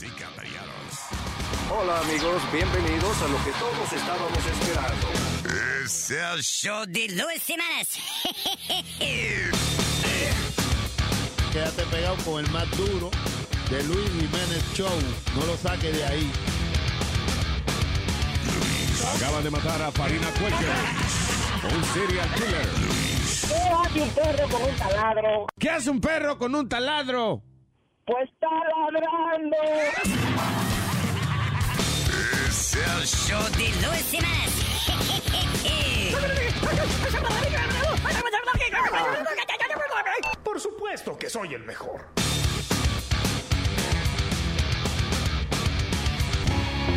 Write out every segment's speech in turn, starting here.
Y caballeros. Hola amigos, bienvenidos a lo que todos estábamos esperando. Es el show de Luis Semanas. Quédate pegado con el más duro de Luis Jiménez Show. No lo saque de ahí. Acaban de matar a Farina Cuello, un serial killer. ¿Qué hace un perro con un taladro? ¿Qué hace un perro con un taladro? Pues está ladrando. Es el show de Luis Semanas. Por supuesto que soy el mejor.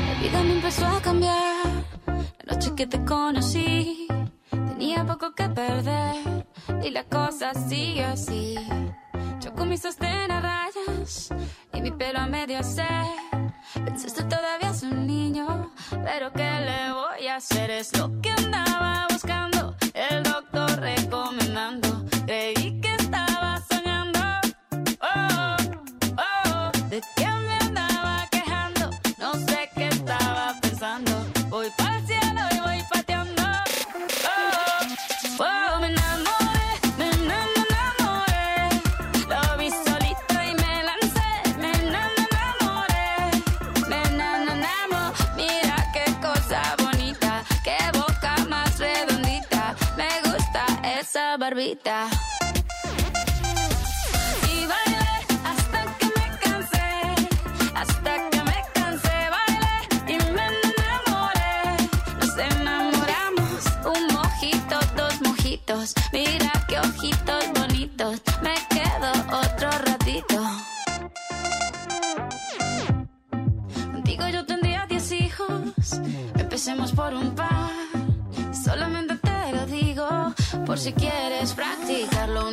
La vida me empezó a cambiar. La noche que te conocí, tenía poco que perder. Y la cosa sigue así. Yo con mi sostén a rayas y mi pelo a medio hacer. Pensaste todavía es un niño, pero ¿qué le voy a hacer? Es lo que andaba buscando, el doctor recomendando. Creí mojitos. Mira qué ojitos bonitos, me quedo otro ratito. Contigo yo tendría diez hijos, empecemos por un par. Por si quieres practicar. Lo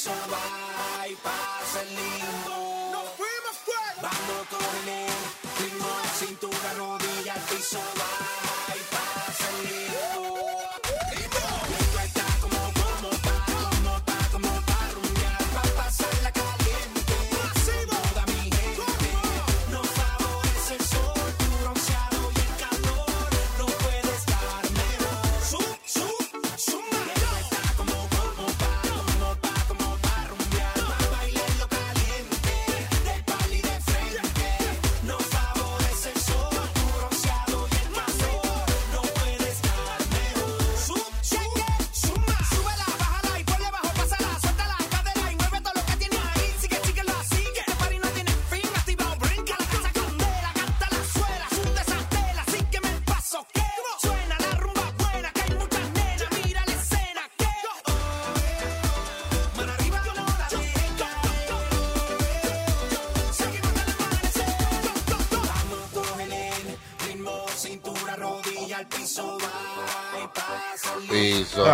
piso va y pasa el limbo. Nos fuimos fuera. Vamos con el ritmo, cintura, rodilla, el piso va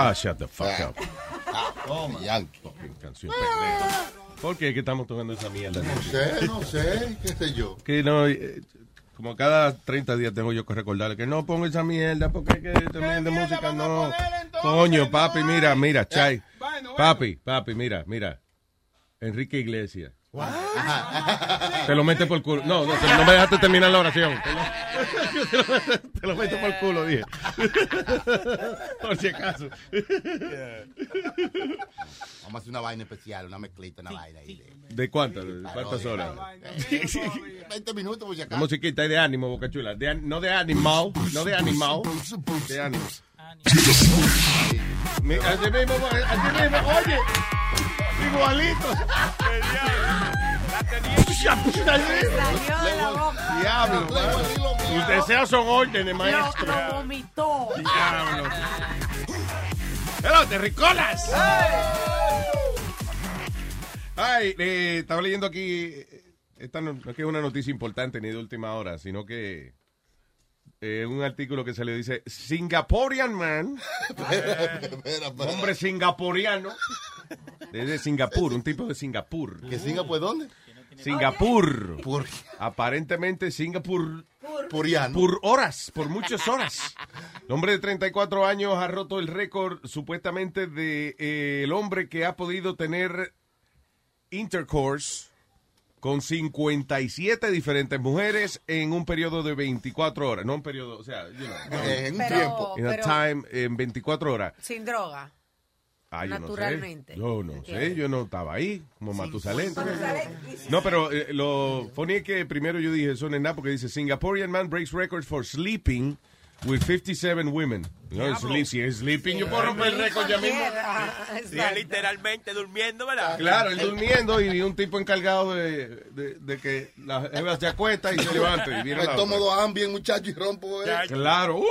Ah, shut the fuck up. Toma. Yankee. Fucking canción pendeja. ¿Por qué que estamos tocando esa mierda? No sé, no sé, qué sé yo. Que no, eh, como cada 30 días tengo yo que recordarle que no ponga esa mierda porque es que también de música no. Coño, papi, mira, mira, Chay. Papi, papi, mira, mira. Enrique Iglesias. Te lo mete por el culo. No, no, no me dejaste terminar la oración. Te lo, te lo meto por el culo, dije. Por si acaso. Vamos a hacer una vaina especial, una mezclita, una vaina ahí. De, ¿De cuántas? ¿De cuántas horas? 20 minutos, pues ya La musiquita es de ánimo, boca chula. De no de animal, no de animal. De ánimo. Así mismo, así mismo, oye. Igualito. Diablo. Tus deseos son órdenes, maestro. Lo vomitó. Diablo. Hello, terricolas. Ay, eh, estaba leyendo aquí. eh, Esta no, no es que es una noticia importante ni de última hora, sino que eh, un artículo que salió dice Singaporean man, hombre singaporiano, desde Singapur, un tipo de Singapur. ¿Que Singapur dónde? Singapur. Por, Aparentemente Singapur puriano. por horas, por muchas horas. El hombre de 34 años ha roto el récord supuestamente de eh, el hombre que ha podido tener intercourse con 57 diferentes mujeres en un periodo de 24 horas. No un periodo, o sea, you know, en un Pero- tiempo. pero- time, en 24 horas. Sin droga. Ah, yo Naturalmente. No sé. Yo no sé, Entiendo. yo no estaba ahí, como Matusalén. No, pero eh, lo funny es que primero yo dije eso no es nada porque dice Singaporean man breaks records for sleeping with 57 women. No, sleep, si es sleeping, yo puedo romper el récord ya mismo. Sí, literalmente durmiendo, ¿verdad? Claro, él durmiendo y un tipo encargado de, de, de que la jeva se acuesta y se levante. Y viene Me tomo dos ambien, muchacho, y rompo. eh. Claro. ¡uh!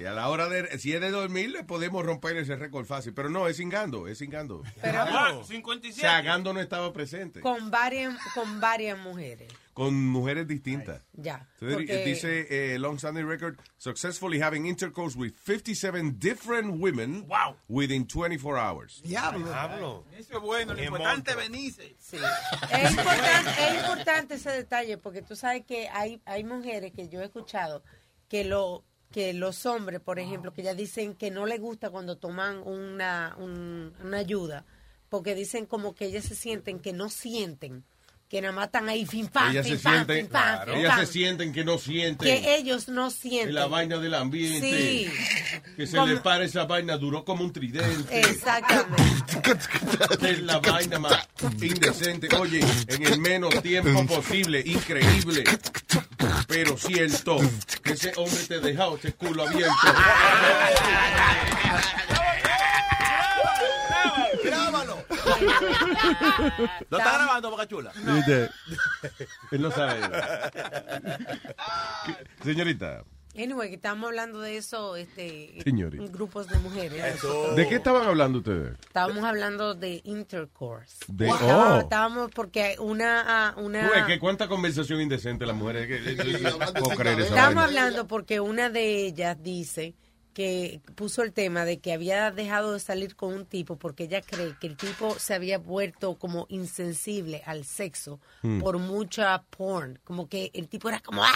Y a la hora de, si es de dormir, le podemos romper ese récord fácil. Pero no, es cingando, es cingando. Pero Ah, O 57. sea, Gando no estaba presente. con varias, con varias mujeres. Con mujeres distintas. Ya. Entonces, Porque- dice eh, long standing record, successfully having intercourse with 57 different women Wow. within 24 hours. Diablo. Eso es bueno, lo importante venirse. Sí. Es importante, es importante ese detalle porque tú sabes que hay, hay mujeres que yo he escuchado que lo que los hombres, por ejemplo, que ya dicen que no les gusta cuando toman una, un- una ayuda, porque dicen como que ellas se sienten que no sienten, que nada más están ahí fin pam, ellas fin se pam, sienten, fin pam, fin ellas pam. se sienten que no sienten. que ellos no que sienten. la vaina del ambiente. Sí. Que se le para esa vaina, duró como un tridente. Exactamente. Que es la vaina más indecente. Oye, en el menos tiempo posible, increíble. Pero cierto, que ese hombre te dejó ese culo abierto. ¿Lo está grabando, Boca Chula? ¿Viste? Él no sabe. Señorita, Anyway, que estamos hablando de eso, este, Señorita. grupos de mujeres. ¿de qué estaban hablando ustedes? Estábamos hablando de intercourse. De- oh. Estábamos porque una, ah, una que cuánta conversación indecente las mujeres. Que, que- que- Estábamos vaina. hablando porque una de ellas dice que puso el tema de que había dejado de salir con un tipo porque ella cree que el tipo se había vuelto como insensible al sexo Hmm. por mucha porn, como que el tipo era como ¡ah!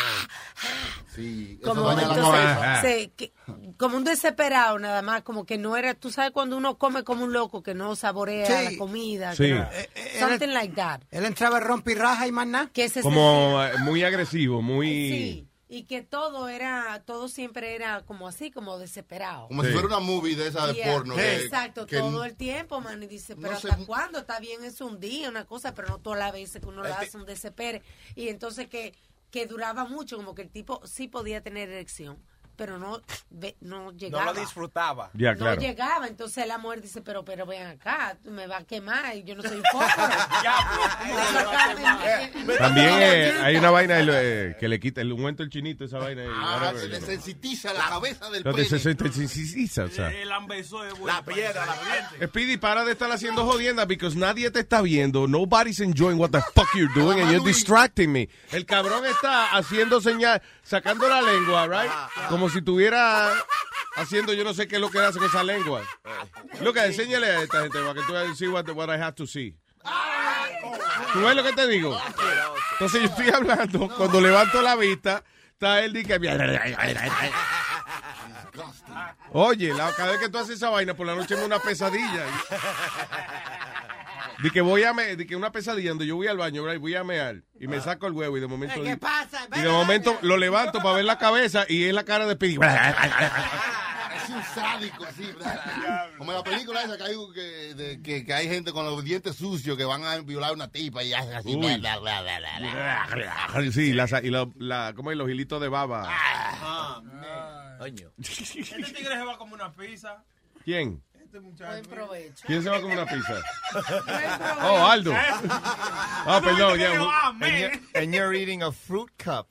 Sí, esa como entonces, Ah, ah. se- que- como un desesperado nada más como que no era tú sabes cuando uno come como un loco que no saborea Sí. la comida Sí. que no- Eh, eh, something él- like that Él entraba rompirraja y más nada. Como eh, muy agresivo, muy... sí y que todo era todo siempre era como así como desesperado Como Sí. si fuera una movie de esa de Yeah, porno. que- exacto que- todo el tiempo man y dice pero no sé- hasta cuándo está bien es un día una cosa pero no todas las veces que uno la Este- hace un desespere y entonces que que duraba mucho como que el tipo sí podía tener erección pero no ve- no No llegaba lo disfrutaba. Ya, no claro. llegaba, entonces la mujer dice, pero pero ven acá, tú me vas a quemar y yo no soy un fósforo. También eh, hay una vaina eh, que le quita el ungüento el chinito, esa vaina. y Ah, se le sensitiza la cabeza del No, pene. se- se- se- se- se- se- o sea. El ambezó es bueno. La piedra, la piedra. Speedy, para de estar haciendo jodienda because nadie te está viendo. Nobody's enjoying what the fuck you're doing and you're distracting me. El cabrón está haciendo señal, sacando la lengua, right? Como si tuviera haciendo yo no sé qué es lo que hace con esa lengua. Look, enséñale a esta gente para que tú veas what, what I have to see. ¿Tú ves lo que te digo? Entonces yo estoy hablando, cuando levanto la vista, está él y que... Oye, cada vez que tú haces esa vaina, por la noche me una pesadilla. De que voy a me, de que una pesadilla donde yo voy al baño, ¿verdad? y voy a mear y me saco el huevo y de momento ¿Qué pasa? y de momento lo levanto para ver la cabeza y es la cara de Pidi. Es un sádico, así. Como en la película esa que hay, que, de- que, que hay gente con los dientes sucios que van a violar a una tipa y hacen así. Uy. bla, bla, bla, bla, bla. Sí, la, y la, la, ¿cómo es? Los hilitos de baba. Ah, Coño. Este tigre se va como una pizza. ¿Quién? Este muchacho. Buen provecho. ¿Quién se va a comer una pizza? Oh, Aldo. Ah, perdón. And you're, and you're eating a fruit cup.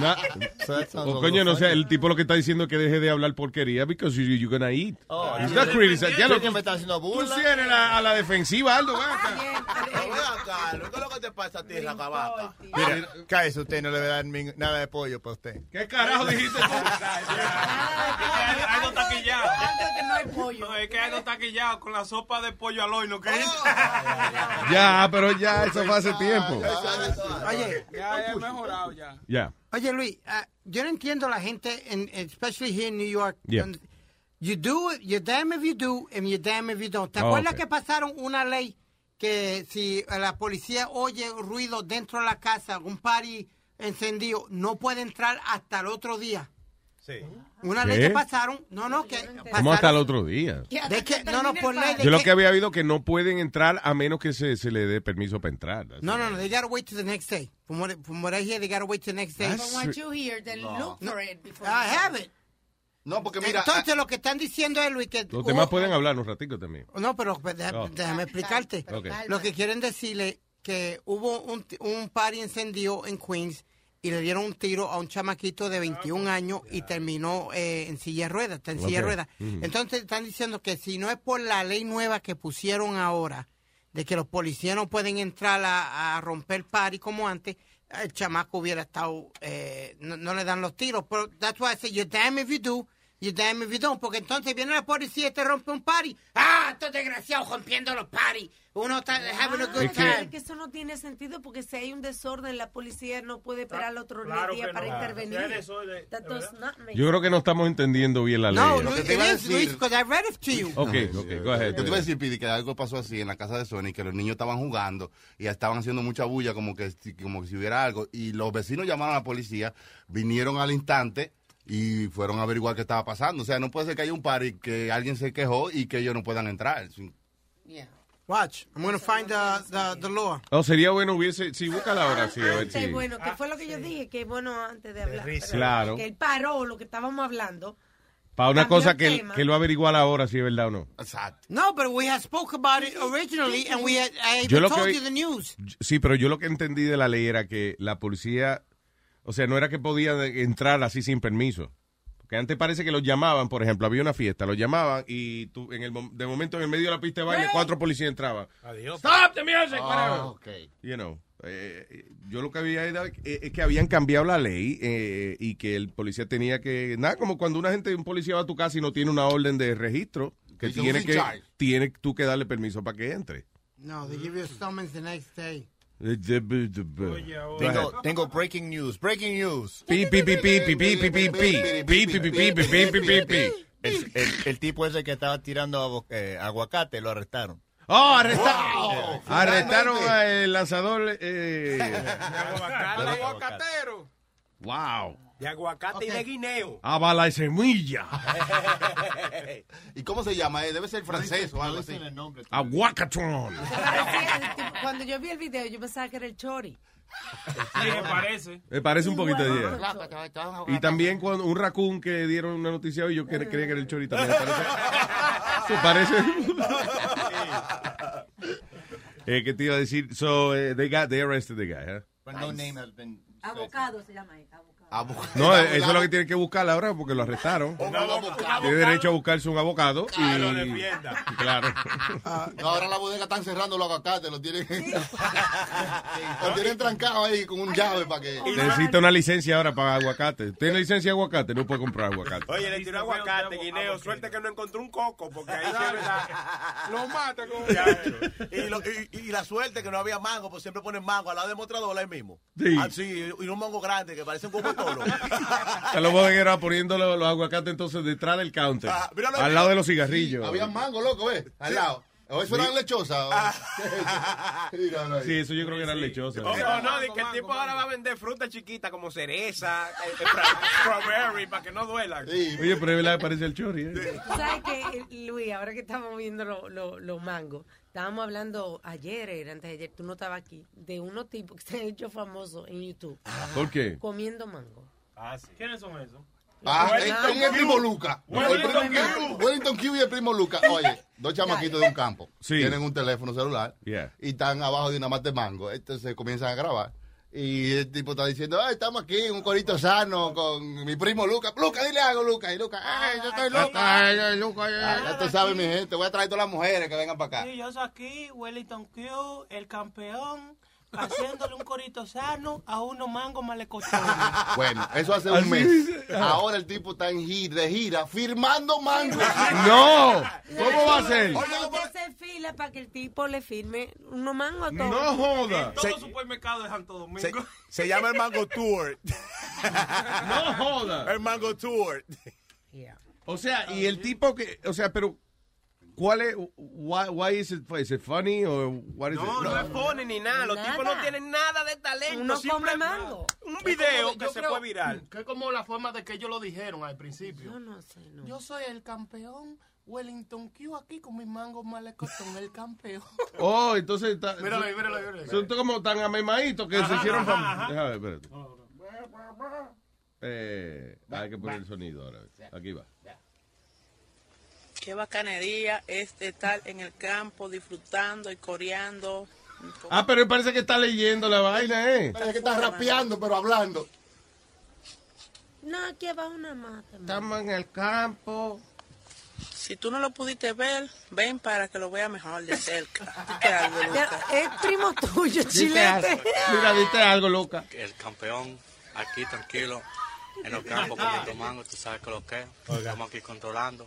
Na- So that sounds o a coño, no sé, funny. el tipo lo que está diciendo es que deje de hablar porquería because you, you're gonna eat. Oh, sí, not sí. Ya sí, lo que me está haciendo Tú burla. sí eres la- a la defensiva, Aldo, ven acá. Ven ¿qué es lo que te pasa a ti, Racabaca? Mira, cállese usted, no le voy a dar nada de pollo para usted. ¿Qué carajo dijiste tú? Hay dos taquillados. que no hay pollo. No, es que hay dos taquillados con la sopa de pollo al horno. que Ya, pero ya, eso fue hace tiempo. Oye, ya he mejorado ya. Ya. Oye, Luis, ah, yo no entiendo a la gente, en, especially here in New York. Yeah. donde- You do it, you're damn if you do, and you're damn if you don't. ¿Te Oh, acuerdas ok. que pasaron una ley que si la policía oye ruido dentro de la casa, un party encendido, no puede entrar hasta el otro día? Sí. Una ¿Qué? ley que pasaron, no, no, que ¿Cómo hasta el pasaron- otro día? de que, no, no, por ley de Yo lo que- había oído que no pueden entrar a menos que se, se le dé permiso para entrar. No, no, no, they gotta wait till the next day. From what, from what I hear, they gotta wait till the next day. That's From what you hear, then look for it before I you- have it. No, porque mira, Entonces lo que están diciendo es, Luis, que... Los demás hubo- pueden hablar un ratico también. No, pero pues, deja- Oh. déjame explicarte. Ok. Lo que quieren decirle que hubo un, un party encendido en Queens y le dieron un tiro a un chamaquito de 21 años y terminó eh, en silla de ruedas, está en silla de ruedas. Entonces están diciendo que si no es por la ley nueva que pusieron ahora, de que los policías no pueden entrar a, a romper party como antes, el chamaco hubiera estado, eh, no, no le dan los tiros. Pero that's why I say, you're damn if you do, damn if you don't. Porque entonces viene la policía y te rompe un party. ¡Ah, estos desgraciados rompiendo los parties! Uno está having a good Es time. que eso no tiene sentido porque si hay un desorden, la policía no puede esperar al otro claro día que para no. intervenir. Desorden, make Yo creo que no estamos entendiendo bien la ley. No. Luis, te iba a decir- Luis, because I read it to you. Ok, ok, go ahead. Yo te iba a decir, Pidi, que algo pasó así en la casa de Sony, que los niños estaban jugando y estaban haciendo mucha bulla, como que, como que si hubiera algo. Y los vecinos llamaron a la policía, vinieron al instante y fueron a averiguar qué estaba pasando. O sea, no puede ser que haya un party que alguien se quejó y que ellos no puedan entrar. Watch, I'm going to find the, the, the law. Oh, sería bueno hubiese, sí, búscala ahora, sí, a ver si. bueno, que fue lo que yo dije, que bueno antes de hablar. pero Claro. Que él paró lo que estábamos hablando. Para una cosa que, que lo averiguara ahora si es verdad o no. Exacto. No, but we had spoke about it originally and we had, I Yo que told you the news. Sí, pero yo lo que entendí de la ley era que la policía, o sea, no era que podía de- entrar así sin permiso. Porque antes parece que los llamaban, por ejemplo, había una fiesta, los llamaban y tú, en el, de momento en el medio de la pista de baile, cuatro policías entraban. Adiós. Stop the music, Ah, whatever. ok. You know, eh, yo lo que había era eh, es que habían cambiado la ley eh, y que el policía tenía que, nada, como cuando una gente, un policía va a tu casa y no tiene una orden de registro, que tiene "Who's in que, charge?" tiene tú que darle permiso para que entre. No, they give you a summons the next day. Tengo, tengo breaking news, breaking news. El, el, el tipo ese que estaba tirando eh, aguacate lo arrestaron. ¡Oh, arrestaron! Wow, arrestaron al lanzador. Eh, aguacate. aguacatero wow. De aguacate y de guineo. A bala y semilla. ¿Y cómo se llama? Eh, Debe ser francés o algo así. Aguacatron. Cuando yo vi el video, yo pensaba que era el Chori. Sí, me parece. Me parece un poquito de idea. Y también cuando un raccoon que dieron una noticia hoy, yo cre- creía que era el chorito. también. Se parece. Se parece. eh, ¿Qué te iba a decir? So, eh, they got, they arrested the guy, huh? But no name has been Avocado se llama ahí, No, eso es lo que tiene que buscar ahora porque lo arrestaron. Tiene derecho a buscarse un abogado y lo defienda. claro. Ah, no, ahora la bodega están cerrando los aguacates, lo tienen, lo tienen trancado ahí con un llave para que. Necesita una licencia ahora para aguacate. ¿Tiene licencia de aguacate? No puede comprar aguacate. Oye, le tiró aguacate, guineo. Suerte que no encontró un coco, porque ahí siempre está. Lo mata con y, lo- y- y la suerte que no había mango, pues siempre ponen mango al lado del mostrador ahí mismo. Sí. Así, y un mango grande que parece un poco toro. A los bodegueros poniendo los, los aguacates entonces detrás del counter. Ah, míralo, al lado de los cigarrillos. Había mango, loco, ¿ves? Al lado. O eso Sí. eran lechosas. Sí, eso yo creo que eran lechosas. No, no, no, de que el tipo ahora va a vender fruta chiquita como cereza, eh, eh, strawberry, para que no duela. Oye, pero es verdad que parece el chori. ¿eh? Tú sabes que, Luis, ahora que estamos viendo lo- lo- los mangos, estábamos hablando ayer, era antes de ayer, tú no estabas aquí, de unos tipos que se han hecho famosos en YouTube. ¿Por qué? Comiendo mango. Ah, sí. ¿Quiénes son esos? Ah, Wellington el, el Q. primo Luca. Wellington El primo- Wellington Q y el primo Luca. Oye, dos chamaquitos de un campo. Sí. Tienen un teléfono celular Yeah. y están abajo de una mata de mango. Entonces comienzan a grabar. Y el tipo está diciendo, ay, estamos aquí en un corito sano con mi primo Luca. Luca, dile algo, Luca. Y Luca, ay, yo estoy Luca. Ay, ay, Luca, ay, Ah, ay. ya tú sabes, mi gente, voy a traer todas las mujeres que vengan para acá. Sí, yo soy aquí, Wellington Q, el campeón, haciéndole un corito sano a unos mangos malecochones. Bueno, eso hace un mes. es. Ahora el tipo está en gira, de gira, firmando mango. No, ¿cómo va a ser? Hacer fila para que el tipo le firme unos mangos a todos. No joda. Todos los supermercados de Santo Domingo. Se, se llama el Mango Tour. No joda. El Mango Tour. O sea, y el tipo que, o sea, pero ¿cuál es why, why is it is it funny or what is No, it? no es funny ni nada. Los Nada. tipos no tienen nada de talento. Uno come mango. Un video que se creo fue viral. Que es como la forma de que ellos lo dijeron al principio. Yo no sé, no. Yo soy el campeón, Wellington Q aquí con mis mangos malecotón, el campeón. Oh, entonces está, Míralo míralo míralo son como tan amemaditos que se hicieron ajá, famosos. ajá. Déjame ver, espérate. Eh, hay que poner el sonido ahora. Aquí va. Qué bacanería es estar en el campo disfrutando y coreando. Ah, pero parece que está leyendo la vaina, ¿eh? Parece que está rapeando, pero hablando. No, aquí abajo una mata. Estamos en el campo. Si tú no lo pudiste ver, ven para que lo vea mejor de cerca. Dite algo, Luca. Es primo tuyo, chilete. Mira, diste algo, loca. El campeón, aquí tranquilo, en los campos comiendo mango, tú sabes que lo que es. Estamos aquí controlando.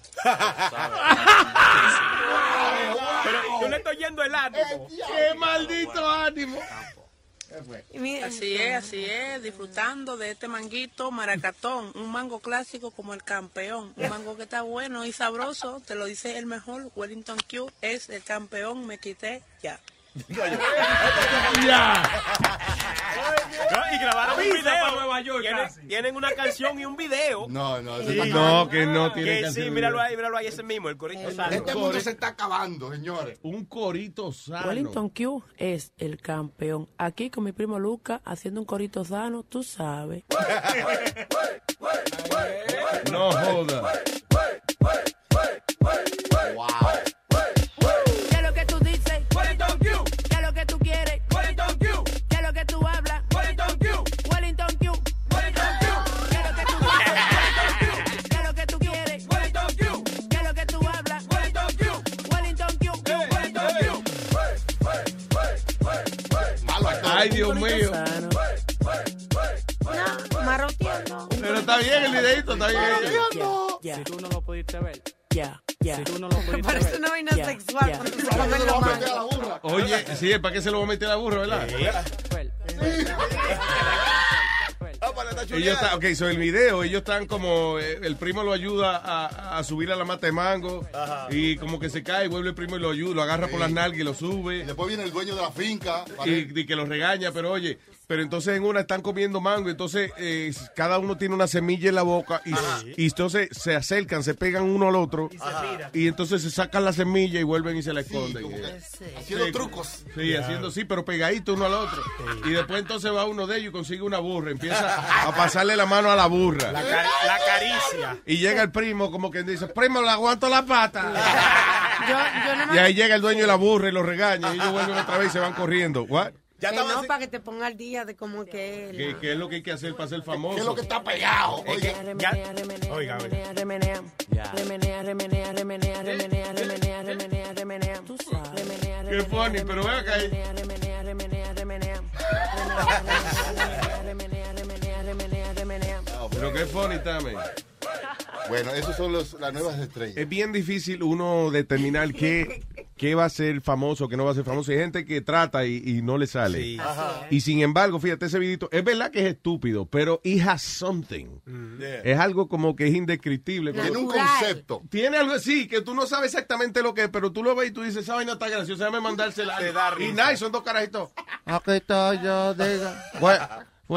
Pero yo le estoy yendo el ánimo. ¡Qué maldito ánimo! Así es, así es, disfrutando de este manguito maracatón, un mango clásico como el campeón, un mango que está bueno y sabroso, te lo dice el mejor, Wellington Q es el campeón, me quité ya. Ya. No, y grabaron un video. para Nueva York, Tienen, una canción y un video. No, no, Sí. No, que no tiene Que canción sí, míralo ahí, míralo ahí, ese mismo, el corito sano. Este mundo se está acabando, señores. Un corito sano. Wellington Q es el campeón. Aquí con mi primo Luca haciendo un corito sano, tú sabes. No joda. Wow. ¿Qué es lo que tú dices? Wellington Q. ¿Qué es lo que tú quieres? Ay, Dios mío. Sano. No, marroteando. Pero está bien el videito, está bien. Ya, Si tú no lo pudiste ver, ya, ya. si tú no lo pudiste Parece ver, una vaina sexual cuando se Ahora comen se lo va a meter a la burra. Oye, ¿para la? Ellos están, ok, so el video, ellos están como, eh, el primo lo ayuda a, a subir a la mata de mango y como que se cae, vuelve el primo y lo ayuda, lo agarra por las nalgas y lo Y sube después viene el dueño de la finca. y, y que lo regaña, pero oye, pero entonces en una están comiendo mango, entonces eh, cada uno tiene una semilla en la boca y, y entonces se acercan, se pegan uno al otro y entonces se sacan la semilla y vuelven y se la esconden. como que haciendo Sí, trucos. Sí, haciendo sí, pero pegadito uno al otro. Y después entonces va uno de ellos y consigue una burra, empieza a pasarle la mano a la burra. La, cari- la caricia. Y llega el primo como que dice, primo, le aguanto la pata. Yo, yo nada Y ahí llega el dueño de la burra y lo regaña y ellos vuelven otra vez y se van corriendo. What? Ya que estaban no, así- para que te ponga al día de cómo que es. ¿Qué, qué es lo que hay que hacer para ser famoso? ¿Qué es lo que está pegado? Es que Oye, ya- Oiga, oiga. Qué funny, pero ven acá. Pero qué funny también. Bueno, esos son los, las nuevas estrellas. Es bien difícil uno determinar qué, qué va a ser famoso, qué no va a ser famoso. Hay gente que trata y, y no le sale. Sí. Y sin embargo, fíjate ese vidito, es verdad que es estúpido, pero it has something. Yeah. Es algo como que es indescriptible. Tiene un concepto. Tiene algo así, que tú no sabes exactamente lo que es, pero tú lo ves y tú dices, esa vaina está graciosa, déjame mandársela. Te da y nice, son dos carajitos. Aquí estoy yo, diga. Bueno,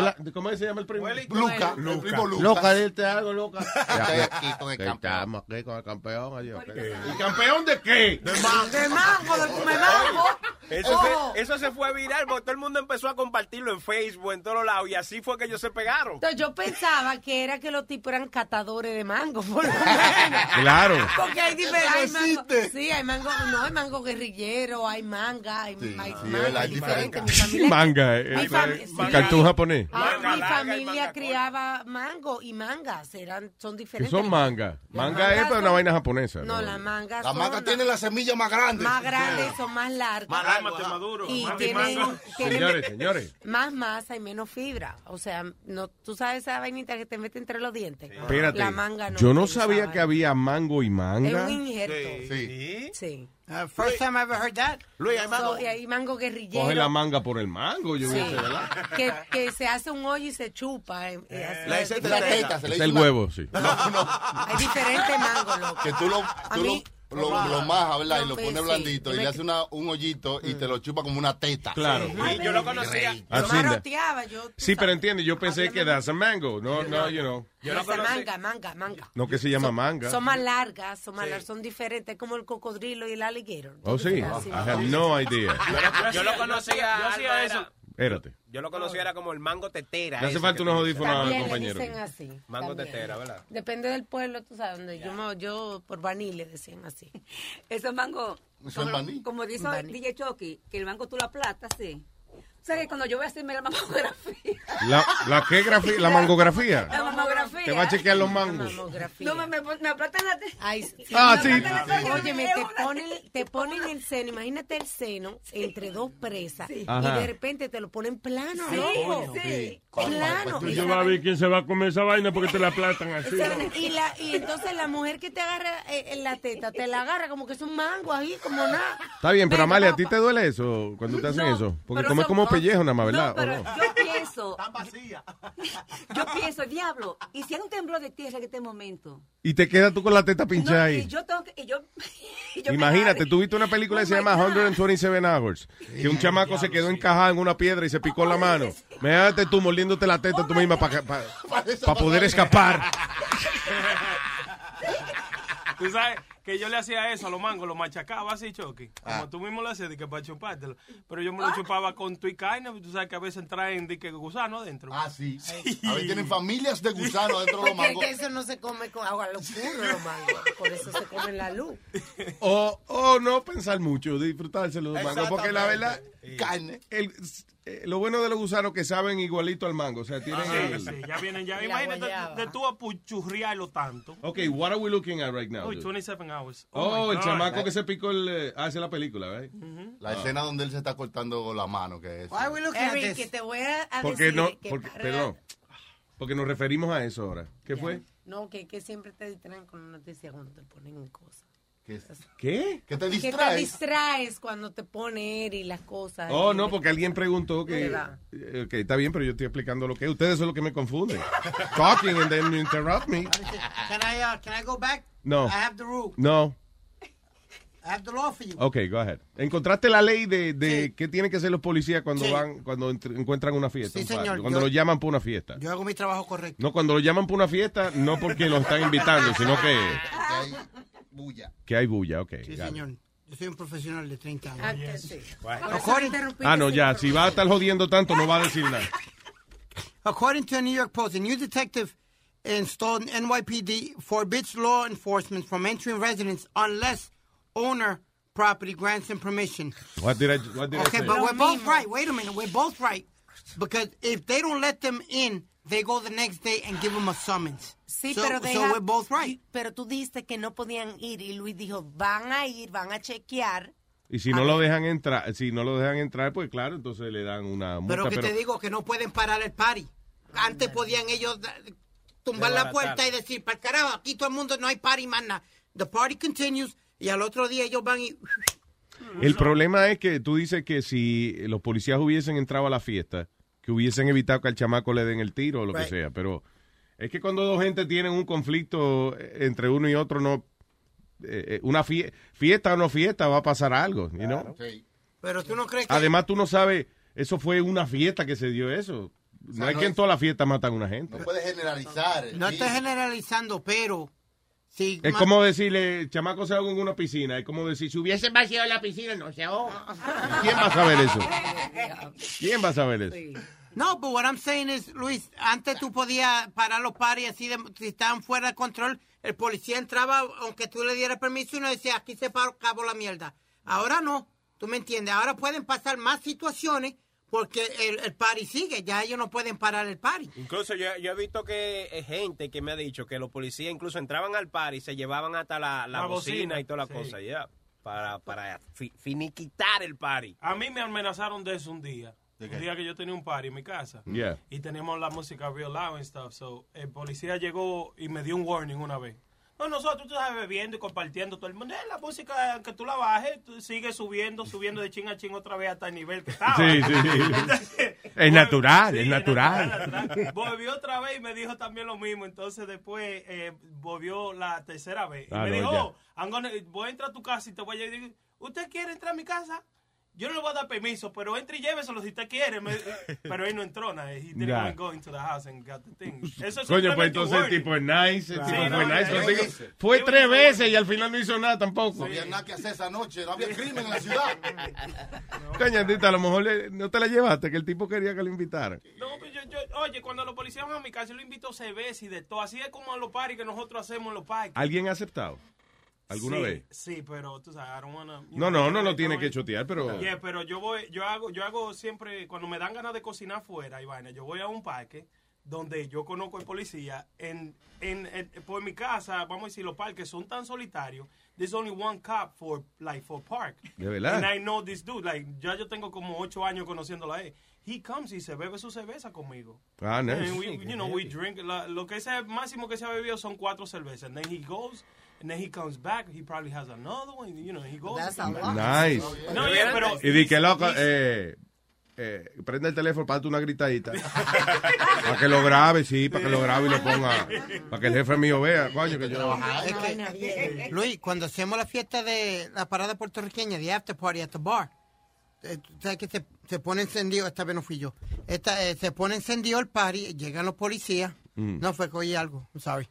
fula- ¿Cómo se llama el primo? Luca, el primo Luca. Luca, dite algo, Luca. Estoy aquí con el campeón. Estamos aquí con el campeón. adiós. ¿El campeón de qué? De mango, de come mango. Eso, Ojo. se, eso se fue viral porque todo el mundo empezó a compartirlo en Facebook, en todos lados, y así fue que ellos se pegaron. Entonces yo pensaba que era que los tipos eran catadores de mango, por lo menos. Claro. Porque hay diferentes. Hay mango, existe. sí, hay mango, no, hay mango guerrillero, hay manga, hay, Sí, hay sí, manga diferente. Mi familia, Manga, mi eh, fam- eh, sí. japonés. Ah, Manga mi familia manga criaba mango y mangas, eran, son diferentes. son manga. Las Manga es mangas para una son- vaina japonesa. No, las mangas La son maca tiene la semilla más grande. más grandes, son más largas. Más largo, ajá. y Manga y tienen, mango. tienen Señores, señores. más masa y menos fibra. O sea, no, tú sabes esa vainita que te mete entre los dientes. Espérate. La manga no. Yo no sabía que había mango y Es manga. un injerto. Sí. Sí. Uh, first time I ever heard that. Luis, hay mango. So, y hay mango guerrillero. Coge la manga por el mango, yo Sí. ¿verdad? que, que se hace un hoyo y se chupa. eh, eh, la teta, se le Es dice el huevo, sí. Hay diferentes mangos, loco. Que tú lo, A tú mí- lo, lo, lo majas, ¿verdad? Y lo Sí, sí. blandito y le haces una, un hoyito y te lo chupa como una teta. Claro. Y yo lo conocía. Yo Así da. maroteaba, yo. Sí, pero entiende, yo pensé que that's a mango. No, no, you know. Yo conocí. manga, manga, manga. No que se llama manga. Son más largas, son más largas, son diferentes, como el cocodrilo y el alligator. Oh, sí. I have no idea. Yo lo conocía. yo hacía eso. Espérate. Yo lo conocía era como el mango tetera. Le hace falta unos audífonos al También le compañero. dicen así. Mango también. tetera, ¿verdad? Depende del pueblo, tú sabes, donde yo, me- yo por Baní le decían así. Esos mangos, Eso es como, como dice. DJ Chucky, que el mango tú lo aplastas, sí. O sea que cuando yo voy a hacerme la mamografía, La, la, ¿qué grafía? La mangografía. la mamografía, Te va a chequear los mangos. Mamografía. no me, me, me aplastan la te- Ay, sí. Ah, sí. Óyeme, te ponen, te ponen el seno, imagínate el seno entre dos presas y Ajá. de repente te lo ponen plano, Sí, loco. sí. Plano. Pues Y va a ver quién se va a comer esa vaina porque te la platan así. y, la, y entonces la mujer que te agarra eh, en la teta, te la agarra como que es un mango ahí, como nada. Está bien, pero Amalia, ¿a ti te duele eso cuando te hacen No, eso? Porque comes como pellejo nada más, ¿verdad? No, pero ¿O no? yo pienso, Tan vacía. yo pienso, diablo, y si hay un temblor de tierra en este momento, Y te quedas tú con la teta no, pinchada y ahí. yo tengo que, y yo, y Imagínate, tú viste una película que se Oh llama my God. 127 Hours, que un chamaco se quedó encajado en una piedra y se picó la mano. Imagínate tú mordiéndote la teta tú misma para poder escapar. Tú sabes que yo le hacía eso a los mangos, los machacaba así, Chucky. Como Ah. tú mismo lo hacías, de que para chupártelo. Pero yo me lo chupaba con tu y carne, tú sabes que a veces traen de que gusano adentro. Ah, sí. A ver, tienen familias de gusanos dentro de los mangos. es que eso no se come con agua lo puro, los mangos. Por eso se come en la luz. O, o no pensar mucho, disfrutárselo los mangos. Porque la verdad, Carne. el- eh, lo bueno de los gusanos que saben igualito al mango. O sea, tienen Sí, el- sí, ya vienen ya. Imagínate guayaba. de tú apuchurriarlo tanto. Ok, what are we looking at right now? Dude? 27 hours. Oh, my el God. chamaco que se picó el... eh, Ah, esa es la película, ¿verdad? La escena donde él se está cortando la mano, que es. Why are we looking at Eric, que this? te voy a, Porque decir no, que porque, para- perdón, porque nos referimos a eso ahora. ¿Qué fue? No, que, que siempre te distraen con noticias cuando te ponen en cosas. ¿Qué? es? ¿Qué? ¿Qué te Que te distraes? distraes cuando te pone Eri las cosas. Oh, Y- no, porque alguien preguntó que... ¿Verdad? eh, Ok, está bien, pero yo estoy explicando lo que es. Ustedes son los que me confunden. Talking and then you interrupt me. Can I, uh, can I go back? No. I have the rule. No. I have the law for you. Ok, go ahead. ¿Encontraste la ley de, de qué tienen que hacer los policías cuando Sí. van, cuando entr- encuentran una fiesta? Sí, un señor, Cuando yo- los llaman para una fiesta. Yo hago mi trabajo correcto. No, cuando los llaman para una fiesta, no porque los están invitando, sino que, Que hay bulla. que hay bulla, ok. Sí, señor. Yo soy un profesional de 30 Ah, años. que sí. According, Ah, no, ya, si va a estar jodiendo tanto, no va a decir nada. according to a New York Post, a new detective installed in NYPD forbids law enforcement from entering residence unless owner property grants them permission. What did I, what did I Okay, say? but we're both right. Wait a minute. We're both right. Because if they don't let them in, they go the next day and give them a summons. Sí, so, pero so we're both right. Pero tú dijiste que no podían ir y Luis dijo, van a ir, van a chequear. Y si no lo dejan entrar, si no lo dejan entrar, pues claro, entonces le dan una multa. Pero que pero- te digo que no pueden parar el party. Antes podían ellos tumbar la puerta y decir, para carajo, aquí todo el mundo no hay party más nada. The party continues y al otro día ellos van y... El problema es que tú dices que si los policías hubiesen entrado a la fiesta, que hubiesen evitado que al chamaco le den el tiro o lo que sea, pero es que cuando dos gente tienen un conflicto eh, entre uno y otro, no eh, eh, una fie- fiesta o no fiesta va a pasar algo, you know? Pero tú no crees que... Además tú no sabes, eso fue una fiesta que se dio eso. No sea, es no que en es- toda la fiesta matan a una gente. No puedes generalizar. No sí. estoy generalizando, pero... Es como decirle, chamaco se ahoga en una piscina. Es como decir, si hubiese vaciado la piscina, no se ahoga. ¿Quién va a saber eso? ¿Quién va a saber eso? No, but what I'm saying is, Luis, antes tú podías parar los paris así, de, si estaban fuera de control, el policía entraba, aunque tú le dieras permiso, y no decía, aquí se paró, acabó la mierda. Ahora no, tú me entiendes, ahora pueden pasar más situaciones porque el, el party sigue, ya ellos no pueden parar el party. Incluso yo, yo he visto que hay gente que me ha dicho que los policías incluso entraban al par y se llevaban hasta la, la La bocina, bocina, y toda la sí. cosa, ya. Para, para fi- finiquitar el party. A mí me amenazaron de eso un día. ¿De Un día que yo tenía un party en mi casa. Yeah. Y teníamos la música real loud and stuff. So, el policía llegó y me dio un warning una vez. No, nosotros, tú sabes, bebiendo y compartiendo todo el mundo. La música, que tú la bajes, tú sigues subiendo, subiendo de ching a ching otra vez hasta el nivel que estaba. Sí, sí. Es natural, es natural. natural. Volvió otra vez y me dijo también lo mismo. Entonces después eh, volvió la tercera vez. Y me dijo. "Oh, gonna- voy a entrar a tu casa y te voy a decir, ¿usted quiere entrar a mi casa? Yo no le voy a dar permiso, pero entre y lléveselo si usted quiere. Me- pero él no entró nada. He didn't go into the house and got the thing. Eso es Coño, pues entonces el tipo es nice, el Sí, tipo no, fue nice. digo, fue tres veces y al final no hizo nada tampoco. No había nada que hacer esa noche, no había crimen en la ciudad. Coño, Andita, a lo mejor le- no te la llevaste, que el tipo quería que lo invitaran. No, pues yo, yo- oye, cuando los policías van a mi casa, yo lo invito cerveza y de todo. Así es como a los parties que nosotros hacemos en los parques. ¿Alguien ha aceptado? ¿Alguna Sí, vez? Sí, pero tú sabes, I don't wanna, No, know, no, no lo tiene que chotear, pero... Yeah, pero yo voy, yo hago, yo hago siempre, cuando me dan ganas de cocinar fuera, y vaina, yo voy a un parque donde yo conozco al policía, en, en, en- por mi casa, vamos a decir, los parques son tan solitarios, there's only one cop for, like, for park. ¿De verdad? And I know this dude, like, ya yo tengo como ocho años conociéndolo a él. He comes y se bebe su cerveza conmigo. Ah, nice. And we, you know, we drink, la- lo que es el máximo que se ha bebido son cuatro cervezas. And then he goes, and then he comes back, he probably has another one, you know, he goes. That's a and- lot. Nice. No, yeah, pero... Y di que loco, eh, eh, prende el teléfono, párate una gritadita. para que lo grabe, sí, para que lo grabe y lo ponga. Para que el jefe mío vea, coño, que yo. Es que, Luis, cuando hacemos la fiesta de la parada puertorriqueña, the after party at the bar, eh, tú sabes que se, se pone encendido, esta vez no fui yo, esta, eh, se pone encendido el party, llegan los policías, Mm. no fue que oí algo, sorry.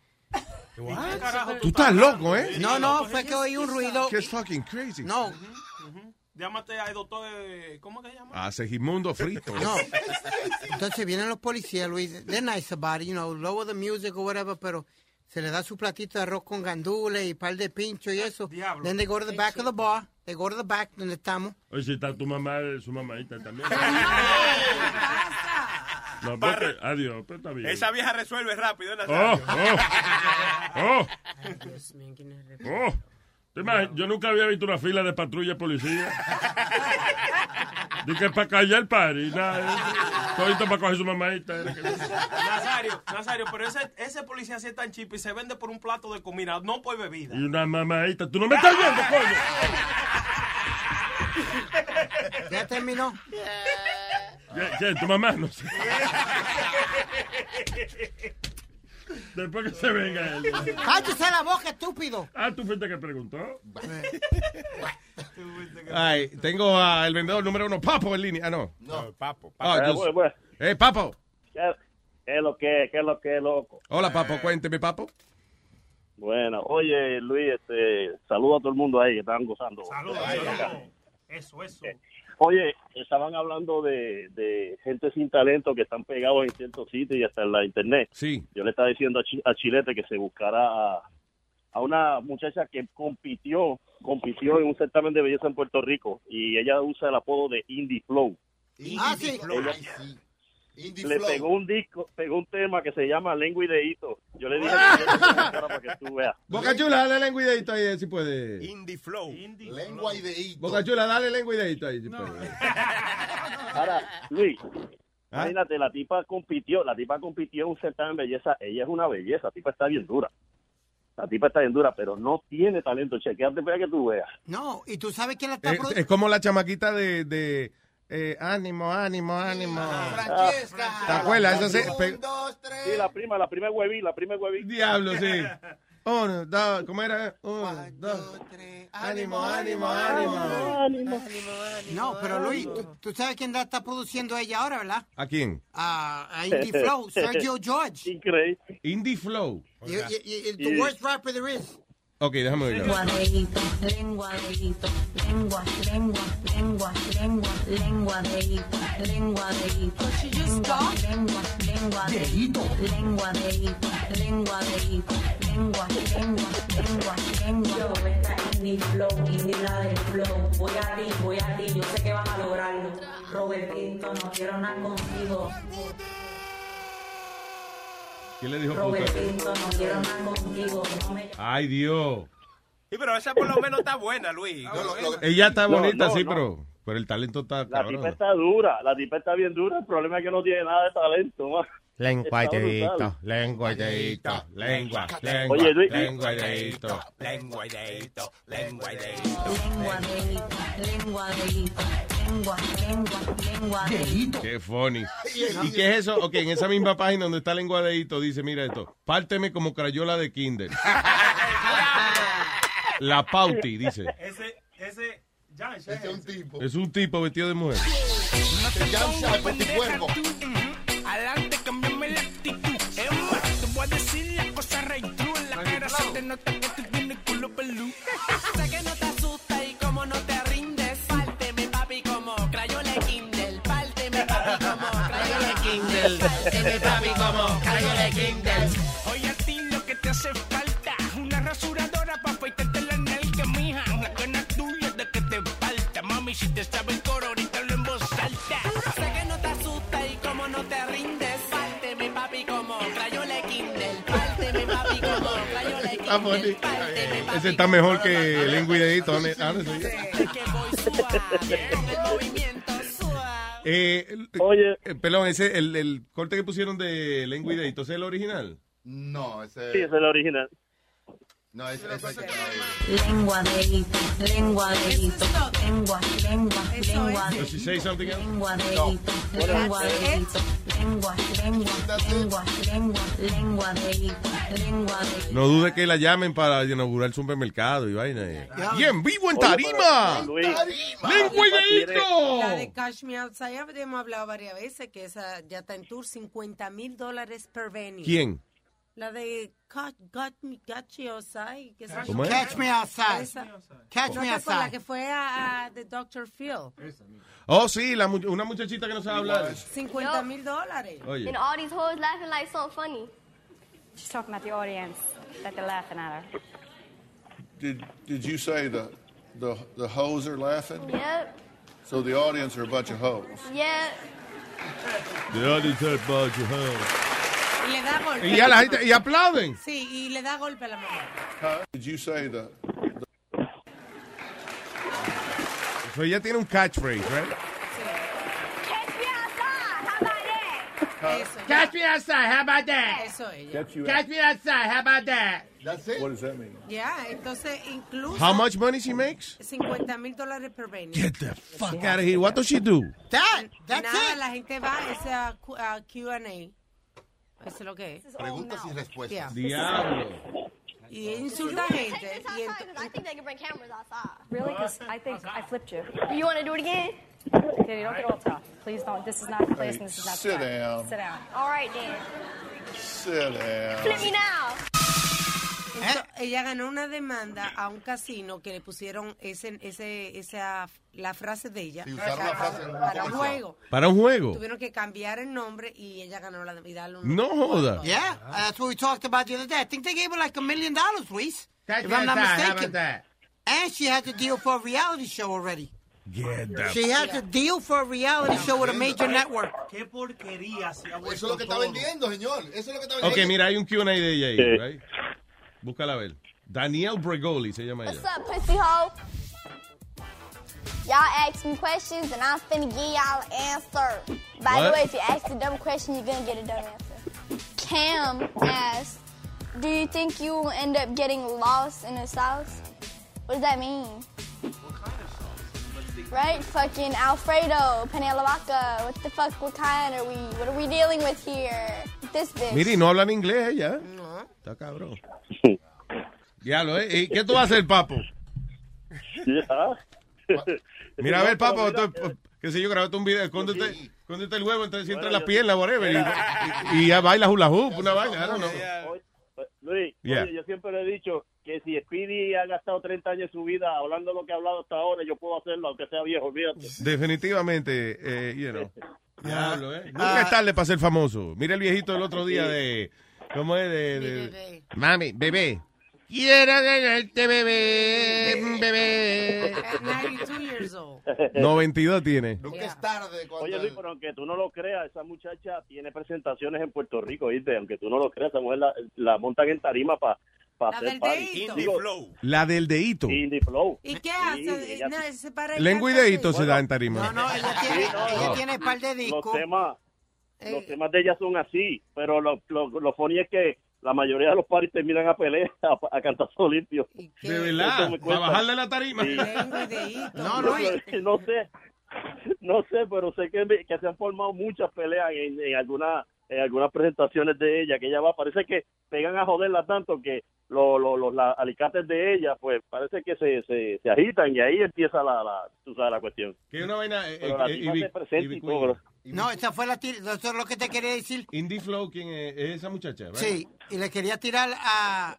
¿Qué carajo Tú estás loco, ¿eh? No, no, fue que oí un ruido. Que es fucking crazy. No, Llámate al doctor, ¿cómo que se llama? A Segimundo Frito. no. Entonces vienen los policías, Luis, they're nice about it, you know, lower the music or whatever, pero se le da su platito de arroz con gandules y par de pincho y eso. Then they go to the back of the bar, they go to the back donde estamos. Oye, si está tu mamá, su mamadita también. No, porque, adiós, pero está bien. Esa vieja resuelve rápido, ¿eh, Oh, oh, oh. Oh, ¿te imaginas? Yo nunca había visto una fila de patrulla policía. Dice que para callar el party, nada. Todito para coger su mamadita. Nazario, Nazario, pero ese, ese policía sí es tan chip y se vende por un plato de comida, no por bebida. Y una mamadita. ¿Tú no me estás viendo, coño? ¿Ya terminó? ¿Qué, qué, tu mamá? No sé. Después que se venga él. ¡Cállese la boca, estúpido! Ah, tú fuiste que preguntó. Ay, tengo al vendedor número uno, Papo, en línea. Ah, no. No, papo. Yo- bueno, bueno. Eh, Papo. ¿Qué, qué es lo que, qué es lo que, loco? Hola, Papo, cuénteme, Papo. Bueno, oye, Luis, este, saludo a todo el mundo ahí que estaban gozando. Saludos. Eso, eso. Oye, estaban hablando de, de gente sin talento que están pegados en ciertos sitios y hasta en la internet. Sí. Yo le estaba diciendo a, a Chilete que se buscara a, a una muchacha que compitió, compitió en un certamen de belleza en Puerto Rico y ella usa el apodo de Indie Flow. Ah, sí. Ella- Indie le Flow. pegó un disco, pegó un tema que se llama Lengua y Deito. Yo le dije que yo te para que tú veas. Boca Chula, dale lengua y dedito ahí, si puede. Indie Flow. Lengua y dedito. Boca Chula, dale lengua y dedito ahí, si puede. Ahora, Luis, ¿Ah? imagínate, la tipa compitió, la tipa compitió en un certamen de belleza, ella es una belleza, la tipa está bien dura. La tipa está bien dura, pero no tiene talento. Chequeate para que tú veas. No, y tú sabes quién la está Es, produciendo. es como la chamaquita de, de eh, ánimo, ánimo, ánimo. Francesca. ¿Te acuerdas? Esa se- pe- Sí, la prima, la prima hueví, la prima hueví. Diablo, sí. Uno, dos, ¿cómo era? Uno, dos. Ánimo, ánimo, ánimo. No, pero Luis, tú, tú sabes quién la está produciendo ella ahora, ¿verdad? ¿A quién? A, a Indie Flow, Sergio George. Increíble. Indie Flow. Y- y- y- y- the worst rapper there is. Ok, déjame oírlo. Lenguadeíto, lenguadeíto, lengua, lengua, lengua, lengua, lenguadeíto, lenguadeíto, lengua, lengua, lenguadeíto, lenguadeíto, lenguadeíto, lengua, lengua, lengua, lengua. Yo, esta indie flow, indie la del flow, voy a ti, voy a ti, yo sé que vas a lograrlo. Robertito, no quiero nada contigo. ¿Quién le dijo puta? Robertito, no quiero nada contigo. No me Ay, Dios. Sí, pero esa por lo menos está buena, Luis. Ella está No, bonita, no, sí, no. pero, pero el talento está La cabrón. tipa está dura, la tipa está bien dura, el problema es que no tiene nada de talento. Lengua y dedito, lengua y dedito, lengua, lengua, Oye, Luis- lengua y dedito. Lengua y dedito, lengua y dedito. Lenguadeíto, lenguadeíto, lengua, lengua, lenguadeíto. Qué funny. ¿Y qué es eso? Ok, en esa misma página donde está lengua dedito dice, mira esto, párteme como crayola de kinder. La pauti, dice. Ese, ese, ya, Ese es un tipo. Es un tipo vestido de mujer. Adelante, Kindle. Párteme, papi, como crayola de Kindle. Oye, a ti lo que te hace falta. Una rasuradora para afeitarte la nalga, mija. Una gana tuya de que te falta. Mami, si te sabe el coro, ahorita lo en voz alta. Sé que no te asusta y como no te rindes. Párteme, papi, como crayola de Kindle. Párteme, papi, como crayola de Está funny. Kindle. Párteme, papi, Ese está mejor que lengua y dedito. honestly. que voy suave. Con el movimiento. Eh, Oye. eh, perdón, ese, el, el corte que pusieron de lengua y dedito, ¿ese es el original? No, ese. Sí, ese es el original. No, ese, ese hay que poner. Lenguadeíto, lenguadeíto, lengua, lengua, lengua. Does she say something else? Lenguadeíto, lenguadeíto, lengua, lengua, lengua, lengua, lenguadeíto, lenguadeíto. No dude que la llamen para inaugurar el supermercado y vaina. eh. Ya. Y en vivo en Tarima. ¡Lengua y La dedito! de Cash Me Outside, ya hemos hablado varias veces que esa ya está en tour, 50 mil dólares per venue. ¿Quién? La de Catch, got me, Catch You Outside. que se es? Catch me outside. Esa. Catch ¿No me te acuerdas? La outside. que fue a, a The Dr. Phil. Oh, sí, la, una muchachita que no sabe hablar. 50 mil dólares. Oye. And all these hoes laughing like so funny. She's talking about the audience, that they're laughing at her. Did, did you say the, the, the hoes are laughing? Yep, So the audience are a bunch of hoes. yep. The audience had bunch of hoes. Y le da golpe. Y ya la gente, y aplauden. Sí, y le da golpe a la mamá. Did you say the, So ella tiene un catchphrase, right? Eso, Catch me outside, how about that? Eso ella. Catch me outside, how about that? That's it. What does that mean? Ya, entonces incluso How much money she makes? 50 mil dólares per venue. Get the fuck out of here. What does she do? That, that's Nada, it. la gente va a ese a Q- a Q&A. Eso es lo que es. Preguntas y respuestas. Diablo. Y insulta gente. Y I think they can bring cameras outside. Really? Because I think I flipped you. You want to do it again? Okay, don't get all tough. Please don't. This is not the place and this is not the Sit time. down. Sit down. All right, then. Sit down. Flip me now. Eh, ella ganó una demanda a un casino que le pusieron ese, ese, esa, la frase de ella Sí, usaron la frase un para un juego. ¿Para un juego? Tuvieron que cambiar el nombre y ella ganó la y darle un No joda. Yeah, uh, that's what we talked about the other day. I think they gave her like a million dollars, Luis. If I'm not mistaken. that? And she had to deal for a reality show already. The- She had to deal for a reality show with a major network. Qué porquería se ha Eso es lo que está vendiendo, señor. Eso es lo que está Ok, vendiendo. mira, hay un Q&A de ella ahí, right? Búscala a ver. Daniel Bregoli se llama What's ella. up, pussy hoe? Y'all ask me questions and I'm finna give y'all an answer. By the What? way, if you ask a dumb question, you're gonna get a dumb answer. Cam asked, Do you think you will end up getting lost in the South? What does that mean? Right? Fucking Alfredo, vodka. What the fuck? What kind are we? What are we dealing with here? This bitch. Mira, y no hablan inglés ella. Está cabrón. Diablo, ¿eh? ¿Y qué tú vas a hacer, papo? Mira, a ver, papo, tú, qué sé yo, grabaste un video, escóndete, escóndete el huevo, entonces entra en la pierna, whatever, y, y- y ya baila hula hoop, una vaina, know. Luis, Yeah. oye, yo siempre le he dicho que si Speedy ha gastado 30 años de su vida hablando lo que ha hablado hasta ahora, yo puedo hacerlo, aunque sea viejo, olvídate. Definitivamente, eh, you know. Diablo, ¿eh? Nunca es tarde para ser famoso. Mira el viejito del otro día de, ¿cómo es? De, de- Mami, bebé. Quiero ganarte, bebé, bebé. At 92 years old. 92 tiene. Nunca es tarde. Cuando Oye, Luis, pero aunque tú no lo creas, esa muchacha tiene presentaciones en Puerto Rico, ¿viste? Aunque tú no lo creas, esa mujer la, la montan en tarima para La hacer del party. Digo, La del deito. Indie Flow. ¿Y qué Sí, hace? ella- No, Lengua y sí. se da en tarima. No, no, ella tiene, Sí, no, ella no. tiene par de los discos. temas Eh. los temas de ella son así pero lo, lo, lo funny es que la mayoría de los paris terminan a pelear a, a cantazo limpio De verdad, para bajarle la tarima. Sí. Y. No, no, y- no sé no sé pero sé que, me- que se han formado muchas peleas en, en algunas en algunas presentaciones de ella que ella va parece que pegan a joderla tanto que lo- lo- los la- alicates de ella pues parece que se, se, se agitan y ahí empieza la, la tú sabes la cuestión Que una vaina. eh, eh, Ivy y Queen. todo. No, esa fue la tir- eso es lo que te quería decir. Indie Flow, ¿quién es? ¿Es esa muchacha? right? Sí, y le quería tirar a,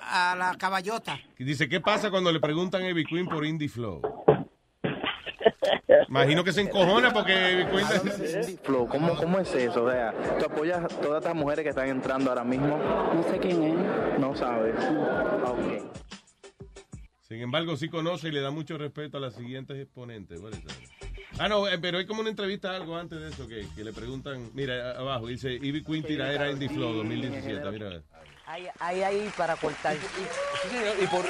a la caballota. Dice, ¿qué pasa cuando le preguntan a Ivy Queen por Indie Flow? Imagino que se encojona porque Ivy Queen... Flo, ¿cómo, ¿cómo es eso? O sea, ¿tú apoyas a todas estas mujeres que están entrando ahora mismo? No sé quién es. No sabes. Ah, Ok. Sin embargo, sí conoce y le da mucho respeto a las siguientes exponentes. That? Ah, no, eh, pero hay como una entrevista algo antes de eso que, que le preguntan, mira, abajo, dice Ivy Queen tiradera Indie Flow 2017, mira. Hay, hay ahí para cortar. Sí, señor, y, por,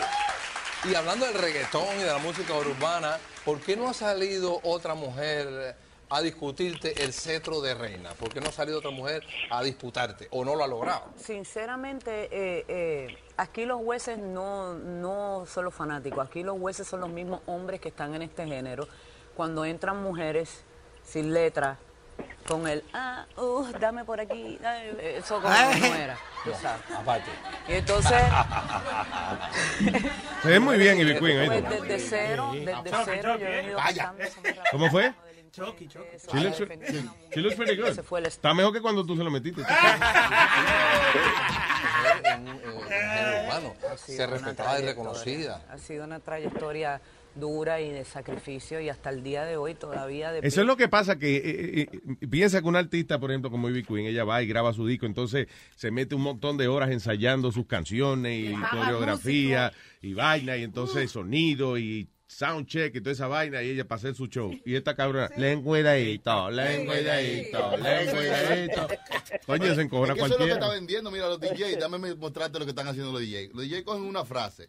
y hablando del reggaetón y de la música urbana, ¿por qué no ha salido otra mujer a discutirte el cetro de reina? ¿Por qué no ha salido otra mujer a disputarte o no lo ha logrado? Sinceramente, eh, eh, aquí los jueces no, no son los fanáticos, aquí los jueces son los mismos hombres que están en este género. Cuando entran mujeres sin letra, con el, ah, uh, dame por aquí, dame", eso como que no era. Aparte. Y entonces, Se ve muy bien Ivy Queen, pues desde cero, desde cero yo he venido rápido. ¿Cómo fue? Chucky, Chucky. She looks, she looks pretty good. Ese fue el Está mejor que cuando tú se lo metiste. En, en- en el género urbano. Se respetaba y reconocida. Ha sido una trayectoria dura y de sacrificio y hasta el día de hoy todavía de Eso es lo que pasa, que eh, eh, eh, piensa que un artista, por ejemplo, como Ivy Queen, ella va y graba su disco, entonces se mete un montón de horas ensayando sus canciones y paga coreografía y vaina, y entonces sonido y soundcheck y toda esa vaina, y ella para hacer su show. Y esta cabrona, lengüedadito, lengüedadito, lengüedadito. Coño, se encojona Es que eso es lo que está cualquiera. vendiendo. Mira, los DJs, dame mostrarte lo que están haciendo los DJs. Los DJs cogen una frase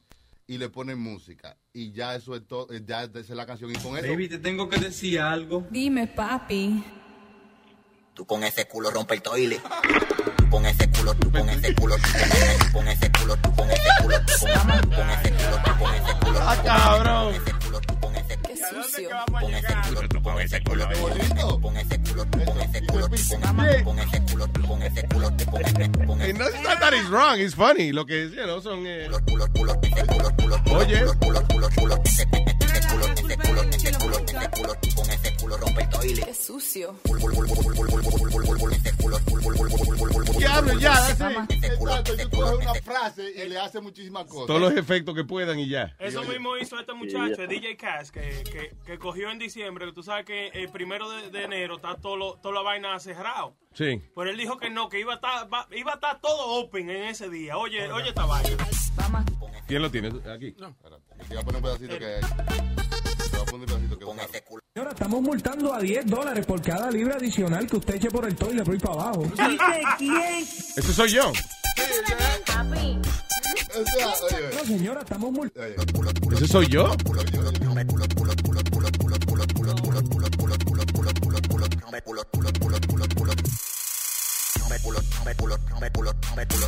y le ponen música. Y ya eso es todo, ya esa es la canción. Y con eso. Baby, te tengo que decir algo. Dime, papi. Tú con ese culo rompe el toile. Tú con ese culo, tú con ese culo, tú con ese, tú con ese culo, tú con ese culo, tú con ese, tú con ese culo, tú con ese culo. ¡Ah, cabrón! Sucio. Con ese culo, tú con ese culo, tú con ese culo, tú con ese culo, tú con ese culo, tú con ese culo, tú con ese culo, tú con ese, tú con Y ese no es that it's wrong, it's funny. Lo que you know, son. eh, Oye, Qué sucio. Diablo, ya, así. Exacto, tú coges una frase y le hace muchísimas cosas. Todos los efectos que puedan y ya. Eso mismo hizo este muchacho, el DJ Cash, que, que, que cogió en diciembre. que Tú sabes que el primero de, de enero está todo toda la vaina cerrado. Sí. Pero él dijo que no, que iba a estar, va- iba a estar todo open en ese día. Oye, oye esta vaina. ¿Quién lo tiene? Aquí. No. Te voy a poner un pedacito que hay. Señora, estamos multando a 10 dólares por cada libra adicional que usted eche por el toile por ahí para abajo. ¿Dice quién? Ese soy yo. No, señora, estamos multando. Ese soy yo.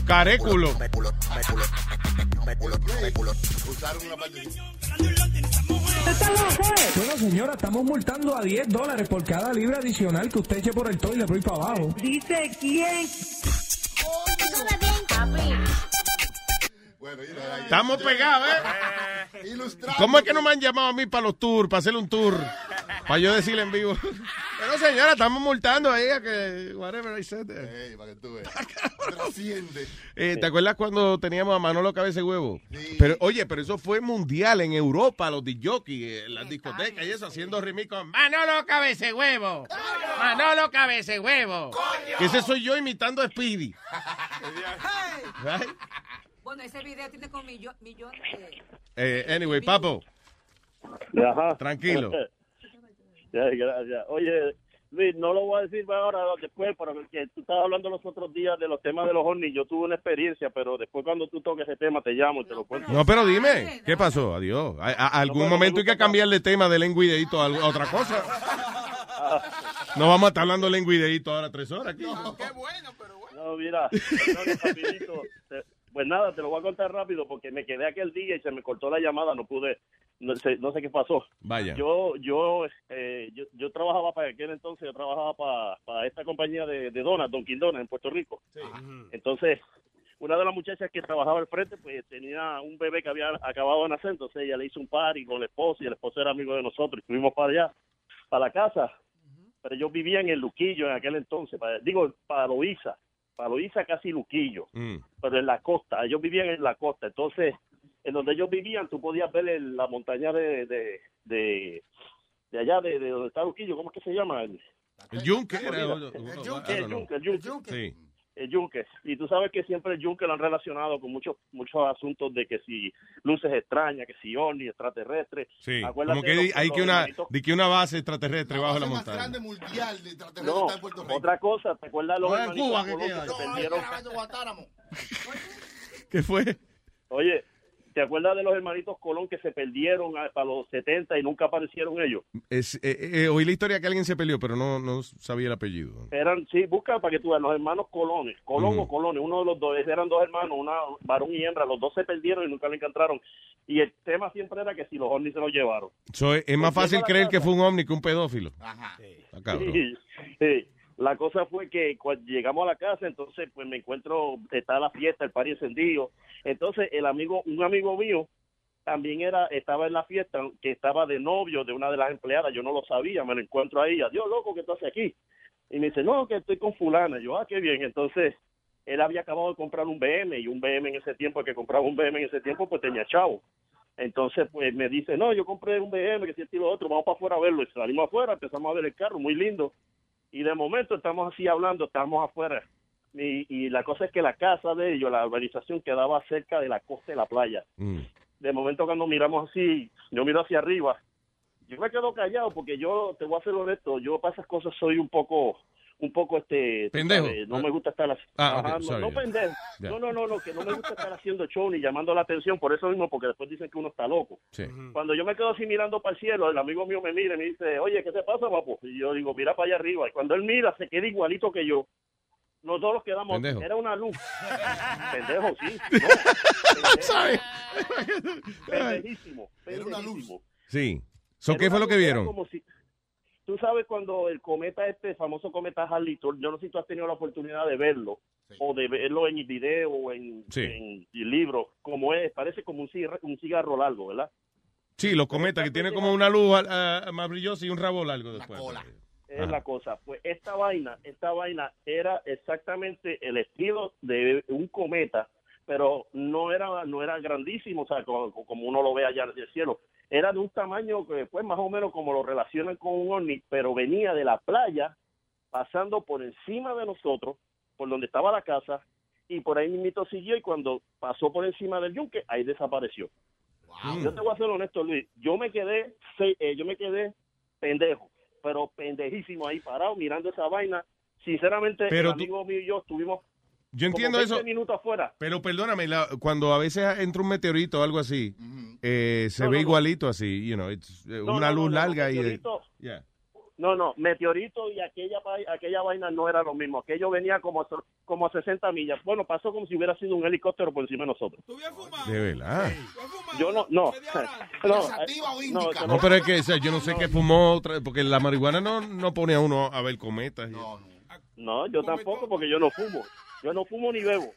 Caréculo. Bueno, señora, estamos multando a 10 dólares por cada libra adicional que usted eche por el toile por ahí para abajo. ¿Dice quién? Bueno. Estamos pegados, ¿eh? Ilustrado. ¿Cómo es que no me han llamado a mí para los tours, para hacerle un tour? Para yo decirle en vivo. Pero señora, estamos multando ahí a que... Whatever I said there. Ey, para que tú veas. Trasciende. Eh, ¿Te acuerdas cuando teníamos a Manolo Cabeza Huevo? Pero, oye, pero eso fue mundial en Europa, los DJ, en las discotecas y eso, haciendo remix con Manolo Cabeza Huevo. Manolo Cabeza Huevo. Que ese soy yo imitando a Speedy. Right? Bueno, ese video tiene como millo- millones de... Eh, anyway, Papo, Ajá. tranquilo. Ya, gracias. Oye, Luis, no lo voy a decir ahora, después, pero que tú estabas hablando los otros días de los temas de los ovnis. Yo tuve una experiencia, pero después cuando tú toques ese tema te llamo y te lo cuento. No, pero dime, ¿qué pasó? Adiós. A, a- algún momento hay que cambiar de tema de lengua y deíto a, a otra cosa. No vamos a estar hablando de lengua y deíto ahora tres horas aquí. No, mira, no, no, rapidito. Te- Pues nada, te lo voy a contar rápido porque me quedé aquel día y se me cortó la llamada, no pude, no sé, no sé qué pasó. Vaya. Yo, yo, eh, yo, yo trabajaba para aquel entonces, yo trabajaba para, para esta compañía de, de donas, Don Donuts en Puerto Rico. Entonces, una de las muchachas que trabajaba al frente, pues tenía un bebé que había acabado de nacer, entonces ella le hizo un party con el esposo y el esposo era amigo de nosotros y fuimos para allá, para la casa. Pero yo vivía en el Luquillo en aquel entonces, para- digo, para Loíza, para Loíza casi Luquillo, Mm. pero en la costa, ellos vivían en la costa, entonces en donde ellos vivían tú podías ver el- la montaña de, de, de, de allá, de, de donde está Luquillo, ¿cómo es que se llama? El, El yunque era, El yunque, el yunque, el yunque. Sí. El yunque. Y tú sabes que siempre el yunque lo han relacionado con muchos muchos asuntos de que si luces extrañas, que si ovni, extraterrestres. Sí, Acuérdate como que de di- los- hay que una, que una base extraterrestre bajo la más montaña. grande mundial de extraterrestres No, está en Puerto Rico. otra cosa, ¿te acuerdas de los No, en hermanitos Cuba, que fue? Oye, ¿te acuerdas de los hermanitos Colón que se perdieron para los 70 y nunca aparecieron ellos? Es, eh, eh, oí la historia que alguien se peleó, pero no, no sabía el apellido. Eran, sí, busca para que tú veas, los hermanos Colones, Colón o Colones, uno de los dos, eran dos hermanos, una varón y hembra, los dos se perdieron y nunca lo encontraron. Y el tema siempre era que si los ovnis se los llevaron. So, es más fácil creer que fue un ovni que un pedófilo. Ajá. Sí, sí. La cosa fue que cuando llegamos a la casa, entonces pues me encuentro, está la fiesta, el party encendido. Entonces el amigo, un amigo mío también era estaba en la fiesta, que estaba de novio de una de las empleadas, yo no lo sabía, me lo encuentro ahí, adiós loco, ¿qué tú haces aquí? Y me dice, no, que estoy con fulana. Yo, ah, qué bien. Entonces él había acabado de comprar un BM y un BM en ese tiempo, el que compraba un BM en ese tiempo, pues tenía chavo. Entonces, pues me dice, no, yo compré un BM, que si lo otro, vamos para afuera a verlo. Y salimos afuera, empezamos a ver el carro, muy lindo. Y de momento estamos así hablando, estamos afuera. Y, y la cosa es que la casa de ellos, la urbanización, quedaba cerca de la costa de la playa. Mm. De momento cuando miramos así, yo miro hacia arriba, yo me quedo callado porque yo, te voy a ser honesto, yo para esas cosas soy un poco, un poco este... Pendejo. sabes, no me gusta estar así. Ah, no, sorry, no pendejo. No, no, no, no, que no me gusta estar haciendo show ni llamando la atención, por eso mismo, porque después dicen que uno está loco. Sí. Cuando yo me quedo así mirando para el cielo, el amigo mío me mira y me dice, oye, ¿qué te pasa, papo? Y yo digo, mira para allá arriba. Y cuando él mira, se queda igualito que yo. Los quedamos, Pendejo. era una luz. Pendejo, sí. Sorry. Pendejísimo. Era una luz. pendejísimo. Sí. So, ¿Qué fue lo que vieron? como si- Tú sabes cuando el cometa este, famoso cometa Harley-Tur, yo no sé si tú has tenido la oportunidad de verlo, o de verlo en video o en, Sí. en libro, como es, parece como un cigarro, un cigarro largo, ¿verdad? Sí, los cometas, que tiene como una luz ah, más brillosa y un rabo largo después. es Ajá. la cosa. Pues esta vaina, esta vaina era exactamente el estilo de un cometa, pero no era, no era grandísimo, o sea, como, como uno lo ve allá en el cielo. Era de un tamaño que pues más o menos como lo relacionan con un ovni, pero venía de la playa, pasando por encima de nosotros, por donde estaba la casa, y por ahí mismito siguió, y cuando pasó por encima del yunque, ahí desapareció. Yo te voy a ser honesto, Luis. Yo me quedé, eh, yo me quedé pendejo, pero pendejísimo ahí parado mirando esa vaina. Sinceramente, Pero el tú- amigo mío y yo estuvimos Yo entiendo como 20 eso. minutos afuera. Pero perdóname, la- cuando a veces entra un meteorito o algo así, eh, se No, ve no, no. igualito así, you know, it's, eh, No, una no, luz no, no, larga y... yeah. No, no, meteorito y aquella aquella vaina no era lo mismo. Aquello venía como como a 60 millas. Bueno, pasó como si hubiera sido un helicóptero por encima de nosotros. De verdad. Yo no, no. no, eh, no, No, pero es que o sea, yo no sé qué fumó, otra- porque la marihuana no, no pone a uno a ver cometas. y- No, yo tampoco porque yo no fumo. Yo no fumo ni bebo.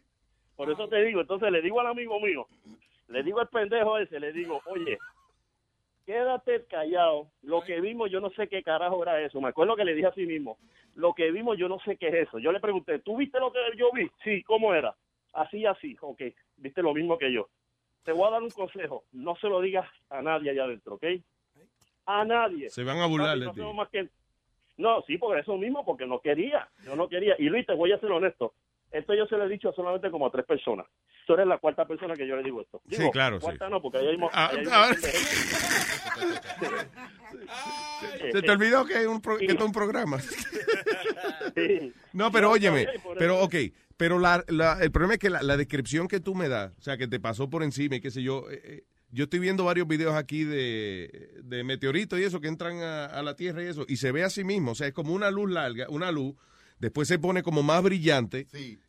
Por eso te digo, entonces le digo al amigo mío, le digo al pendejo ese, le digo, oye, quédate callado. Lo que vimos, yo no sé qué carajo era eso. Me acuerdo que le dije a sí mismo, lo que vimos, yo no sé qué es eso. Yo le pregunté, ¿tú viste lo que yo vi? Sí, ¿cómo era? Así, así. Ok, viste lo mismo que yo. Te voy a dar un consejo. No se lo digas a nadie allá adentro, ¿ok? A nadie. Se van a burlar de no No, sí, porque eso mismo, porque no quería. Yo no quería. Y Luis, te voy a ser honesto. Esto yo se lo he dicho solamente como a tres personas. Tú eres la cuarta persona que yo le digo esto. Sí, claro, sí. Cuarta no, porque ahí hay, Ah, ahí hay ah. Se te olvidó que, es un pro- que esto es un programa. No, pero óyeme, pero ok, pero la, la- el problema es que la, la descripción que tú me das, o sea, que te pasó por encima y qué sé yo, eh, eh, yo estoy viendo varios videos aquí de, de meteoritos y eso que entran a, a la Tierra y eso, y se ve así mismo, o sea, es como una luz larga, una luz, después se pone como más brillante,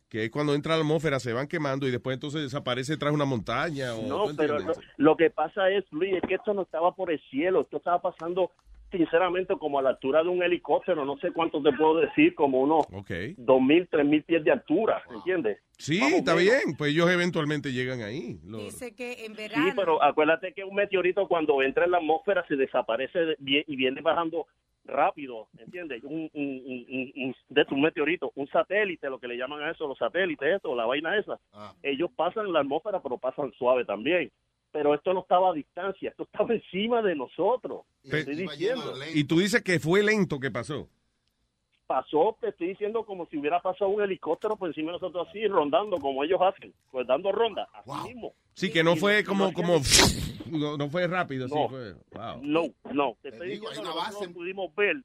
que es cuando entra a la atmósfera, se van quemando y después entonces desaparece tras una montaña. O, No, ¿tú pero lo, que pasa es, Luis, es que esto no estaba por el cielo, esto estaba pasando, sinceramente, como a la altura de un helicóptero, no sé cuánto te puedo decir, como unos Ok. dos mil, tres mil pies de altura, ¿entiendes? Sí, está menos. bien, pues ellos eventualmente llegan ahí. Lo- Dice que en Sí, verano. pero acuérdate que un meteorito cuando entra en la atmósfera se desaparece y viene bajando rápido, ¿entiendes? Un, un, un- un- un- de un meteorito, un satélite, lo que le llaman a eso, los satélites, eso, la vaina esa. Ellos pasan la atmósfera, pero pasan suave también. Pero esto no estaba a distancia, esto estaba encima de nosotros. Te estoy diciendo. Y tú dices que fue lento que pasó. Pasó, te estoy diciendo, como si hubiera pasado un helicóptero por encima de nosotros así, rondando, como ellos hacen, pues dando ronda, así mismo. Sí, que no fue como, como, no, no fue rápido, sí No. fue. Wow. No, no, te estoy digo, diciendo, nosotros lo pudimos ver,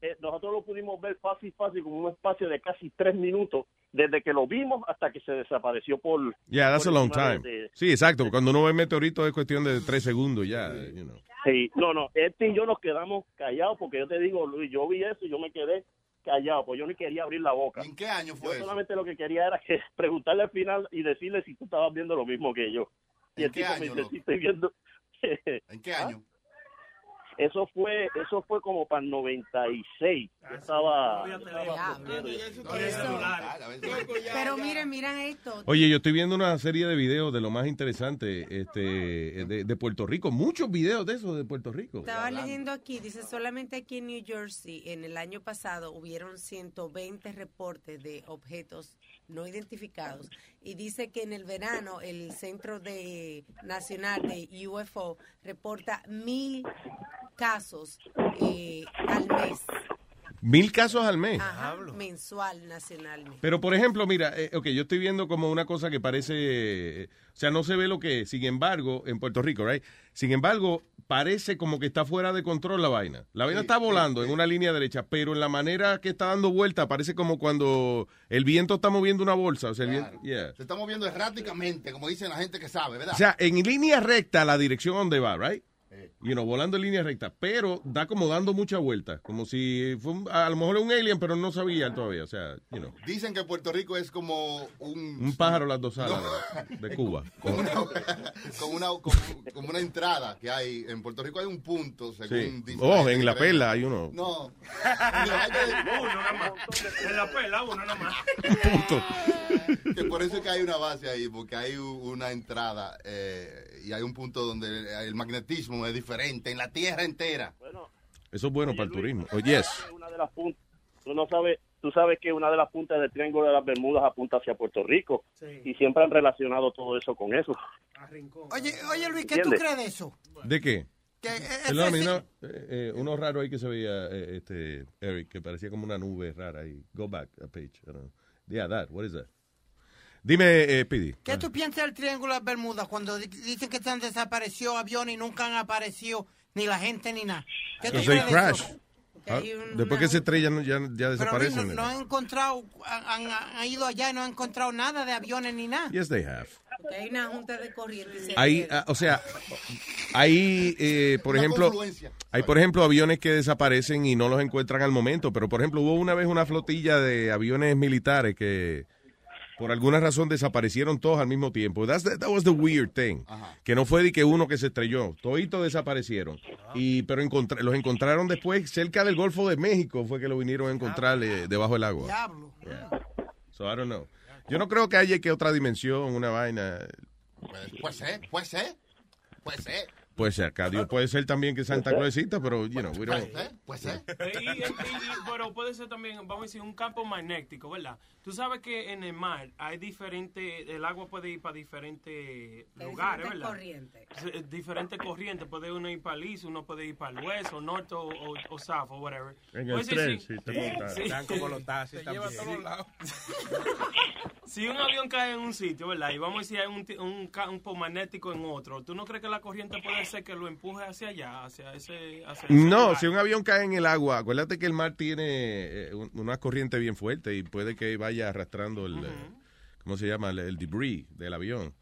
eh, nosotros lo pudimos ver fácil, fácil, como un espacio de casi tres minutos, desde que lo vimos hasta que se desapareció por... Yeah, that's a por long encima de- time. de- Sí, exacto. Cuando uno ve meteorito es cuestión de tres segundos ya. you know. Sí, no, no, este y yo nos quedamos callados porque yo te digo, Luis, yo vi eso y yo me quedé callado, pues yo ni quería abrir la boca. ¿En qué año fue Yo eso? solamente lo que quería era que preguntarle al final y decirle si tú estabas viendo lo mismo que yo. Y ¿En el qué tipo año, me dice, loco? sí, estoy viendo. ¿En qué año? Eso fue, eso fue como para el 96. Yo estaba... yo estaba Pero miren, miren esto. Oye, yo estoy viendo una serie de videos de lo más interesante este, de, de Puerto Rico. Muchos videos de eso de Puerto Rico. Estaba leyendo aquí, dice, solamente aquí en New Jersey, en el año pasado, hubieron 120 reportes de objetos no identificados. Y dice que en el verano el Centro de Nacional de UFO reporta mil casos eh, al mes. Mil casos al mes. Ajá, mensual, nacionalmente. Pero, por ejemplo, mira, eh, ok, yo estoy viendo como una cosa que parece, eh, o sea, no se ve lo que es. Sin embargo, en Puerto Rico, right? Sin embargo, parece como que está fuera de control la vaina. La vaina está volando en una línea derecha, pero en la manera que está dando vuelta parece como cuando el viento está moviendo una bolsa. O sea, el viento- yeah. Se está moviendo erráticamente, como dicen la gente que sabe, ¿verdad? O sea, en línea recta la dirección donde va, right? You know, volando en línea recta, pero da como dando muchas vueltas, como si fue un- a lo mejor un alien, pero no sabía todavía, o sea, you know, Dicen que Puerto Rico es como un... un pájaro las dos alas de, de Cuba. Como una, como, una, como, como una entrada que hay. En Puerto Rico hay un punto, según Sí. Oh, en la perla hay uno. No. Uno nada más. En la pela, uno nada más. que por eso es que hay una base ahí, porque hay una entrada eh, y hay un punto donde el, el magnetismo es diferente en la Tierra entera. Eso es bueno para el turismo. Oh, yes. Una de las puntas, tú no sabes, tú sabes que una de las puntas del Triángulo de las Bermudas apunta hacia Puerto Rico y siempre han relacionado todo eso con eso. Oye, oye Luis, ¿qué tú crees de eso? ¿De qué? Que, eh, ese- no, eh, eh, uno raro ahí que se veía, eh, este, Eric, que parecía como una nube rara ahí. Go back a page. I don't know. Yeah, that. What is that? Dime, eh, Pidi. ¿Qué tú piensas del Triángulo de las Bermudas cuando di- dicen que se han desaparecido aviones y nunca han aparecido ni la gente ni nada? ¿Qué tú they crees de crash. eso? Ah, Después que se estrellan, ya, ya Pero desaparecen. no, no han encontrado, han, ido allá y no han encontrado nada de aviones ni nada. Yes, they have. Porque hay una junta de corriente. Hay, ah, o sea, hay, eh, por Una ejemplo, hay, por ejemplo, aviones que desaparecen y no los encuentran al momento. Pero, por ejemplo, hubo una vez una flotilla de aviones militares que, por alguna razón, desaparecieron todos al mismo tiempo. That's the- that was the weird thing. Que no fue de que uno que se estrelló. Toditos desaparecieron. Y, pero los encontraron después cerca del Golfo de México. Fue que lo vinieron a encontrar eh, debajo del agua. Diablo. So, I don't know. Yo no creo que haya que otra dimensión, una vaina. Puede ser, puede ser, puede ser. Puede ser, acá Dios puede ser también que Santa Clausita, pero, you know, we don't... Puede ser. Eh, y- y- y- pero puede ser también, vamos a decir, un campo magnético, ¿verdad? Tú sabes que en el mar hay diferentes, el agua puede ir para diferentes lugares, ¿verdad? corrientes. Diferentes corrientes, puede uno ir para el east, uno puede ir para el west, o norte, o, o, o south, o whatever. En el Puede ser, tren, sí. Están como los taxis Se lleva a también. todos lados. Si un avión cae en un sitio, ¿verdad? Y vamos a decir hay un, ti- un campo magnético en otro, ¿tú no crees que la corriente puede que lo empuje hacia allá, hacia ese... Hacia ese No, lugar? si un avión cae en el agua, acuérdate que el mar tiene eh, un- una corriente bien fuerte y puede que vaya arrastrando el, eh, ¿cómo se llama? El, el debris del avión.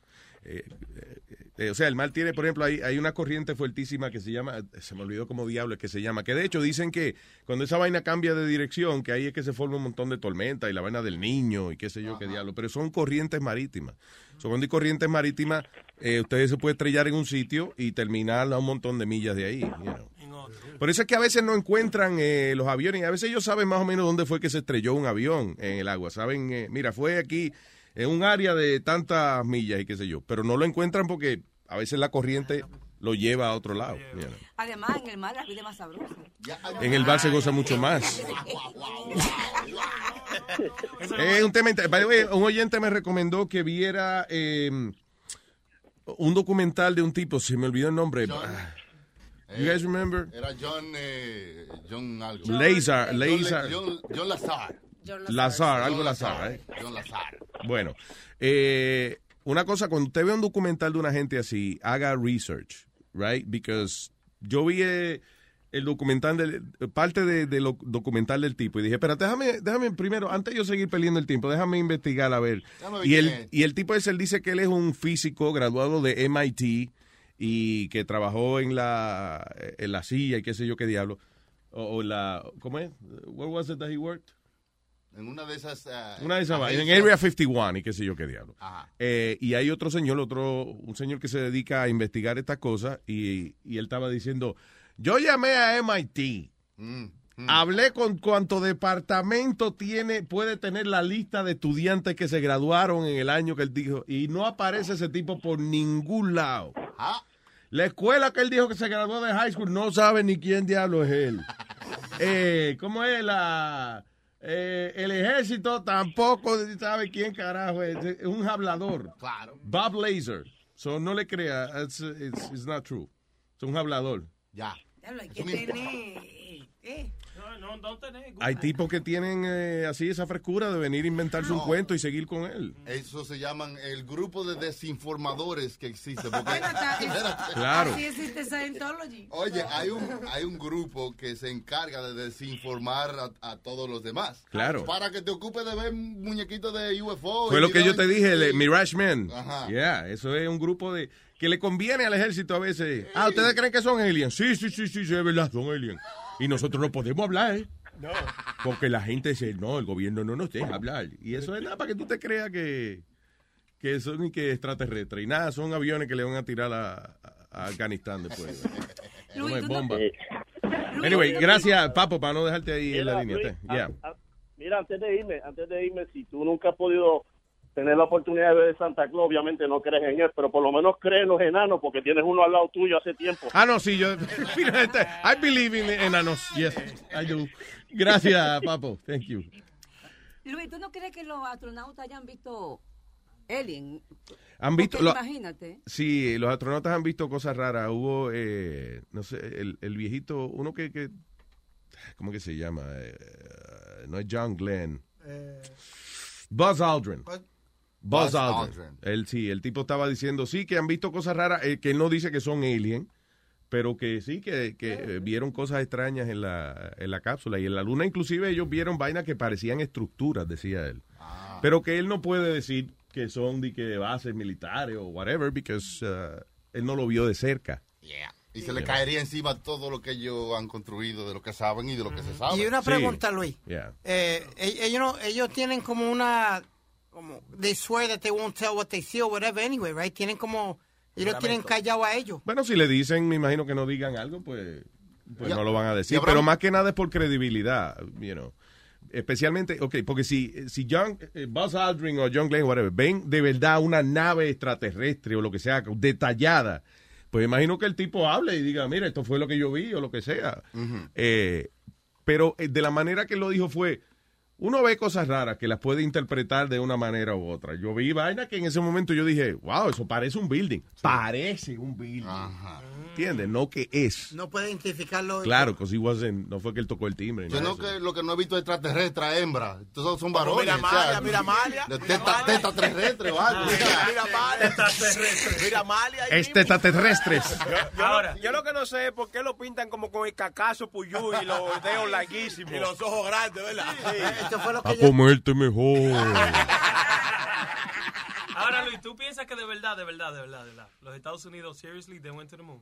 Eh, eh, eh, o sea, el mar tiene, por ejemplo, hay, hay una corriente fuertísima que se llama, se me olvidó cómo diablo que se llama, que de hecho dicen que cuando esa vaina cambia de dirección, que ahí es que se forma un montón de tormenta y la vaina del niño y qué sé yo qué diablo, pero son corrientes marítimas. So, cuando hay corrientes marítimas, eh, ustedes se puede estrellar en un sitio y terminar a un montón de millas de ahí. you know. Por eso es que a veces no encuentran eh, los aviones. A veces ellos saben más o menos dónde fue que se estrelló un avión en el agua. Saben, eh, mira, fue aquí en un área de tantas millas y qué sé yo. Pero no lo encuentran porque a veces la corriente lo lleva a otro lado. Además, en el mar la vida es más sabrosa. En el bar se goza mucho más. Un tema. oyente me recomendó que viera eh, un documental de un tipo, se me olvidó el nombre. Ah, You guys remember? Era John, eh, John algo. Lazar, John, Lazar. John, John Lazar. Lazar, algo John Lazar, ¿eh? John Lazar. Bueno, eh, una cosa, cuando usted ve un documental de una gente así, haga research, right? Because yo vi eh, el documental, del, parte de- del documental del tipo y dije, espera, déjame, déjame primero, antes de yo seguir perdiendo el tiempo, déjame investigar a ver. Y el, y el tipo ese, él dice que él es un físico graduado de MIT y que trabajó en la, en la silla y qué sé yo qué diablo. O, o la, ¿cómo es? Where was it that he worked? En una de esas. ah, Una de esas en Area 51 y qué sé yo qué diablo. Ajá. Eh, y hay otro señor, otro, un señor que se dedica a investigar estas cosas y, y él estaba diciendo, yo llamé a MIT, Mm, hablé con cuánto departamento tiene, puede tener la lista de estudiantes que se graduaron en el año que él dijo y no aparece ese tipo por ningún lado. Ah. La escuela que él dijo que se graduó de high school no sabe ni quién diablo es él. Eh, ¿Cómo es la...? Eh, el ejército tampoco sabe quién carajo es. Es un hablador. Claro. Bob Laser. So, no le crea. It's, it's- it's not true. Es un hablador. Ya. Hay que tener... ¿eh? No, no, no tenés. Hay tipos que tienen eh, así esa frescura de venir a inventarse un cuento y seguir con él. Eso se llaman el grupo de desinformadores que existe. Porque. Claro. Así existe Scientology. Oye, hay un, hay un grupo que se encarga de desinformar a, a todos los demás. Claro. Para que te ocupes de ver muñequitos de UFO. Fue lo que yo te dije, el Mirage Man. Ajá. Yeah, eso es un grupo de que le conviene al ejército a veces. Ah, ¿ustedes creen que son aliens? Sí, sí, sí, sí, sí, es verdad, son aliens. Y nosotros no podemos hablar, ¿eh? No. Porque la gente dice, no, el gobierno no nos deja hablar. Y eso es nada para que tú te creas que, que son ni que extraterrestres. Y nada, son aviones que le van a tirar a, a Afganistán después. Como es bomba. Anyway, gracias, Papo, para no dejarte ahí en la Mira, línea. Luis, te- yeah. a- a- mira, antes de irme, antes de irme, si tú nunca has podido tener la oportunidad de ver Santa Claus, obviamente no crees en él, pero por lo menos crees en los enanos porque tienes uno al lado tuyo hace tiempo. Ah, no, sí, yo. Este, I believe in enanos. Yes, I do. Gracias, Papo. Thank you. Luis, ¿tú no crees que los astronautas hayan visto Alien? Han visto. Lo- imagínate. Sí, los astronautas han visto cosas raras. Hubo, eh, no sé, el, el viejito, uno que, que. ¿Cómo que se llama? Eh, no es John Glenn. Buzz Aldrin. Buzz, Buzz Aldrin. Aldrin. Él sí, el tipo estaba diciendo, sí, que han visto cosas raras, eh, que él no dice que son alien, pero que sí, que, que, eh, vieron cosas extrañas en la, en la cápsula. Y en la luna inclusive ellos vieron vainas que parecían estructuras, decía él. Pero que él no puede decir que son de que bases militares o whatever, because uh, él no lo vio de cerca. Y se le caería encima todo lo que ellos han construido, de lo que saben y de lo que se sabe. Y una pregunta, Luis. Yeah. Eh, e- ellos, ellos tienen como una, como, they swear that they won't tell what they see or whatever anyway, right? Tienen como, ellos tienen callado a ellos. Bueno, si le dicen, me imagino que no digan algo, pues, pues no lo van a decir. Pero más que nada es por credibilidad, you know. Especialmente, ok, porque si, si John, eh, Buzz Aldrin o John Glenn, whatever, ven de verdad una nave extraterrestre o lo que sea, detallada, pues imagino que el tipo hable y diga, mira, esto fue lo que yo vi o lo que sea. Eh, pero eh, de la manera que lo dijo fue, uno ve cosas raras que las puede interpretar de una manera u otra. Yo vi vaina que en ese momento yo dije, wow, eso parece un building. Parece un building. ¿Entiendes? No que es. No puede identificarlo. Claro, because he wasn't- no fue que él tocó el timbre. Yo no que lo que no he visto extraterrestre a hembra. Todos son varones. mira Amalia, mira Amalia. de Teta, teta terrestre o algo. Mira, Amalia. Mira Amalia. ahí Este extraterrestres. Yo, Ahora, yo lo que no sé es por qué lo pintan como con el cacazo puyú y los dedos larguísimos. Y los ojos grandes, ¿verdad? Esto fue lo A comerte mejor. Ahora, Luis, ¿tú piensas que de verdad, de verdad, de verdad, de verdad, los Estados Unidos, seriously, they went to the moon?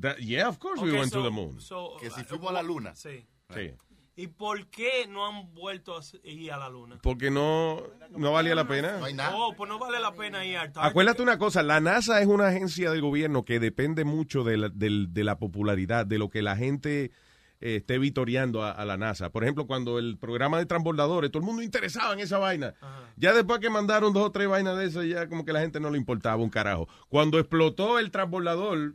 That- yeah, of course we Okay, went to so- the moon. so, Que si uh, fuimos a la luna. Sí. Sí. ¿Y por qué no han vuelto a ir a la luna? Porque no, no valía la pena. Oh, pues no vale la pena ir al. Acuérdate una cosa, la NASA es una agencia del gobierno que depende mucho de la, del- de la popularidad, de lo que la gente eh, esté vitoreando a, a la NASA. Por ejemplo, cuando el programa de transbordadores, todo el mundo interesaba en esa vaina. Ya después que mandaron dos o tres vainas de esas, ya como que la gente no le importaba un carajo. Cuando explotó el transbordador,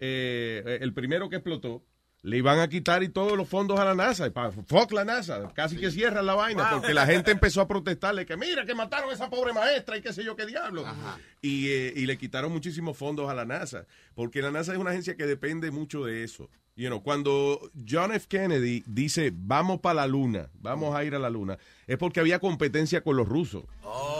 eh, el primero que explotó, le iban a quitar y todos los fondos a la NASA. Y pa- Fuck la NASA. Casi que cierran la vaina Wow. porque la gente empezó a protestarle que mira que mataron a esa pobre maestra y qué sé yo qué diablo. Y, eh, y le quitaron muchísimos fondos a la NASA. Porque la NASA es una agencia que depende mucho de eso. You know, cuando John F. Kennedy dice vamos para la luna, vamos a ir a la luna, es porque había competencia con los rusos.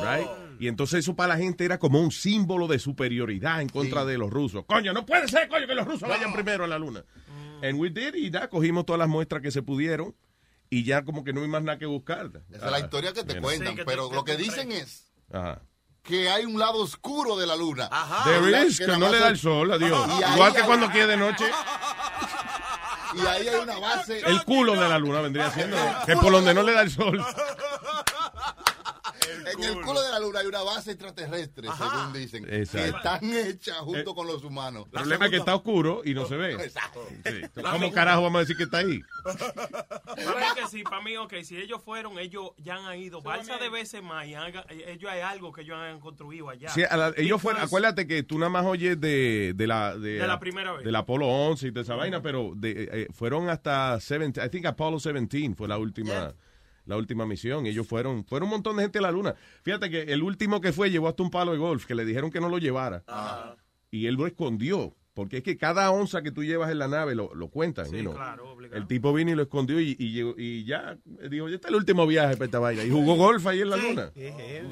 right? Y entonces eso para la gente era como un símbolo de superioridad en contra de los rusos. Coño, no puede ser, coño, que los rusos vayan primero a la luna. And we did, y ya cogimos todas las muestras que se pudieron y ya como que no hay más nada que buscar. Esa es la historia que te cuentan, pero lo que dicen es Ajá. que hay un lado oscuro de la luna. There is, que no le da el sol, adiós. Igual que hay- cuando quede de noche, Y ahí hay una base. el culo de la luna vendría siendo. Que por donde no le da el sol. En el culo de la luna hay una base extraterrestre, según dicen, que Exacto. están hechas junto Eh, con los humanos. El problema es que está oscuro y no se ve. Exacto. Sí. ¿Cómo carajo vamos a decir que está ahí? Para mí que sí, para mí, ok, si ellos fueron, ellos ya han ido balsa de veces más y han- ellos hay algo que ellos han construido allá. Sí, a la- ellos fueron, acuérdate que tú nada más oyes de, de la de, De la primera vez. del Apolo 11 y de esa vaina, pero de, eh, fueron hasta 17, I think Apollo 17 fue la última la última misión. Ellos fueron fueron un montón de gente a la luna. Fíjate que el último que fue llevó hasta un palo de golf que le dijeron que no lo llevara. Y él lo escondió. Porque es que cada onza que tú llevas en la nave lo, lo cuentan. Sí, claro, obligado. El tipo vino y lo escondió y, y, llegó- y ya dijo, ya está el último viaje para esta vaina. Y jugó golf ahí en la luna.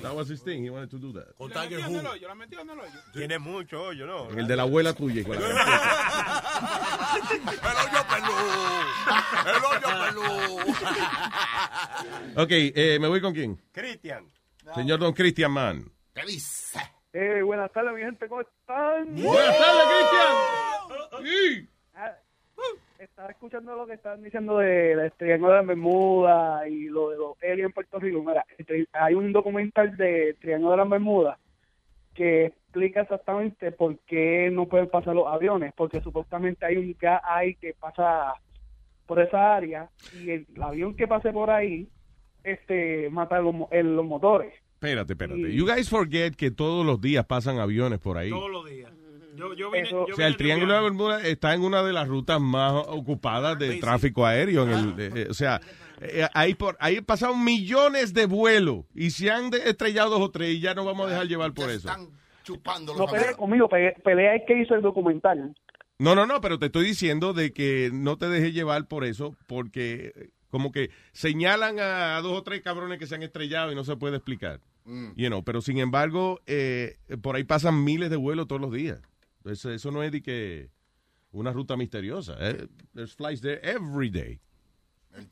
That was his thing. He wanted to do that. Con Tiger Woods. Tiene mucho hoyo, ¿no? En el de la abuela tuya. la gran puta. El hoyo pelú. Ok, eh, me voy con quién. Cristian. Señor Don Christian Mann. ¿Qué dice? Eh, buenas tardes, mi gente, ¿cómo están? Buenas tardes, Cristian. Ah, Estaba escuchando lo que estaban diciendo de la Triángulo de las Bermudas y lo de los aliens en Puerto Rico. Mira, hay un documental de Triángulo de las Bermudas que explica exactamente por qué no pueden pasar los aviones, porque supuestamente hay un gas ahí que pasa por esa área y el, avión que pase por ahí este mata los, el- los motores. Espérate, espérate. You guys forget que todos los días pasan aviones por ahí. Todos los días. Yo, yo vine, yo O sea, el Triángulo de viaje. Bermuda está en una de las rutas más ocupadas de tráfico aéreo. En el, eh, eh, o sea, eh, ahí, por, ahí pasan millones de vuelos y se han de- estrellado dos o tres y ya no vamos a dejar llevar por eso. chupando No pelee conmigo, pe- pelea es que hizo el documental. No, no, no, pero te estoy diciendo de que no te dejes llevar por eso, porque como que señalan a, a dos o tres cabrones que se han estrellado y no se puede explicar. Mm. You know, pero sin embargo, eh, por ahí pasan miles de vuelos todos los días. Eso, eso no es de que una ruta misteriosa. eh. There's flights there every day.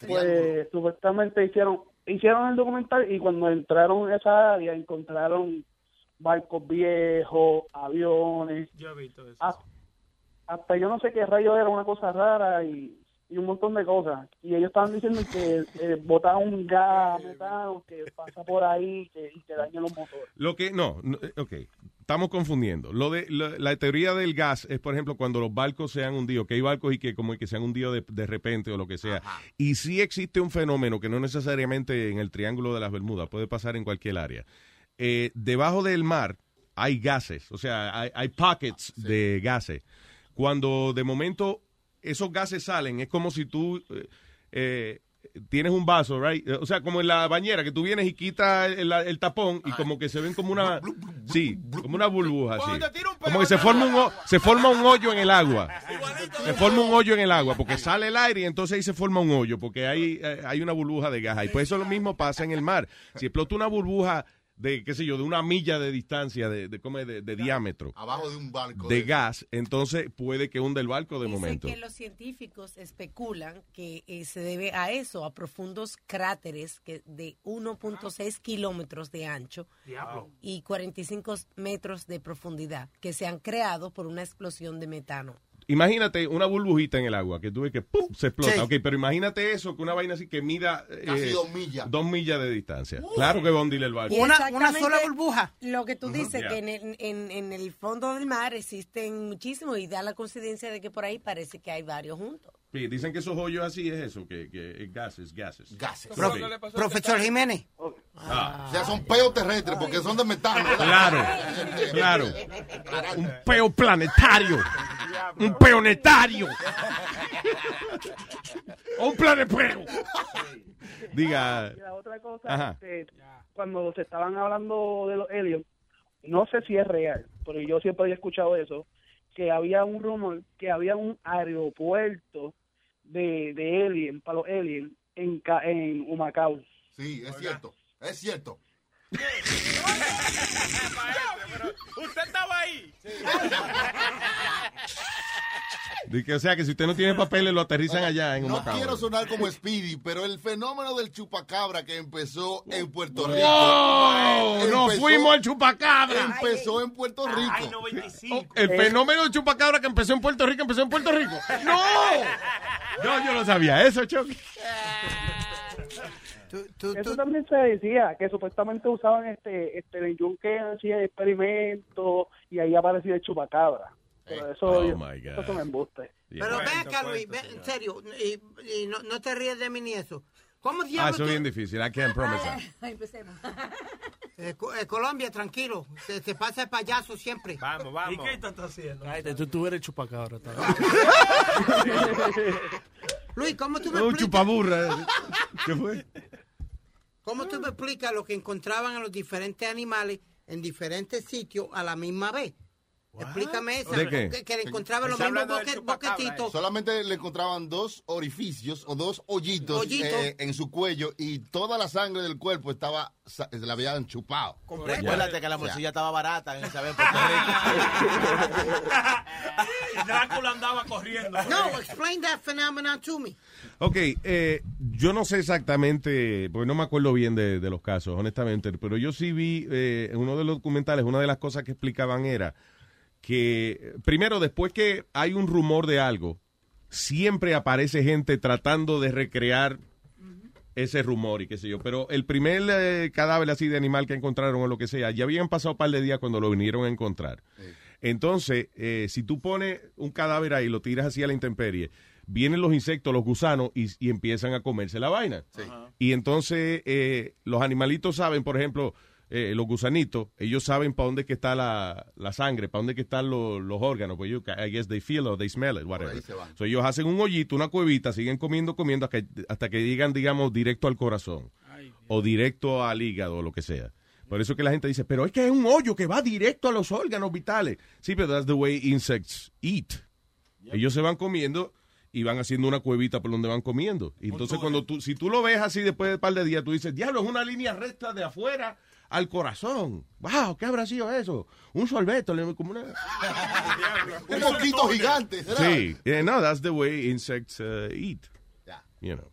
Pues supuestamente hicieron hicieron el documental y cuando entraron a esa área encontraron barcos viejos, aviones, Yo he visto eso. hasta, hasta yo no sé qué rayo era una cosa rara y, y un montón de cosas. Y ellos estaban diciendo que eh, un gas metano que pasa por ahí que, y que daña los motores. Lo que, no, no, eh, ok, estamos confundiendo. Lo de, lo- la teoría del gas es, por ejemplo, cuando los barcos se han hundido, que hay barcos y que como que se han hundido de, de repente o lo que sea. Y sí existe un fenómeno que no necesariamente en el Triángulo de las Bermudas, puede pasar en cualquier área. Eh, debajo del mar hay gases, o sea, hay, hay pockets de gases. Cuando de momento esos gases salen, es como si tú... eh, eh, tienes un vaso, right? O sea, como en la bañera, que tú vienes y quitas el, el tapón y como que se ven como una, sí, como una burbuja, sí. Como que se forma un, se forma un hoyo en el agua. Se forma un hoyo en el agua porque sale el aire y entonces ahí se forma un hoyo porque hay, eh, hay una burbuja de gas. Y pues eso lo mismo pasa en el mar. Si explota una burbuja de, qué sé yo, de una milla de distancia, de, de, ¿cómo es? de, de diámetro, Abajo de un barco. de gas, entonces puede que hunda el barco de Dice momento. que los científicos especulan que eh, se debe a eso, a profundos cráteres que de 1.6 kilómetros de ancho Diablo. y 45 metros de profundidad, que se han creado por una explosión de metano. Imagínate una burbujita en el agua que tuve que ¡pum! se explota. Sí. Ok, pero imagínate eso, que una vaina así que mida eh, dos millas. dos millas de distancia. Claro que va a hundir el barco. Y exactamente burbuja. Lo que tú dices, Yeah. que en el, en, en el fondo del mar existen muchísimos y da la coincidencia de que por ahí parece que hay varios juntos. Sí, dicen que esos hoyos así es eso, que, que es gases, gases. Gases. Pro- profesor Jiménez. Ah. O sea, son peos terrestres porque son de metano. ¿verdad? Claro, claro. Un peo planetario. Un peonetario. un planetero. Diga. Y la otra cosa, Ajá. este, cuando se estaban hablando de los aliens, no sé si es real, pero yo siempre había escuchado eso, que había un rumor que había un aeropuerto de, de alien, para los aliens, en, Ca- en Humacao. Sí, es cierto. Es cierto. Usted estaba ahí. Dice, o sea, que si usted no tiene papeles, lo aterrizan allá en No Humacao. quiero sonar como Speedy, pero el fenómeno del chupacabra que empezó en Puerto Rico. ¡Wow! ¡Nos fuimos al chupacabra! Empezó en Puerto Rico. Oh, El fenómeno del chupacabra que empezó en Puerto Rico, empezó en Puerto Rico. ¡No! No, yo no sabía eso, Chucky. Eso también se decía, que supuestamente usaban este, este el yunque hacía experimentos y ahí aparecía el chupacabra. Pero eso, Oh, yo- my God. eso son embustes. Pero ve acá, Luis, ve, en serio, y, y no, no te ríes de mí ni eso. ¿Cómo Ah, diablos eso es tú- bien difícil. I can't promise that. Empecemos. Eh, eh, Colombia, tranquilo, se, se pasa el payaso siempre. Vamos, vamos. ¿Y qué estás haciendo? Cállate, tú, tú eres chupacabra. Luis, ¿cómo tú me Un chupaburra. ¿Qué fue? ¿Cómo tú me explicas lo que encontraban a los diferentes animales en diferentes sitios a la misma vez? Explícame eso. ¿De qué? Que, que le encontraban los mismos boque- boquetitos. eh. Solamente le encontraban dos orificios o dos hoyitos eh, en su cuello y toda la sangre del cuerpo estaba la habían chupado. Recuérdate que la morcilla estaba barata en. Drácula andaba corriendo. No, explain that phenomenon to me. Ok, eh, yo no sé exactamente, porque no me acuerdo bien de, de los casos, honestamente, pero yo sí vi eh, en uno de los documentales, una de las cosas que explicaban era que, primero, después que hay un rumor de algo, siempre aparece gente tratando de recrear ese rumor y qué sé yo. Pero el primer eh, cadáver así de animal que encontraron o lo que sea, ya habían pasado un par de días cuando lo vinieron a encontrar. Entonces, eh, si tú pones un cadáver ahí y lo tiras así a la intemperie, vienen los insectos, los gusanos, y, y empiezan a comerse la vaina. Y entonces eh, los animalitos saben, por ejemplo, eh, los gusanitos, ellos saben para dónde que está la, la sangre, para dónde que están los, los órganos, pues you, I guess they feel or they smell it, whatever. So, ellos hacen un hoyito, una cuevita, siguen comiendo, comiendo hasta que, hasta que llegan, digamos, directo al corazón o directo al hígado o lo que sea. Por eso que la gente dice, pero es que es un hoyo que va directo a los órganos vitales. Sí, pero that's the way insects eat. Ellos se van comiendo y van haciendo una cuevita por donde van comiendo. Y entonces cuando tú, si tú lo ves así después de un par de días, tú dices, diablo, es una línea recta de afuera al corazón. Wow, ¿qué habrá sido eso? Un sorbeto, le- como una... Un poquito gigante. Sí, yeah, no, that's the way insects uh, eat. You know.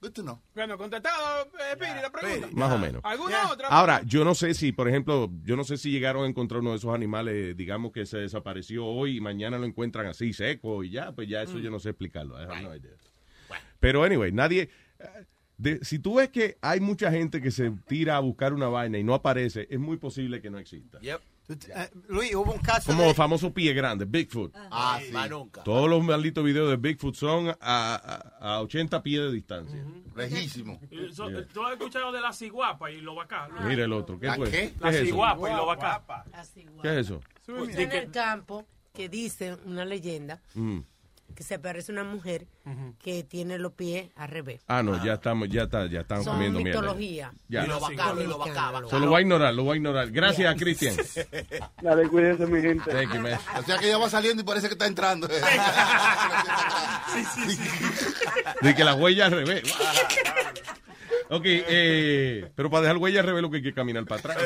Good to know. Bueno, contestado, eh, Piri, la pregunta. Más o menos. ¿Alguna otra? Ahora, yo no sé si, por ejemplo, yo no sé si llegaron a encontrar uno de esos animales, digamos que se desapareció hoy y mañana lo encuentran así seco y ya, pues ya eso yo no sé explicarlo. I have no idea. Pero anyway, nadie, eh, de- si tú ves que hay mucha gente que se tira a buscar una vaina y no aparece, es muy posible que no exista. Eh, Luis, hubo un caso Como de... famoso pie grande, Bigfoot. Ah, sí. Todos los malditos videos de Bigfoot son a, a, a 80 pies de distancia. Lejísimo. Eh, so- ¿Tú has escuchado de la ciguapa y lo vaca? Mira el otro. ¿Qué ¿La fue? qué? La ¿Qué es eso? ciguapa y lo vaca. ¿Qué es eso? En el campo que dice una leyenda Mm. Que se aparece una mujer que tiene los pies al revés. Ah, no, ya estamos, ya está, ya están Son comiendo mierda. mitología. Ya. Y lo vaca, y lo vaca. Se lo voy a ignorar, lo voy a ignorar. Gracias, Cristian. Dale, cuídense, mi gente. Thank you, man. O sea que ella va saliendo y parece que está entrando. De que la huella al revés. ok, eh, pero para dejar huella al revés lo que hay que caminar para atrás.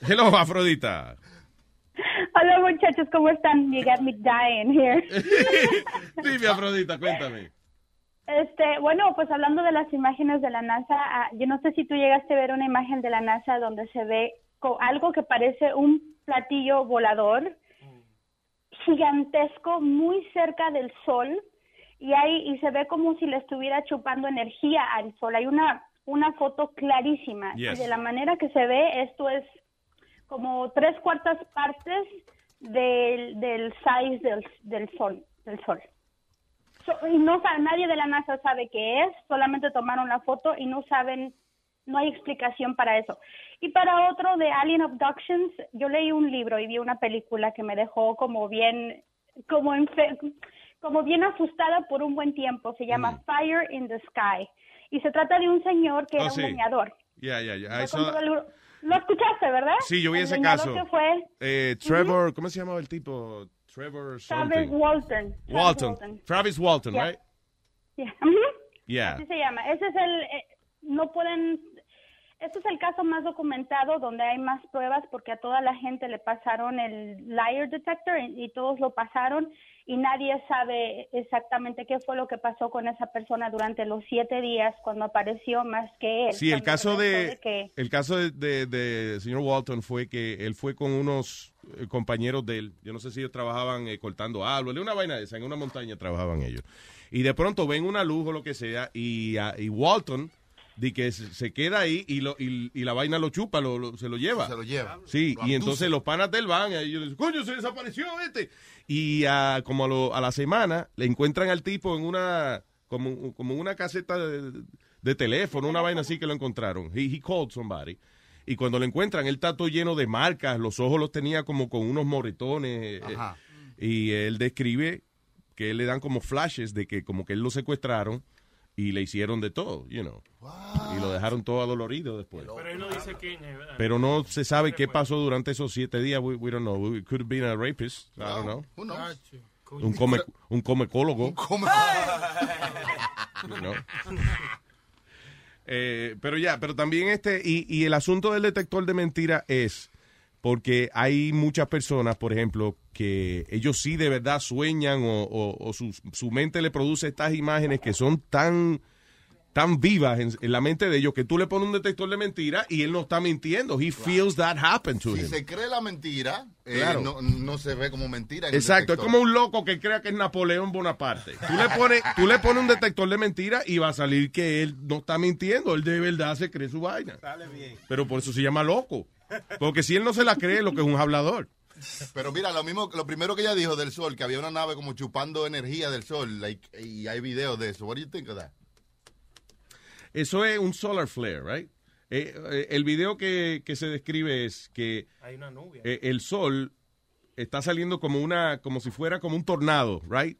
Hello, Afrodita. Hola muchachos, ¿cómo están? You got me dying here. Dime, Afrodita, cuéntame. Este, bueno, pues hablando de las imágenes de la NASA, ah, yo no sé si tú llegaste a ver una imagen de la NASA donde se ve co- algo que parece un platillo volador gigantesco muy cerca del sol y ahí y se ve como si le estuviera chupando energía al sol. Hay una una foto clarísima Yes. y de la manera que se ve esto es como tres cuartas partes del, del size del, del sol del sol. So- y no nadie de la NASA sabe qué es, solamente tomaron la foto y no saben, no hay explicación para eso. Y para otro de Alien Abductions, yo leí un libro y vi una película que me dejó como bien, como como bien asustada por un buen tiempo. Se llama Fire in the Sky y se trata de un señor que Oh, era sí. un leñador. Ya, ya, ya. Lo escuchaste, ¿verdad? Sí, yo vi El ese caso. que fue Eh, Trevor, ¿cómo se llamaba el tipo? Trevor Travis something. Walton. Travis Walton. Travis Walton, Yeah. right? Yeah. Yeah. Así se llama. Ese es el, eh, no pueden, este es el caso más documentado donde hay más pruebas porque a toda la gente le pasaron el liar detector y, y todos lo pasaron y nadie sabe exactamente qué fue lo que pasó con esa persona durante los siete días cuando apareció más que él. Sí, el caso de, de que- el caso de, de- de señor Walton fue que él fue con unos eh, compañeros de él. Yo no sé si ellos trabajaban eh, cortando árboles, una vaina de esa, en una montaña trabajaban ellos. Y de pronto ven una luz o lo que sea y, ah, y Walton de que se, queda ahí y, lo, y, y la vaina lo chupa, lo, lo- se lo lleva. Se lo lleva. Sí, Lo y entonces los panas del van, y ellos dicen, coño, se desapareció este. Y ah, como a, lo- a la semana le encuentran al tipo en una, como, como una caseta de, de teléfono, una vaina así que lo encontraron. He, he called somebody. Y cuando lo encuentran, él está todo lleno de marcas, los ojos los tenía como con unos moretones. eh, Ajá. y él describe que le dan como flashes de que como que él lo secuestraron y le hicieron de todo, you know. Y lo dejaron todo adolorido después. Pero él no dice quién es, ¿verdad? Pero no se sabe qué pasó durante esos siete días. We, we don't know. It could have been a rapist. I don't know. Who knows? Un, come, un comecólogo. Come- You know. Eh, pero ya, pero también este, y, y el asunto del detector de mentira es porque hay muchas personas, por ejemplo, que ellos sí de verdad sueñan o, o- o su, su mente le produce estas imágenes que son tan tan vivas en, en la mente de ellos que tú le pones un detector de mentira y él no está mintiendo. He feels that happen to Si him. se cree la mentira, eh, Claro. no, no se ve como mentira. en Exacto, es detector. como un loco que crea que es Napoleón Bonaparte. Tú le pones, tú le pones un detector de mentira y va a salir que él no está mintiendo, él de verdad se cree su vaina. Sale bien. Pero por eso se llama loco. Porque si él no se la cree, lo que es un hablador. Pero mira, lo mismo, lo primero que ella dijo del sol, que había una nave como chupando energía del sol, like, y hay videos de eso. What do you think of that? Eso es un solar flare, right? Eh, eh, el video que, que se describe es que Hay una nube. eh, el sol está saliendo como una, como si fuera como un tornado, right?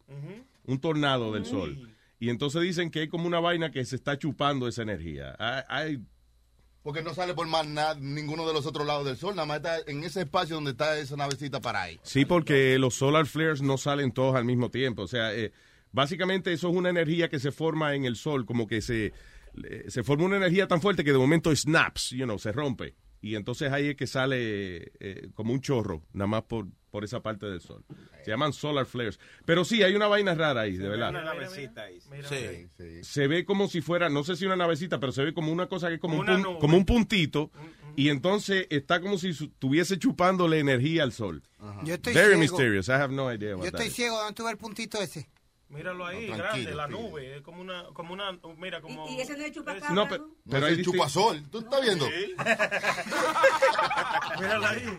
Un tornado del sol. Y entonces dicen que hay como una vaina que se está chupando esa energía. Hay- Porque no sale por más nada, ninguno de los otros lados del sol, nada más está en ese espacio donde está esa navecita para ahí. sí, porque los solar flares no salen todos al mismo tiempo. O sea, eh, básicamente eso es una energía que se forma en el sol, como que se, se forma una energía tan fuerte que de momento snaps, you know, se rompe. Y entonces ahí es que sale eh, como un chorro, nada más por, por esa parte del sol. Se llaman solar flares. Pero sí, hay una vaina rara ahí, de verdad. Una navecita ahí. Sí, se ve como si fuera, no sé si una navecita, pero se ve como una cosa que es como, un, pun- como un puntito. Y entonces está como si estuviese chupándole energía al sol. Yo estoy Very ciego. mysterious. I have no idea what Yo estoy ciego, ¿dónde tú ves el puntito ese? Míralo ahí, No, grande, la nube. Es como una, como una, mira, como... Y ese no es chupacabra, No, pero, No pero chupasol, ¿tú estás viendo? Míralo ahí.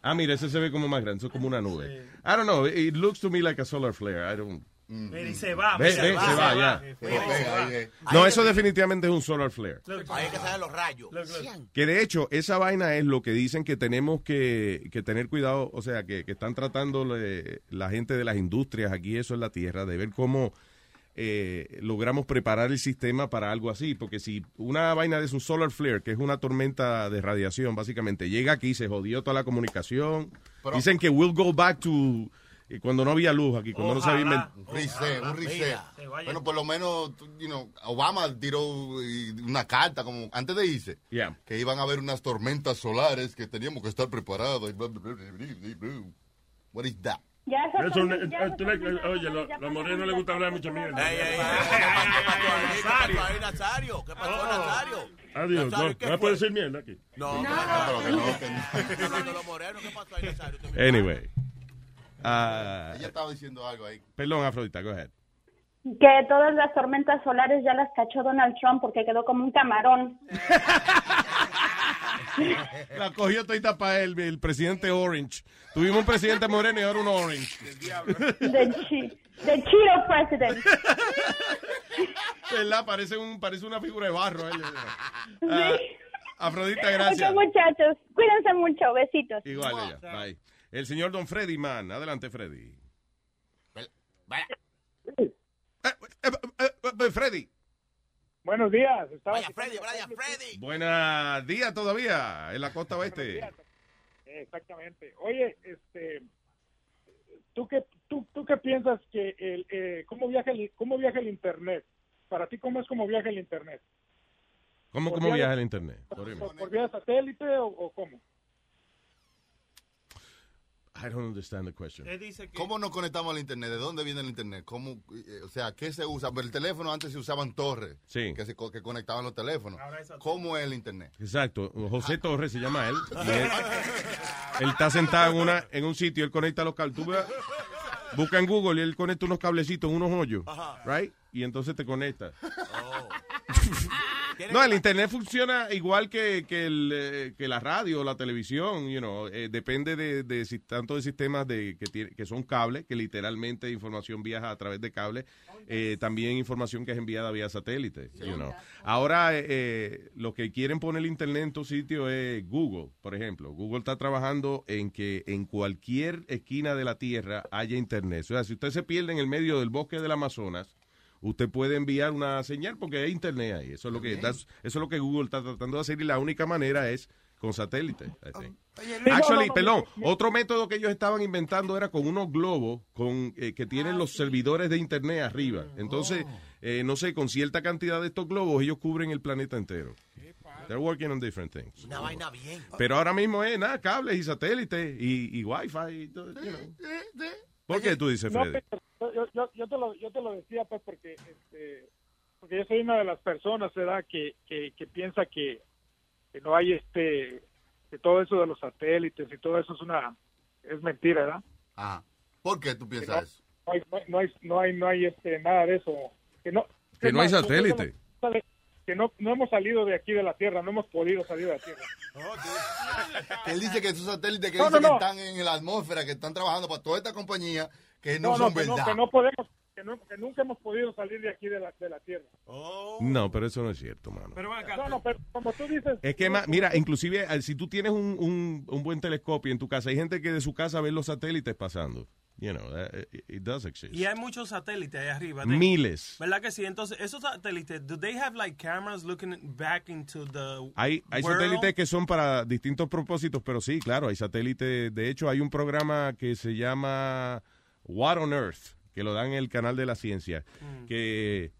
Ah, mira, ese se ve como más grande, eso es como una nube. I don't know, it looks to me like a solar flare. I don't... Mira, y se va, Ve, mira, ve, se va, ya. Mira. No, eso definitivamente es un solar flare. Ahí que salen los rayos. Que de hecho, esa vaina es lo que dicen que tenemos que, que tener cuidado, o sea, que, que están tratando le- la gente de las industrias aquí, eso en la Tierra, de ver cómo eh, logramos preparar el sistema para algo así. Porque si una vaina de un solar flare, que es una tormenta de radiación, básicamente, llega aquí, se jodió toda la comunicación. Pero- dicen que we'll go back to eh, cuando no había luz aquí, cuando no se había Un reset, un reset. Bueno, por lo menos, you know, Obama tiró eh, una carta como antes de irse. Yeah. Que iban a haber unas tormentas solares que teníamos que estar preparados. y. What is that? Ya esa Eso, oye, los morenos les gusta hablar mucha mierda. Ey, ey, ey, ¿Qué pasó ahí, Nazario? ¿Qué pasó, Nazario? Adiós, no, Nazario, ¿qué no puede decir mierda aquí. No, No, no, pero que no, no. que no. Estamos hablando de los morenos. ¿Qué pasó ahí, Nazario? Usted me- Anyway. Ah, Ella estaba diciendo algo ahí. perdón, Afrodita, go ahead. Que todas las tormentas solares ya las cachó Donald Trump porque quedó como un camarón. La cogió todita para él, el presidente Orange. Tuvimos un presidente moreno y ahora un Orange. The, chi the Cheeto president. ¿Verdad? Parece, un, parece una figura de barro. Ah, Afrodita, gracias. Ok, muchachos, cuídense mucho. Besitos. Igual ella. Bye. El señor Don Freddy Man. Adelante, Freddy. Eh, eh, eh, Freddy. Buenos días. Estaba Vaya, Freddy, vaya, Freddy. Buenos días todavía en la costa oeste. Exactamente. Oye, este, ¿tú qué, tú, tú qué piensas que el, eh, cómo viaja el, cómo viaja el internet? Para ti, ¿cómo es como viaja el internet? ¿Cómo, cómo viaja el internet? ¿Por, por- por vía satélite o, o cómo? I don't understand the question. Él dice que... ¿Cómo nos conectamos al internet? ¿De dónde viene el internet? ¿Cómo, eh, o sea, ¿qué se usa? Pero el teléfono antes se usaban torres Sí. que, se, que conectaban los teléfonos. ¿Cómo es el internet? Exacto. José Torres se llama él. Y él, él está sentado en, una, en un sitio, él conecta los cables. Tú ve- busca en Google y él conecta unos cablecitos, unos hoyos. Right? Y entonces te conecta. No, el internet funciona igual que, que, el, eh, que la radio o la televisión, you know, eh, depende de, de tanto de sistemas de, que, tiene- que son cables, que literalmente información viaja a través de cable, eh, también información que es enviada vía satélite, you know. Ahora, eh, eh, lo que quieren poner el internet en tu sitio es Google, por ejemplo. Google está trabajando en que en cualquier esquina de la Tierra haya internet. O sea, si usted se pierde en el medio del bosque del Amazonas, usted puede enviar una señal porque hay internet ahí. Eso es lo que eso es lo que Google está tratando de hacer y la única manera es con satélite. I think. Actually, perdón, otro método que ellos estaban inventando era con unos globos con eh, que tienen los servidores de internet arriba. Entonces, eh, no sé, con cierta cantidad de estos globos ellos cubren el planeta entero. They're working on different things. Una vaina bien. Pero ahora mismo es nada, cables y satélites y, y wifi. y todo, you know. ¿Por qué tú dices, No, Freddy? pero yo, yo, yo, te lo, yo te lo decía pues porque este, porque yo soy una de las personas ¿verdad? Que, que, que piensa que, que no hay este que todo eso de los satélites y todo eso es una es mentira ¿verdad? Ajá. ¿Por qué tú piensas eso? no hay no hay no hay, no hay este nada de eso que no Que no hay satélite. Que no no hemos salido de aquí de la tierra no hemos podido salir de la tierra Que él dice que esos satélites que No, dicen no, no. que están en la atmósfera, que están trabajando para toda esta compañía, que no, no, son que no, verdad. que no podemos que, no- que nunca hemos podido salir de aquí de la, de la Tierra. No, pero eso no es cierto, mano. No, no, pero como tú dices... Es que, ma- mira, inclusive, eh, si tú tienes un, un, un buen telescopio en tu casa, hay gente que de su casa ve los satélites pasando. You know, that- it, does exist. Y hay muchos satélites ahí arriba. de- Miles. ¿Verdad que sí? Entonces, esos satélites, do they have like cameras looking back into the Hay, hay world? satélites que son para distintos propósitos, pero sí, claro, hay satélites. De hecho, hay un programa que se llama What on Earth, que lo dan en el canal de la ciencia, que,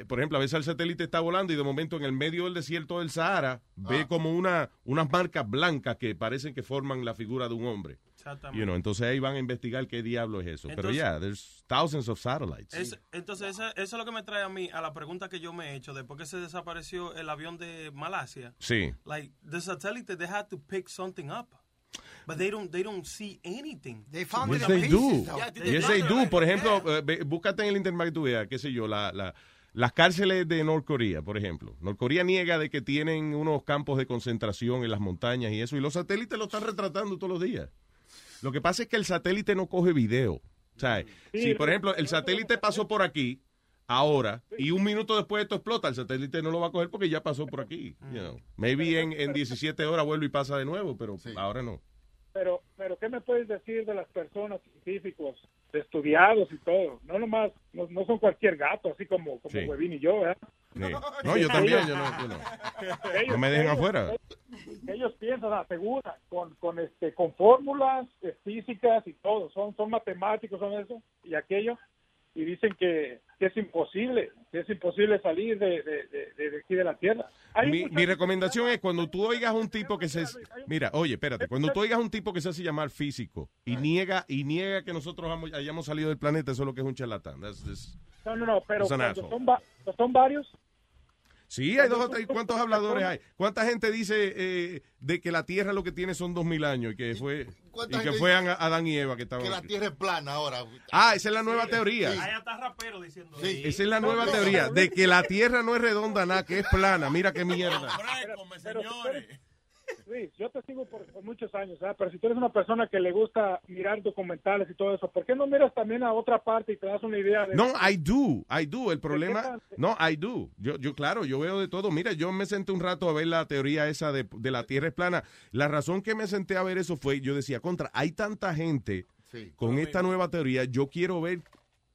eh, por ejemplo, a veces el satélite está volando y de momento en el medio del desierto del Sahara ve como una, unas marcas blancas que parecen que forman la figura de un hombre. Exactamente. You know, entonces ahí van a investigar qué diablo es eso. Pero ya, there's thousands of satellites. Es- entonces, esa- eso es lo que me trae a mí a la pregunta que yo me he hecho después que se desapareció el avión de Malasia. Sí. Like, the satellite, they had to pick something up. But they don't, they don't see anything. They Yes, they do. Yes, they do. Por ejemplo, eh, búscate en el internet que tú veas, qué sé yo, la, la- las cárceles de Norcorea, por ejemplo. Norcorea niega de que tienen unos campos de concentración en las montañas y eso, y los satélites lo están retratando todos los días. Lo que pasa es que el satélite no coge video. O sea, si por ejemplo el satélite pasó por aquí ahora y un minuto después esto explota, el satélite no lo va a coger porque ya pasó por aquí. you know. Maybe en, en 17 horas vuelve y pasa de nuevo, pero ahora no. Pero, pero ¿qué me puedes decir de las personas científicos, estudiados y todo? No nomás, no, no son cualquier gato, así como, como Sí. Huevín y yo, ¿verdad? Sí. No, yo también, yo no, yo no. No me dejen afuera. Ellos piensan, aseguran, con, con, este, con fórmulas eh, físicas y todo, son, son matemáticos, son eso y aquello, y dicen que, que es imposible, que es imposible salir de, de, de, de aquí de la Tierra. Mi, recomendación es cuando tú oigas un tipo que se mira, oye, espérate, cuando tú oigas un tipo que se hace llamar físico y niega y niega que nosotros hayamos salido del planeta, eso es lo que es un charlatán. That's- that's- No, no, no, pero va- son varios, Sí, hay dos o tres. ¿Cuántos habladores hay? ¿Cuánta gente dice eh, de que la Tierra lo que tiene son dos mil años y que fue y que fue Adán y Eva que estaban Que la tierra es plana ahora. Ah, esa es la nueva teoría. Ahí está rapero diciendo Esa es la nueva teoría de que la Tierra no es redonda nada, que es plana. Mira qué mierda. Pero Luis, yo te sigo por, por muchos años, ¿verdad? pero si tú eres una persona que le gusta mirar documentales y todo eso, ¿por qué no miras también a otra parte y te das una idea de... No, I do, I do. El problema, no, I do. Yo, yo, claro, yo veo de todo. Mira, yo me senté un rato a ver la teoría esa de, de la Tierra es plana. La razón que me senté a ver eso fue, yo decía, contra, hay tanta gente con esta nueva teoría, yo quiero ver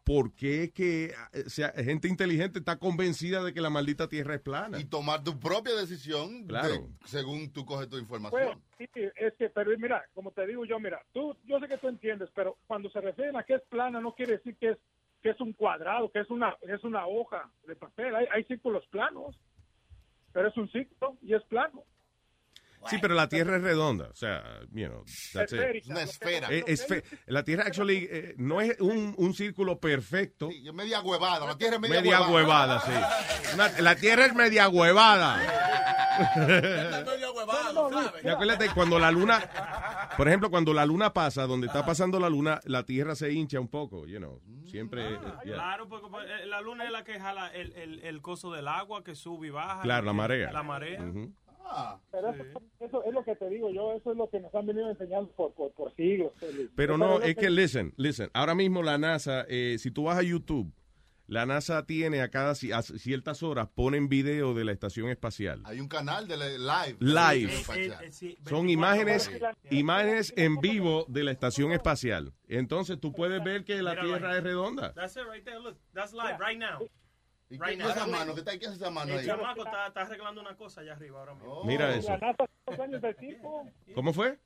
por qué es que eh, o sea, gente inteligente está convencida de que la maldita Tierra es plana. Y tomar tu propia decisión Claro. de- según tú coges tu Pues, información. sí, es que, pero mira, como te digo yo, mira, tú, yo sé que tú entiendes, pero cuando se refieren a que es plana, no quiere decir que es que es un cuadrado, que es una es una hoja de papel. Hay, hay círculos planos, pero es un círculo y es plano. Sí, pero la Tierra es redonda, o sea, you know, that's it. Esférica. Una esfera. Eh, la Tierra actually eh, no es un, un círculo perfecto. Es media huevada. La tierra es media, Media huevada, sí. Una- la Tierra es media huevada. Y acuérdate, cuando la luna, por ejemplo, cuando la luna pasa, donde está pasando la luna, la Tierra se hincha un poco, you know. Siempre. eh, yeah. Claro, porque pues, eh, la luna es la que jala el, el, el coso del agua que sube y baja. Claro, la marea. La marea. Ujú. Pero eso, eso es lo que te digo yo, eso es lo que nos han venido enseñando por, por, por siglos. Pero no, es que, listen, listen. Ahora mismo la NASA, eh, si tú vas a YouTube, la NASA tiene a cada a ciertas horas, ponen video de la estación espacial. Hay un canal de live. Live. Sí, Son imágenes, imágenes en vivo de la estación espacial. Entonces tú puedes ver que la Mira, Tierra right. es redonda. That's it right there. Look, that's live right now. ¿Y Right qué now. es esa mano? ¿Qué, está, qué es esa mano El ahí? chamaco está, está arreglando una cosa allá arriba ahora mismo. Mira eso. La NASA son los dueños del circo. ¿Cómo fue?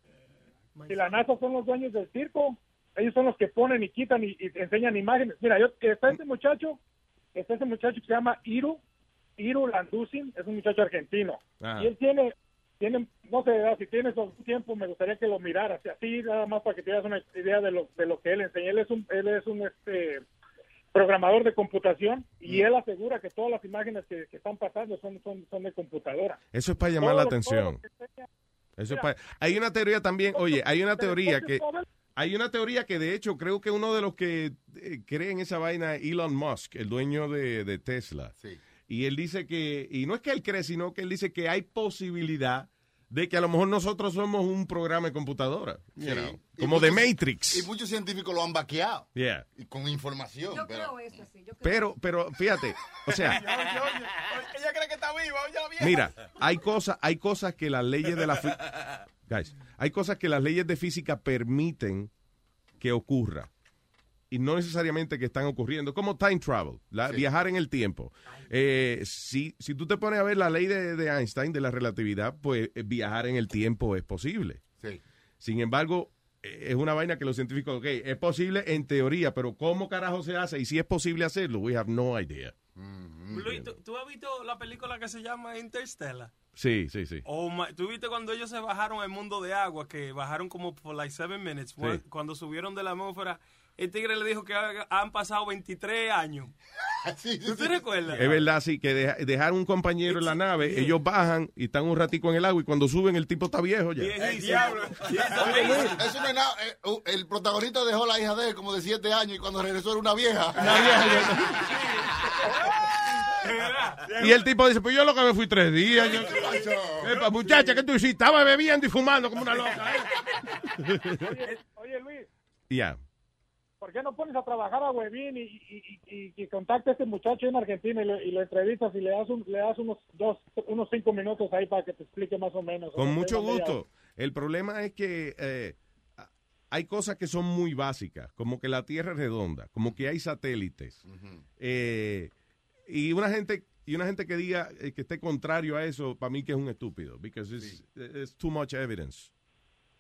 Si la NASA son los dueños del circo, ellos son los que ponen y quitan y, y enseñan imágenes. Mira, yo está este muchacho, está ese muchacho que se llama Iru, Iru Landusin, es un muchacho argentino. Ajá. Y él tiene, tiene, no sé, si tienes tiempo, me gustaría que lo miraras, así nada más para que te das una idea de lo, de lo que él enseña. Él es un, él es un este programador de computación y él asegura que todas las imágenes que, que están pasando son, son, son de computadora. Eso es para llamar Todo la atención. enseña- Eso es pa- Hay una teoría también, oye, hay una teoría que hay una teoría que de hecho creo que uno de los que eh, cree en esa vaina es Elon Musk, el dueño de, de Tesla. Y él dice que, y no es que él cree, sino que él dice que hay posibilidad de que a lo mejor nosotros somos un programa de computadora. you know, como de Matrix. Y muchos científicos lo han vaqueado. Yeah. Y con información. Yo pero- creo eso, sí. Yo creo Pero, pero fíjate, o sea, Ella cree que está viva, mira, hay cosas, hay cosas que las leyes de la guys, hay cosas que las leyes de física permiten que ocurra y no necesariamente que están ocurriendo, como time travel, la- viajar en el tiempo. Eh, si, si tú te pones a ver la ley de, de Einstein de la relatividad, pues eh, viajar en el tiempo es posible. Sí. Sin embargo, eh, es una vaina que los científicos, ok, es posible en teoría, pero ¿cómo carajo se hace? Y si es posible hacerlo, we have no idea. Luis, ¿tú, tú has visto la película que se llama Interstellar? Sí, sí, sí. Oh my- ¿Tú viste cuando ellos se bajaron al mundo de agua, que bajaron como por like seven minutes? Sí. Cuando subieron de la atmósfera, el tigre le dijo que ha- han pasado 23 años. ¿Tú te recuerdas? Es verdad, sí, que deja- dejar un compañero en la nave, ellos bajan y están un ratico en el agua y cuando suben el tipo está viejo ya. El diablo. Oye, Luis, eso no es nada. eh, El protagonista dejó la hija de él como de siete años y cuando regresó era una vieja. Y el tipo dice, pues yo lo que me fui tres días. Yo, Epa, muchacha, ¿qué tú hiciste? Estaba bebiendo y fumando como una loca. Oye, oye, Luis, Ya. ¿Por qué no pones a trabajar a Webin y, y, y, y contacta a este muchacho en Argentina y lo, y lo entrevistas y le das, un- le das unos dos, unos cinco minutos ahí para que te explique más o menos? Con mucho gusto. El problema es que eh, hay cosas que son muy básicas, como que la Tierra es redonda, como que hay satélites. Eh, y una gente y una gente que diga eh, que esté contrario a eso, para mí que es un estúpido, because it's, it's too much evidence.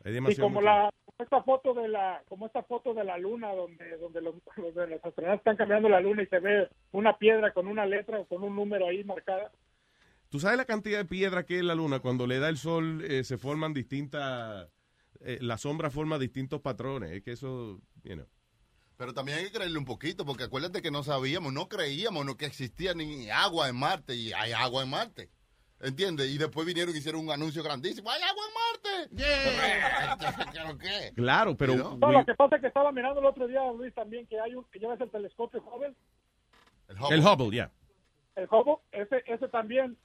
Hay como mucho- la esta foto de la como esta foto de la luna donde donde los, donde los astronautas están cambiando la luna y se ve una piedra con una letra o con un número ahí marcada. ¿Tú sabes la cantidad de piedra que es la luna? Cuando le da el sol eh, se forman distintas, eh, la sombra forma distintos patrones. Es que eso, you know. Pero también hay que creerle un poquito, porque acuérdate que no sabíamos, no creíamos no que existía ni agua en Marte, y hay agua en Marte. ¿Entiendes? Y después vinieron y hicieron un anuncio grandísimo. ¡Hay agua en Marte! Yeah. ¿Pero qué? Claro, pero No, lo que pasa es que estaba mirando el otro día, Luis, también que hay un que llevas el telescopio Hubble, el Hubble, ya. el Hubble, ese ese también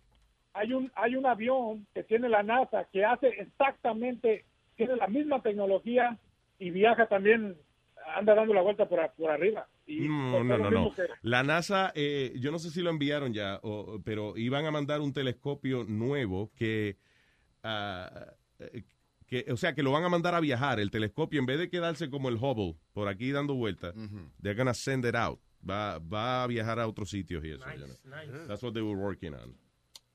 hay un hay un avión que tiene la NASA que hace exactamente tiene la misma tecnología y viaja también anda dando la vuelta por, a- por arriba. Y No, no, no, mismo no. que- La NASA, eh, yo no sé si lo enviaron ya, o- pero iban a mandar un telescopio nuevo que, ah, eh, que, o sea, que lo van a mandar a viajar. El telescopio, en vez de quedarse como el Hubble, por aquí dando vueltas, they're gonna send it out. Va, va a viajar a otros sitios y eso. you know. That's what they were working on.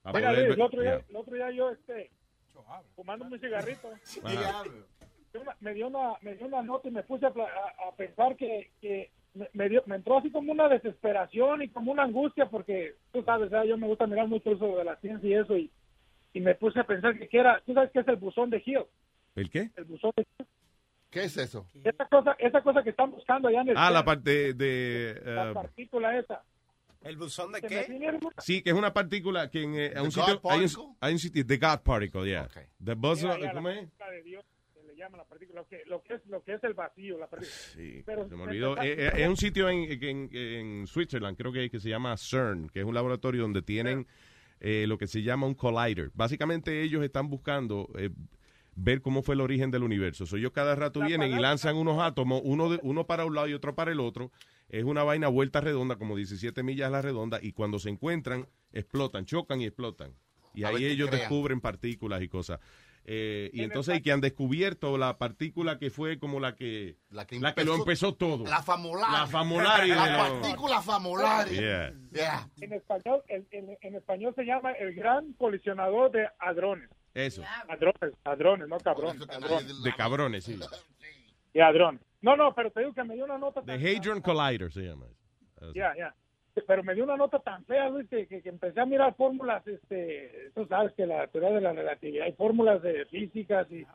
A Mira, poder el otro, día, yeah. el otro día yo este, fumando un cigarrito, Me dio una me dio una nota y me puse a, a- a pensar que, que me, me dio- me entró así como una desesperación y como una angustia porque tú sabes, ¿verdad? yo me gusta mirar mucho eso de la ciencia y eso y, y me puse a pensar que, qué era, tú sabes qué es el buzón de Hill, ¿El qué? el buzón de Hill. ¿Qué es eso? Esa cosa, esa cosa que están buscando allá en el Ah, la parte de... la uh, partícula esa. ¿El buzón de qué? Sí, que es una partícula que en, eh, un The sitio, hay un, hay un sitio, the God particle, yeah. The buzz, Mira, ya, ¿cómo la es? partícula de Dios, le llama la partícula, lo que, lo que es lo que es el vacío, la partícula. Sí, Pero- se me olvidó. Eh, eh, es un sitio en, en, en Switzerland, creo que, que se llama CERN, que es un laboratorio donde tienen eh, lo que se llama un collider. Básicamente ellos están buscando eh, ver cómo fue el origen del universo. So, ellos cada rato vienen y lanzan unos átomos, uno, de, uno para un lado y otro para el otro. Es una vaina vuelta redonda, como 17 millas la redonda, y cuando se encuentran, explotan, chocan y explotan. Y A ahí ellos crean. descubren partículas y cosas. Eh, y En entonces, y que han descubierto la partícula que fue como la que, La que, la que lo empezó todo. La famolari. La famolari de La partícula famolari. Yeah. Yeah. En español, en, en- en español se llama el gran colisionador de hadrones. Eso. Hadrones, hadrones, no cabrón. hadrones. De cabrones, sí. Y hadrones. No, no, pero te digo que me dio una nota The. Hadron Collider se llama. Ya, ya. Pero me dio una nota tan fea, Luis, que, que, que empecé a mirar fórmulas, este, tú sabes que la teoría de la relatividad, hay fórmulas de físicas y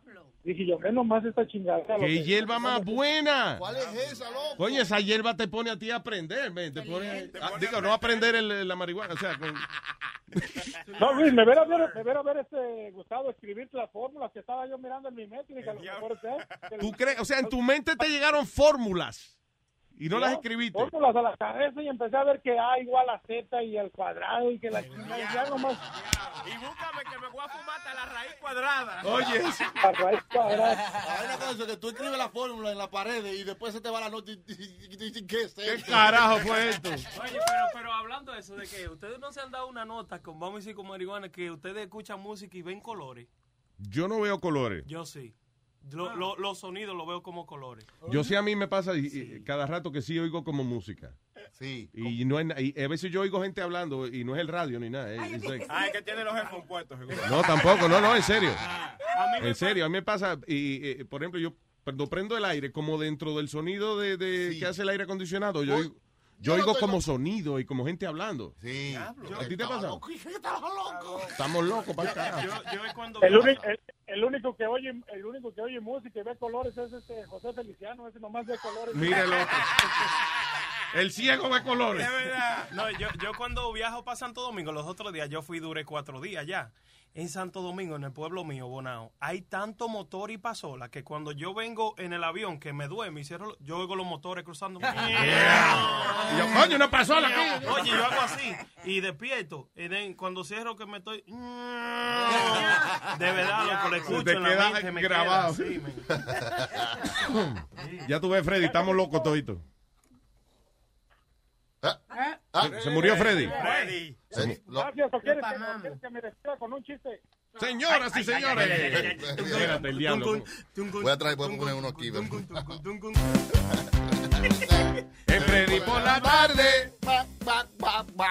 dije yo, ve nomás esta chingada. ¡Qué que- hierba más buena! ¿Cuál es esa, loco? Coño, esa hierba te pone a ti a aprender, men, te pone, ah, digo, no a aprender el- la marihuana, o sea, con- No, Luis, me hubiera, haber- me hubiera haber, este, gustado escribir las fórmulas que estaba yo mirando en mi mente y dije, a lo mejor tú crees, o sea, en tu mente te llegaron fórmulas y no las escribiste. Fórmulas a la cabeza y empecé a ver que A igual a Z y al cuadrado y que la chingada, y ya nomás Y búscame que me voy a fumar hasta la raíz cuadrada. Oye. La raíz cuadrada. Hay una cosa que tú escribes la fórmula en la pared y después se te va la nota y dices, ¿qué es ¿Qué carajo fue esto? Oye, pero, pero hablando de eso, de que ustedes no se han dado una nota con, vamos a decir, con marihuana, que ustedes escuchan música y ven colores. Yo no veo colores. Yo sí. Lo- lo- los sonidos los veo como colores. Yo sí a mí me pasa y- y cada rato que sí oigo como música. Sí. Y no es na- y a veces yo oigo gente hablando y no es el radio ni nada. es- es like- Ay, que tiene los headphones puestos. no, tampoco, no, no, en serio. A mí me En serio, a mí me pasa, y, eh, por ejemplo, yo cuando prendo el aire, como dentro del sonido de, de- que hace el aire acondicionado, yo, oigo- yo oigo como sonido y como gente hablando. Sí. ¿A ti te ha pasado? Estaba loco. Estamos locos para el carajo. Yo, yo es cuando El el, el único que oye, el único que oye música y ve colores es este José Feliciano, ese nomás ve colores. Mire el otro. El ciego de colores. De verdad. No, yo, yo cuando viajo para Santo Domingo, los otros días, yo fui, duré cuatro días ya. En Santo Domingo, en el pueblo mío, Bonao, hay tanto motor y pasola que cuando yo vengo en el avión que me duerme y cierro, yo oigo los motores cruzando. Y yo, coño, una pasola aquí. Oye, yo hago así y despierto. Y then, cuando cierro que me estoy... De verdad, loco, le escucho Te en la mente, me grabado. queda así, me- Ya tú ves, Freddy, estamos locos toditos. Ah, Se- murió Freddy. Freddy. Se mu- Gracias, ¿o quieres, que, o quieres que me despida con un chiste? Señoras y señores. Espérate, el diablo. Voy a traer, voy a poner uno aquí. ¿verdad? Es Freddy por la tarde.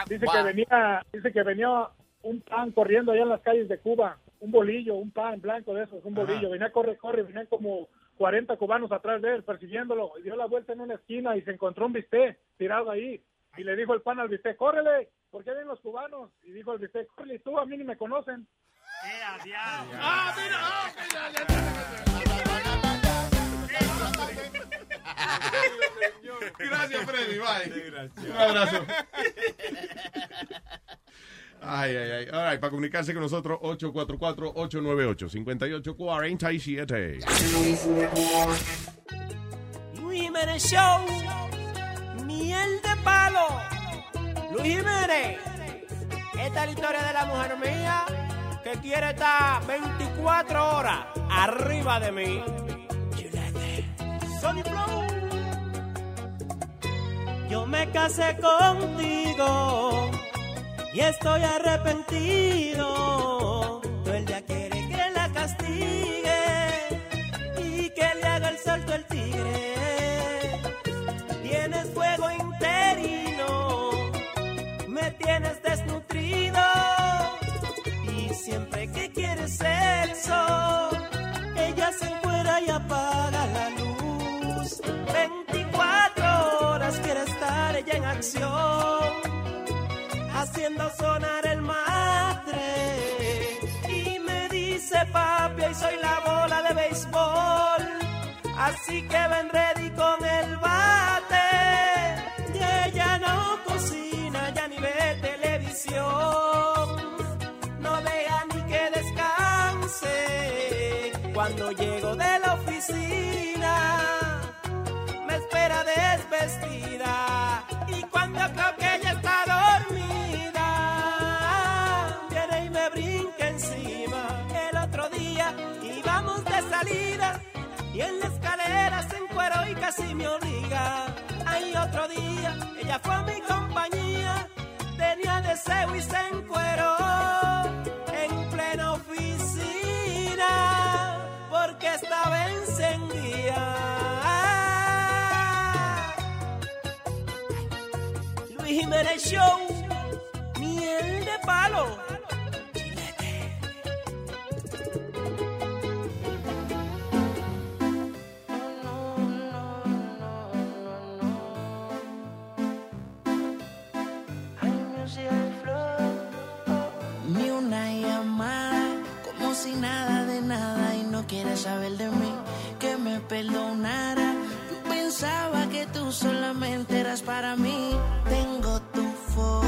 Dice que venía, dice que venía un pan corriendo allá en las calles de Cuba, un bolillo, un pan blanco de esos, un bolillo, venía a correr, corre, venían como 40 cubanos atrás de él persiguiéndolo, y dio la vuelta en una esquina y se encontró un bistec tirado ahí, y le dijo el pan al bistec, córrele, ¿por qué vienen los cubanos? Y dijo el bistec, córrele, tú a mí ni me conocen. Ah, mira. Gracias, Freddy. Bye. Un abrazo. Ay, ay, ay. All right, para comunicarse con nosotros, 844-898-5847. Luis Jiménez Show, miel de palo. Luis Jiménez, esta es la historia de la mujer mía que quiere estar 24 horas arriba de mí. Sony Flow. Yo me casé contigo y estoy arrepentido. Todo el día quiere que la castigue y que le haga el salto el tigre. Ella se encuera y apaga la luz. 24 horas quiere estar ella en acción, haciendo sonar el matre y me dice papi, hoy soy la bola de béisbol. Así que ven ready con el bate. Y ella no cocina, ya ni ve televisión. Me espera desvestida. Y cuando creo que ella está dormida, viene y me brinca encima. El otro día íbamos de salida. Y en la escalera se encueró y casi me obliga. Hay otro día, ella fue mi compañía. Tenía deseo y se encueró Jiménez Show, miel de palo. Ni una llamada, como si nada de nada y no quieres saber de mí, que me perdonara. Pensaba que tú solamente eras para mí. Tengo tu foto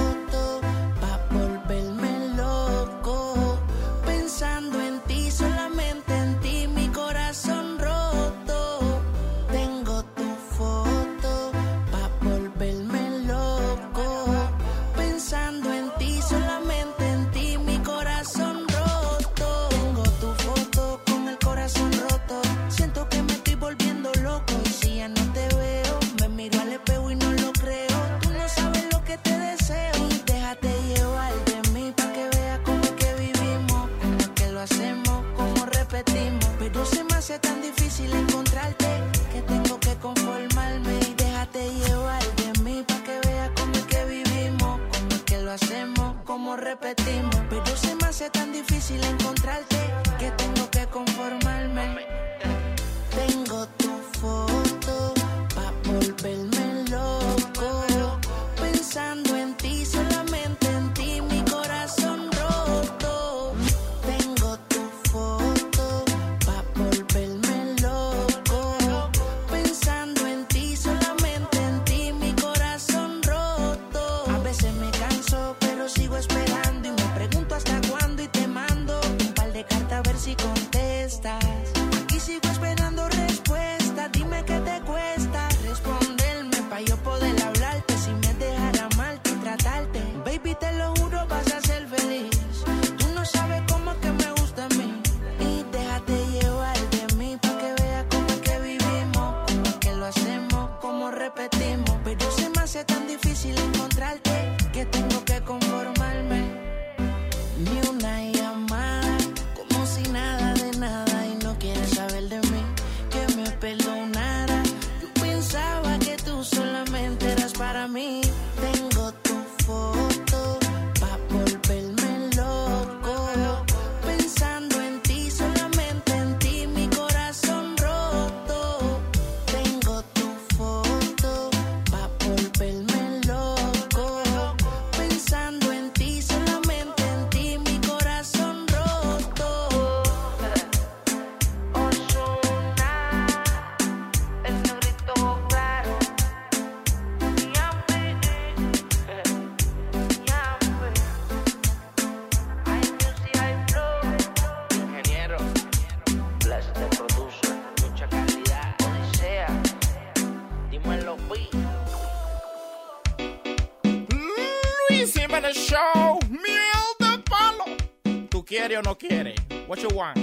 o no quiere? What you want?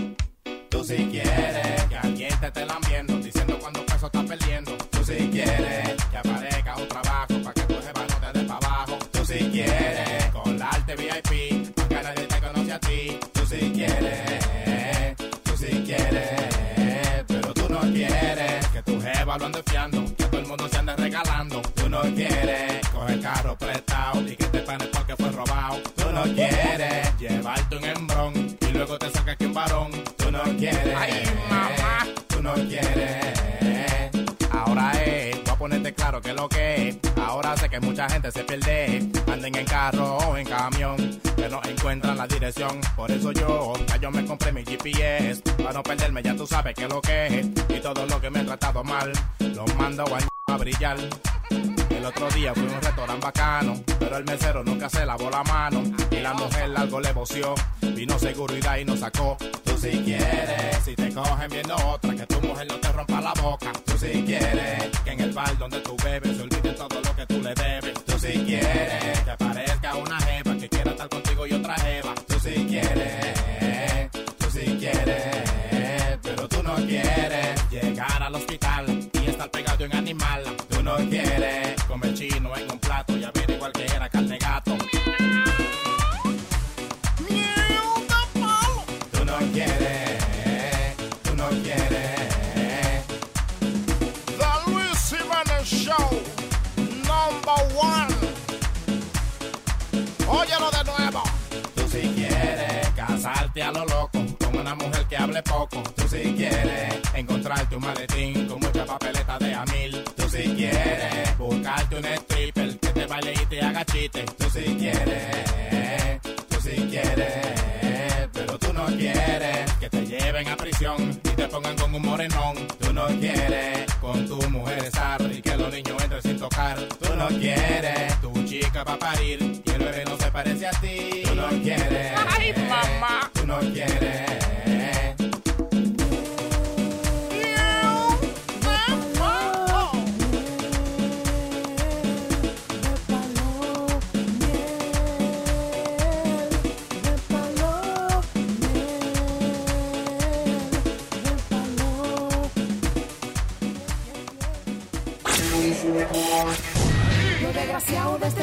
con un morenón. Tú no quieres con tu mujer estar y que los niños entren sin tocar. Tú no quieres tu chica para parir y el bebé no se parece a ti. Tú no quieres. Ay, mamá. Tú no quieres.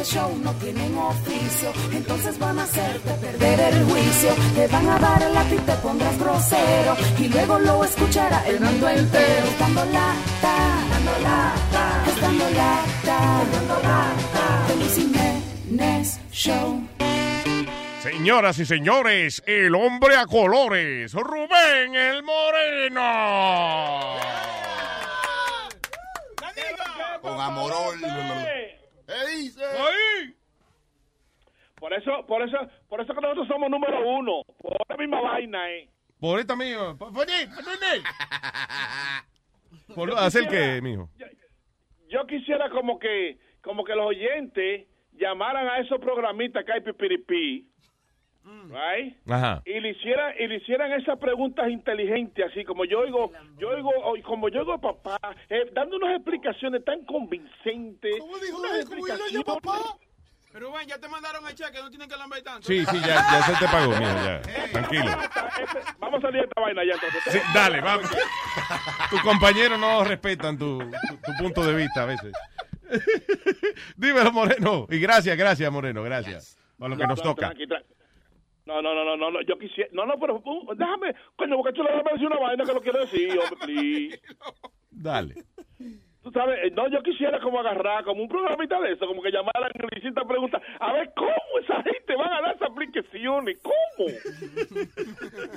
Este show no tienen oficio, entonces van a hacerte perder el juicio. Te van a dar la y te pondrás grosero y luego lo escuchará el mundo entero. Lata, Show. Señoras y señores, el hombre a colores, Rubén el Moreno. Con amorol. Oh, por eso, por eso, por eso que nosotros somos número uno. Por la misma vaina, eh. Por esta mío. Por, por, por, por hacer qué, mijo. Yo quisiera como que, como que los oyentes llamaran a esos programistas que hay pipiripí, right? Ajá. y le hicieran y le hicieran esas preguntas inteligentes así como yo oigo yo oigo como yo oigo a papá eh, dando unas explicaciones tan convincentes unas explicaciones Pero bueno, ya te mandaron el cheque, no tienen que lamber tanto. Sí, sí, ya, ya se te pagó, mijo, ya. Tranquilo. vamos a salir de esta vaina ya entonces Sí, dale, vamos. Tus compañeros no respetan tu, tu, tu punto de vista a veces. Dímelo, Moreno. Y gracias, gracias, Moreno, gracias. Por lo que No, nos no, toca. tranqui, tra- No, no, no, no, no, yo quisiera, no, no, pero uh, déjame, coño, porque tú le vas a decir una vaina que lo quiero decir, hombre, please. Dale. Tú sabes, eh, no, yo quisiera como agarrar, como un programita de eso, como que llamaran y le hicieran preguntas, a ver cómo esa gente va a ganar esas aplicaciones, ¿cómo?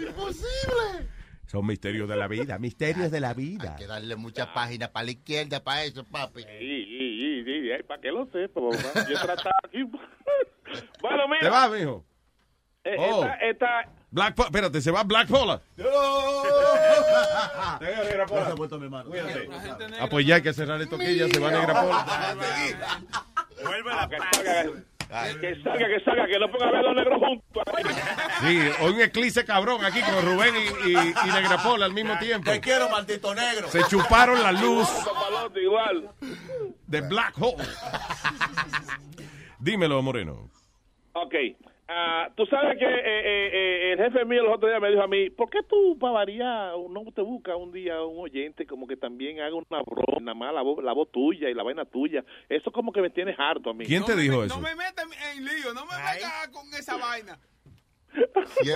Imposible. Son misterios de la vida, misterios de la vida. Hay que darle muchas páginas para la izquierda para eso, papi. Sí, sí, sí, para que lo sepa, mamá. Yo he tratado aquí. bueno, mira. ¿Te vas, mijo? Eh, Oh. esta, esta, Black Po- espérate, se va Black Pola. Ah, pues ya hay que cerrar esto aquí, ya se va Negra Pola. Vuelve la que salga, que salga, que salga, que no ponga a ver los negros juntos. Sí, hoy un eclipse cabrón aquí con Rubén y, y, y Negra Pola al mismo tiempo. Te quiero, maldito negro. Se chuparon la luz igual. de Black Hole. Dímelo, Moreno. Ok. Ah, tú sabes que eh, eh, eh, el jefe mío los otros días me dijo a mí, ¿por qué tú, para variar, no te buscas un día un oyente como que también haga una broma, nada más la voz, la voz tuya y la vaina tuya? Eso como que me tiene harto a mí. ¿Quién te dijo No eso? me metas en lío, no me metas con esa vaina.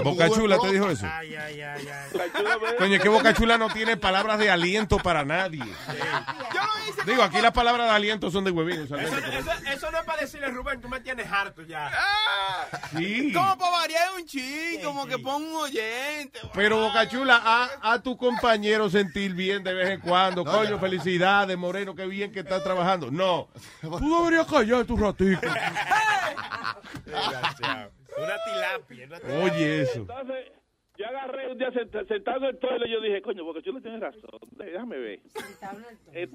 Boca Chula te dijo eso. Ay, ay, ay, ay. Coño, es que Boca Chula no tiene palabras de aliento para nadie. Digo, aquí las palabras de aliento son de huevín. Eso, eso no es para decirle, Rubén, tú me tienes harto ya. Sí. Como para variar un ching, como que pon un oyente. Pero Boca Chula, a, a tu compañero sentir bien de vez en cuando. Coño, felicidades, Moreno, qué bien que estás trabajando. No, tú deberías callar tu ratito. Una tilapia. una tilapia. Oye, eso. Entonces, yo agarré un día sent- sentado en el toile y yo dije, coño, porque tú le tienes razón, déjame ver. Eh,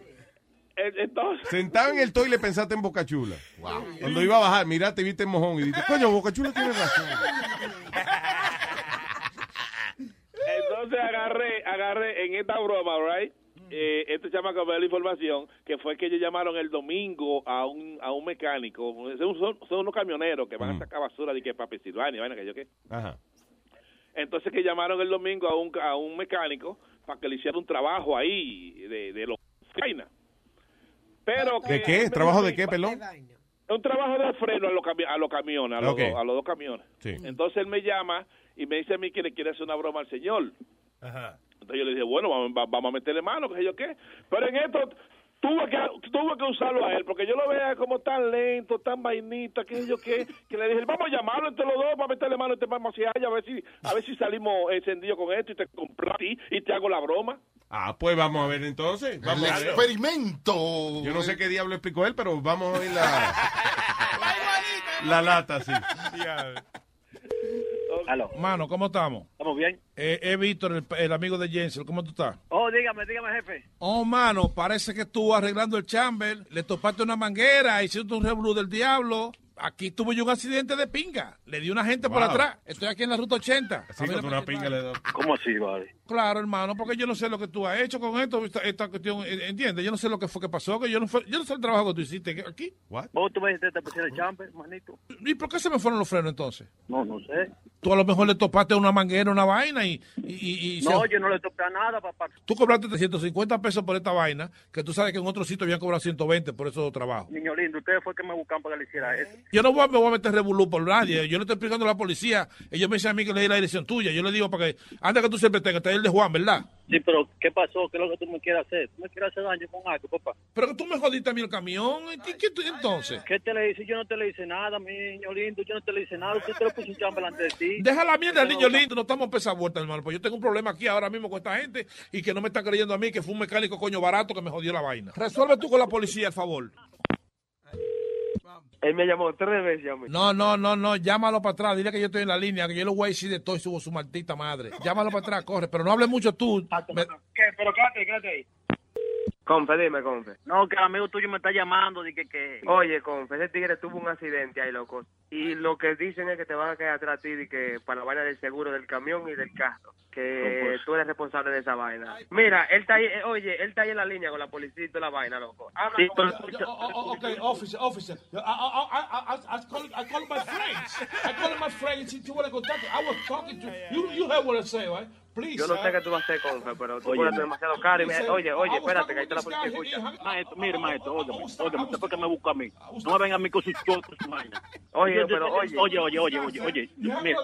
eh, Entonces, Sentado en el toile pensaste en Boca Chula. Cuando iba a bajar, miraste y viste en mojón y dijiste, coño, Boca Chula tiene razón. entonces agarré, agarré en esta broma, right? Eh, este chamaco me dio la información que fue que ellos llamaron el domingo a un, a un mecánico. Son, son- unos camioneros que van a sacar basura de que para Pensilvania, vaina que yo qué. Ajá. Entonces que llamaron el domingo a un, a un mecánico para que le hiciera un trabajo ahí de, de los vaina. Pero que ¿De qué? ¿Trabajo de qué, pelón? un trabajo de freno a los, cami- a los camiones, a los, dos, a los dos camiones. Sí. Entonces él me llama y me dice a mí que le quiere hacer una broma al señor. Ajá. Entonces yo le dije, bueno, vamos, va- vamos a meterle mano, que sé yo qué. Pero en esto tuve que, tuve que usarlo a él, porque yo lo veía como tan lento, tan vainita, que sé yo qué, que le dije, vamos a llamarlo entre los dos, vamos a meterle mano este vamos hacia allá, a ver si, a ver si salimos encendidos con esto y te compro a ti y te hago la broma. Ah, pues vamos a ver entonces. Vamos El a ver. experimento. Yo no sé qué diablo explicó él, pero vamos a oír la, la lata, sí. Aló. Mano, ¿cómo estamos? ¿Estamos bien? Eh, es Víctor, el, el amigo de Jensel. ¿Cómo tú estás? Oh, dígame, dígame, jefe. Oh, mano, parece que estuvo arreglando el chamber, le topaste una manguera, hiciste un revolú del diablo. Aquí tuve yo un accidente de pinga. Le di una gente por atrás. Estoy aquí en la ruta 80. Sí, con una pinga le da. ¿Cómo así, vale? Claro, hermano, porque yo no sé lo que tú has hecho con esto, esta, esta cuestión, eh, ¿entiendes? Yo no sé lo que fue que pasó, que yo no, fue- yo no sé el trabajo que tú hiciste aquí. ¿Vos tú me dijiste que te pusiera el champer, manito? ¿Y por qué se me fueron los frenos entonces? No, no sé. Tú a lo mejor le topaste una manguera, una vaina y... y, y- y se- No, yo no le toqué a nada, papá. Tú cobraste 350 pesos por esta vaina, que tú sabes que en otro sitio habían cobrado 120 por esos trabajos. Niño lindo, ustedes fue que me buscaban para que le hiciera eso. Yo no voy me voy a meter revolú por nadie. Yo le estoy explicando a la policía. Ellos me dicen a mí que le di la dirección tuya. Yo le digo para que, anda que tú siempre tengas, está el de Juan, ¿verdad? Sí, pero ¿qué pasó? ¿Qué es lo que tú me quieres hacer? ¿Tú me quieres hacer daño con algo, papá? Pero tú me jodiste a mí el camión. ¿Qué, qué entonces? ¿Qué te le hice? Yo no te le hice nada, mi niño lindo. Yo no te le hice nada. Usted te lo puso un chamba delante de ti. Deja la mierda Usted niño lindo, no estamos a esa vuelta, hermano. Pues yo tengo un problema aquí ahora mismo con esta gente y que no me están creyendo a mí que fue un mecánico coño barato que me jodió la vaina. Resuelve tú con la policía, al favor. Él me llamó tres veces a mí. No, no, no, no, llámalo para atrás, dile que yo estoy en la línea, que yo lo voy a decir de todo y subo su maldita madre. Llámalo para atrás, corre, pero no hable mucho tú. Me- ¿Qué? Pero quédate, quédate ahí. Confe, dime, Confe. No, que el amigo tuyo me está llamando. Dije que... Oye, Confe, ese tigre tuvo un accidente ahí, loco. Y lo que dicen es que te van a quedar atrás a ti que para la vaina del seguro del camión y del carro. Que No, pues. tú eres responsable de esa vaina. Mira, él está ahí, eh, oye, él está ahí en la línea con la policía y toda la vaina, loco. Habla Sí, con- Oh, oh, oh, okay, officer, officer. I, I, I, I, I, call, I call my friends. I call my friends. Si tú wanna go talk, I was talking to you. You heard what I say, right? Please. Yo no sé qué tú vas a hacer, Confe, pero tú Oye, me- demasiado caro. Y me- Listen, oye, oye, espérate, que ahí está la policía escucha. Maestro, mire, maestro, óigame, óigame, usted fue que me buscó a mí. No me venga a mí con sus chotos, su vaina. Oye, pero oye. Oye, oye, oye, oye, oye. Mira,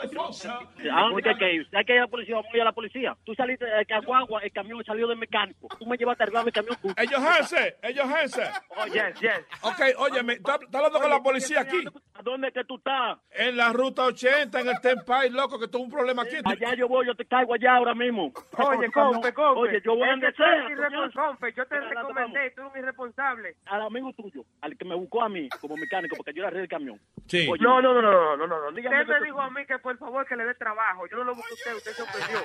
¿a dónde hay que ir? ¿Hay que ir a la policía? Vamos a ir a la policía. Tú saliste de que Aguagua, el camión salió del mecánico. Tú me llevaste a arreglar mi camión. tú- Ellos Hansen, ellos Hansen. Oh, yes. Ok, óyeme, ¿está está hablando con la policía aquí? ¿A dónde es que tú estás? En la ruta 80, en el Tempay, loco, que tuvo un problema aquí. Allá yo voy, yo te caigo allá ahora mismo. Oye, Confe, Confe. Oye, yo voy a donde sea. irresponsable, yo te recomendé, tú eres un irresponsable. Al amigo tuyo, al que me buscó a mí como mecánico, porque yo le arreglé el camión. Sí. Oye, No, no, no, no, no, no, no, no. Dígame Usted me tú- dijo a mí que por favor que le dé trabajo. Yo no lo busco a usted, usted se ofendió.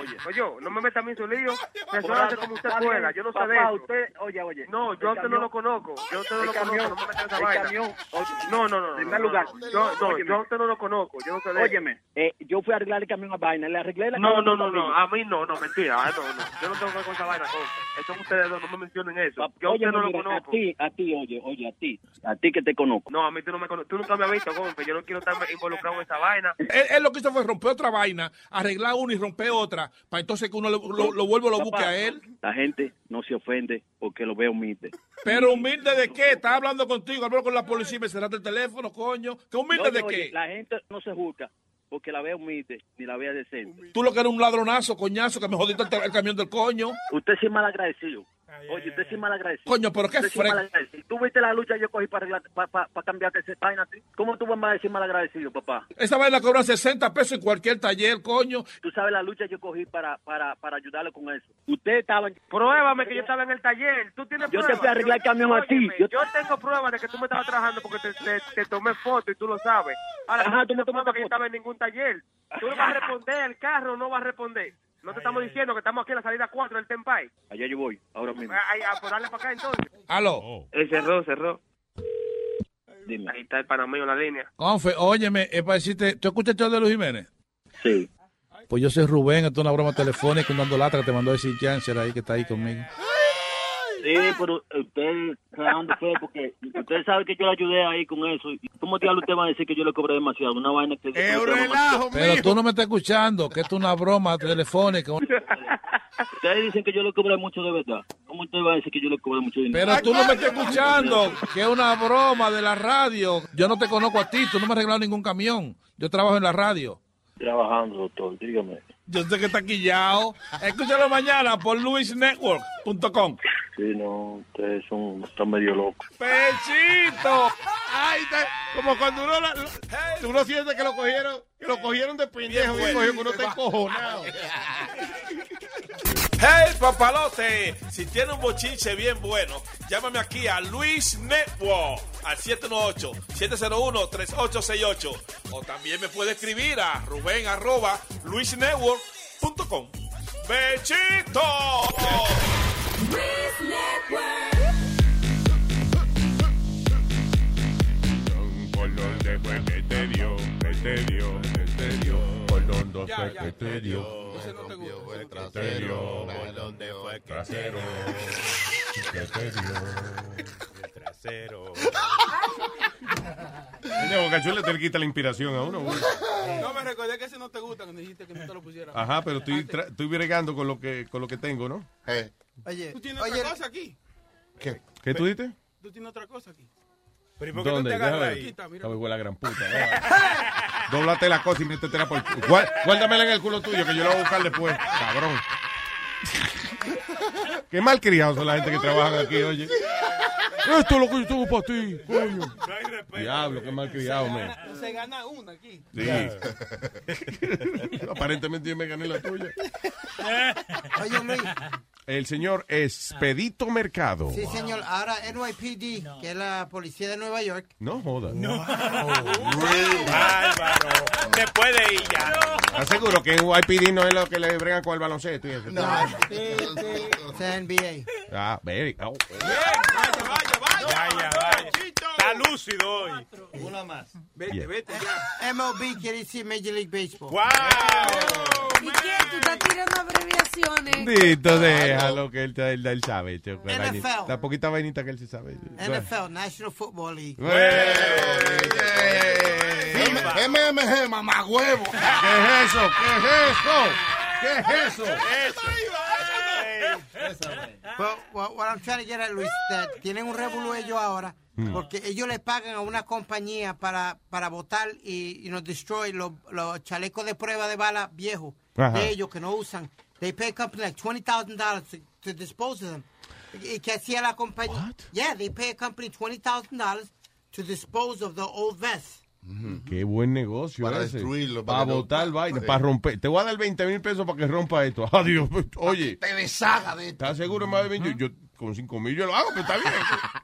Oye. Oye, no me meta a mí en su lío. Resuélvase como usted pueda. Yo no sé de eso. usted, oye, oye. No, yo a usted no lo conozco. Yo a usted no el lo camión- conozco. No me meta esa vaina. camión, oye, No, no, no. En primer no, lugar, no. Yo, no, óyeme. yo a usted no lo conozco. Yo no sé de eso. Óyeme, eh, yo fui a arreglar el camión a vaina, le arreglé la No, no, no, no, a mí no, no, mentira, ah, no, no, yo no tengo que ver con esa vaina, con eso ustedes dos, no me mencionen eso, yo a usted Óyeme, no lo mira, conozco. A ti, a ti, oye, oye, a ti, a ti que te conozco. No, a mí tú no me conoces, tú nunca me has visto, compa, yo no quiero estar involucrado en esa vaina. Él, él lo que hizo fue romper otra vaina, arreglar una y romper otra, para entonces que uno lo, lo, lo vuelva y lo Papá, busque a él. La gente no se ofende porque lo veo humilde. Pero humilde de qué? Estaba hablando contigo, habló con la policía y me cerraste el teléfono, coño. ¿Qué humilde Oye, de oye, qué? La gente no se juzga porque la veo humilde ni la veo decente. Tú lo que eres un ladronazo, coñazo, que me jodiste el, el camión del coño. Usted sí es mal agradecido. Oye, usted sí es mal agradecido. Coño, pero qué sí fresco. mal agradecido. ¿Tú viste la lucha que yo cogí para arreglar, para, para, para cambiarte ese vaina a ti? ¿Cómo tú vas a decir mal agradecido, papá? Esa vaina cobra 60 pesos en cualquier taller, coño. Tú sabes la lucha que yo cogí para, para, para ayudarle con eso. Usted estaba... en- Pruébame que yo estaba en el taller, tú tienes Yo te pruebas. fui a arreglar el camión a ti. Yo- Yo tengo pruebas de que tú me estabas trabajando porque te, te, te tomé foto y tú lo sabes. Ahora, Ajá, tú tú me no tomaste que yo estaba en ningún taller. Tú no vas a responder, el carro no va a responder. No te estamos diciendo que estamos aquí en la salida 4 del Tempay. Allá yo voy, ahora mismo. Ahí, a por darle para acá entonces. Aló. Él cerró, cerró. Dime. Ahí está el panameño en la línea. Confe, óyeme, es para decirte, ¿tú escuchas el show de Luis Jiménez? Sí. Pues yo soy Rubén, esto es una broma telefónica, un dando latra que te mandó a decir Janser ahí que está ahí conmigo. Sí, pero usted está dando fe porque usted sabe que yo le ayudé ahí con eso. ¿Y ¿Cómo diablo usted va a decir que yo le cobré demasiado? Una vaina que... Es un Pero tú no me estás escuchando, que esto es una broma telefónica. Ustedes dicen que yo le cobré mucho de verdad. ¿Cómo usted va a decir que yo le cobré mucho dinero? Pero tú no me estás escuchando, que es una broma de la radio. Yo no te conozco a ti, tú no me has arreglado ningún camión. Yo trabajo en la radio. Trabajando, doctor, dígame. Yo sé que está quillado. Escúchalo mañana por luisnetwork.com. Sí, no, ustedes son, están medio locos. ¡Pechito! Ay, está- como cuando uno, la- la- uno siente que lo cogieron, que lo cogieron de pendejo y cogió que uno está encojonado. Hey, papalote, si tiene un bochinche bien bueno, llámame aquí a Luis Network al 718-701-3868. O también me puede escribir a Rubén arroba luisnetwork.com. ¡Bechito! ¿Por dónde fue que te dio? Que te dio, que te dio. ¿Por dónde Ya, fue ya. que te dio? Ese no te gusta. Que te dio. ¿Por dónde fue que trasero? Que te dio. El trasero. Coño, Bocachula te le quita la inspiración a uno. güey. No me recordé que ese no te gusta cuando dijiste que no te lo pusiera. Ajá, pero estoy, tra- estoy bregando con lo que con lo que tengo, ¿no? Oye, Tú tienes oye, otra cosa aquí. ¿Qué? ¿Qué tú dices? Tú tienes otra cosa aquí. ¿Dónde? Déjame ver. Quita, mira. Sabe, huele a gran puta. Dóblate la cosa y métetela por el culo. Guá- Guárdamela en el culo tuyo que yo la voy a buscar después. Cabrón. Qué mal criados son la gente que trabaja aquí, oye. Esto es lo que yo tengo para ti, coño. Diablo, qué mal criado, man. Se gana una aquí. Sí. Aparentemente yo me gané la tuya. Oye, Luis. El señor Expedito Mercado. Sí, señor. Ahora NYPD, que es la policía de Nueva York. No joda. Bárbaro. Se puede ir ya. ¿Estás seguro que en YPD no es lo que le bregan con el baloncesto? y eso? No. Sí, sí. Es NBA. Ah, very. oh. Vaya, vaya. Está lúcido hoy. Una más. Yeah. vete ya. MLB quiere decir Major League Baseball. ¿Y qué? ¿Tú estás tirando abreviaciones? Dito, déjalo que él, él, él sabe. chico, la NFL. vainita- La poquita vainita que él se sabe. NFL, National Football League. MMG, mamagüevo. ¿Qué es eso? ¿Qué es eso? ¿Qué es eso? But what, what I'm trying to get at, Luis, that tienen un revolú ellos ahora Mm. porque ellos le pagan a una compañía para, para votar y, you know, destroy los, los chalecos de prueba de bala viejos de ellos que no usan. They pay a company like $20,000 to, to dispose of them. ¿Y qué hacía la compañía? Yeah, they pay a company $20,000 to dispose of the old vests. Qué buen negocio Para ese. destruirlo, Para para que botar vaina, Sí. para romper. Te voy a dar 20 mil pesos para que rompa esto. Adiós. Oye, Te deshaga de esto. ¿estás seguro, más de 20? Yo, con 5 mil yo lo hago, pero está bien.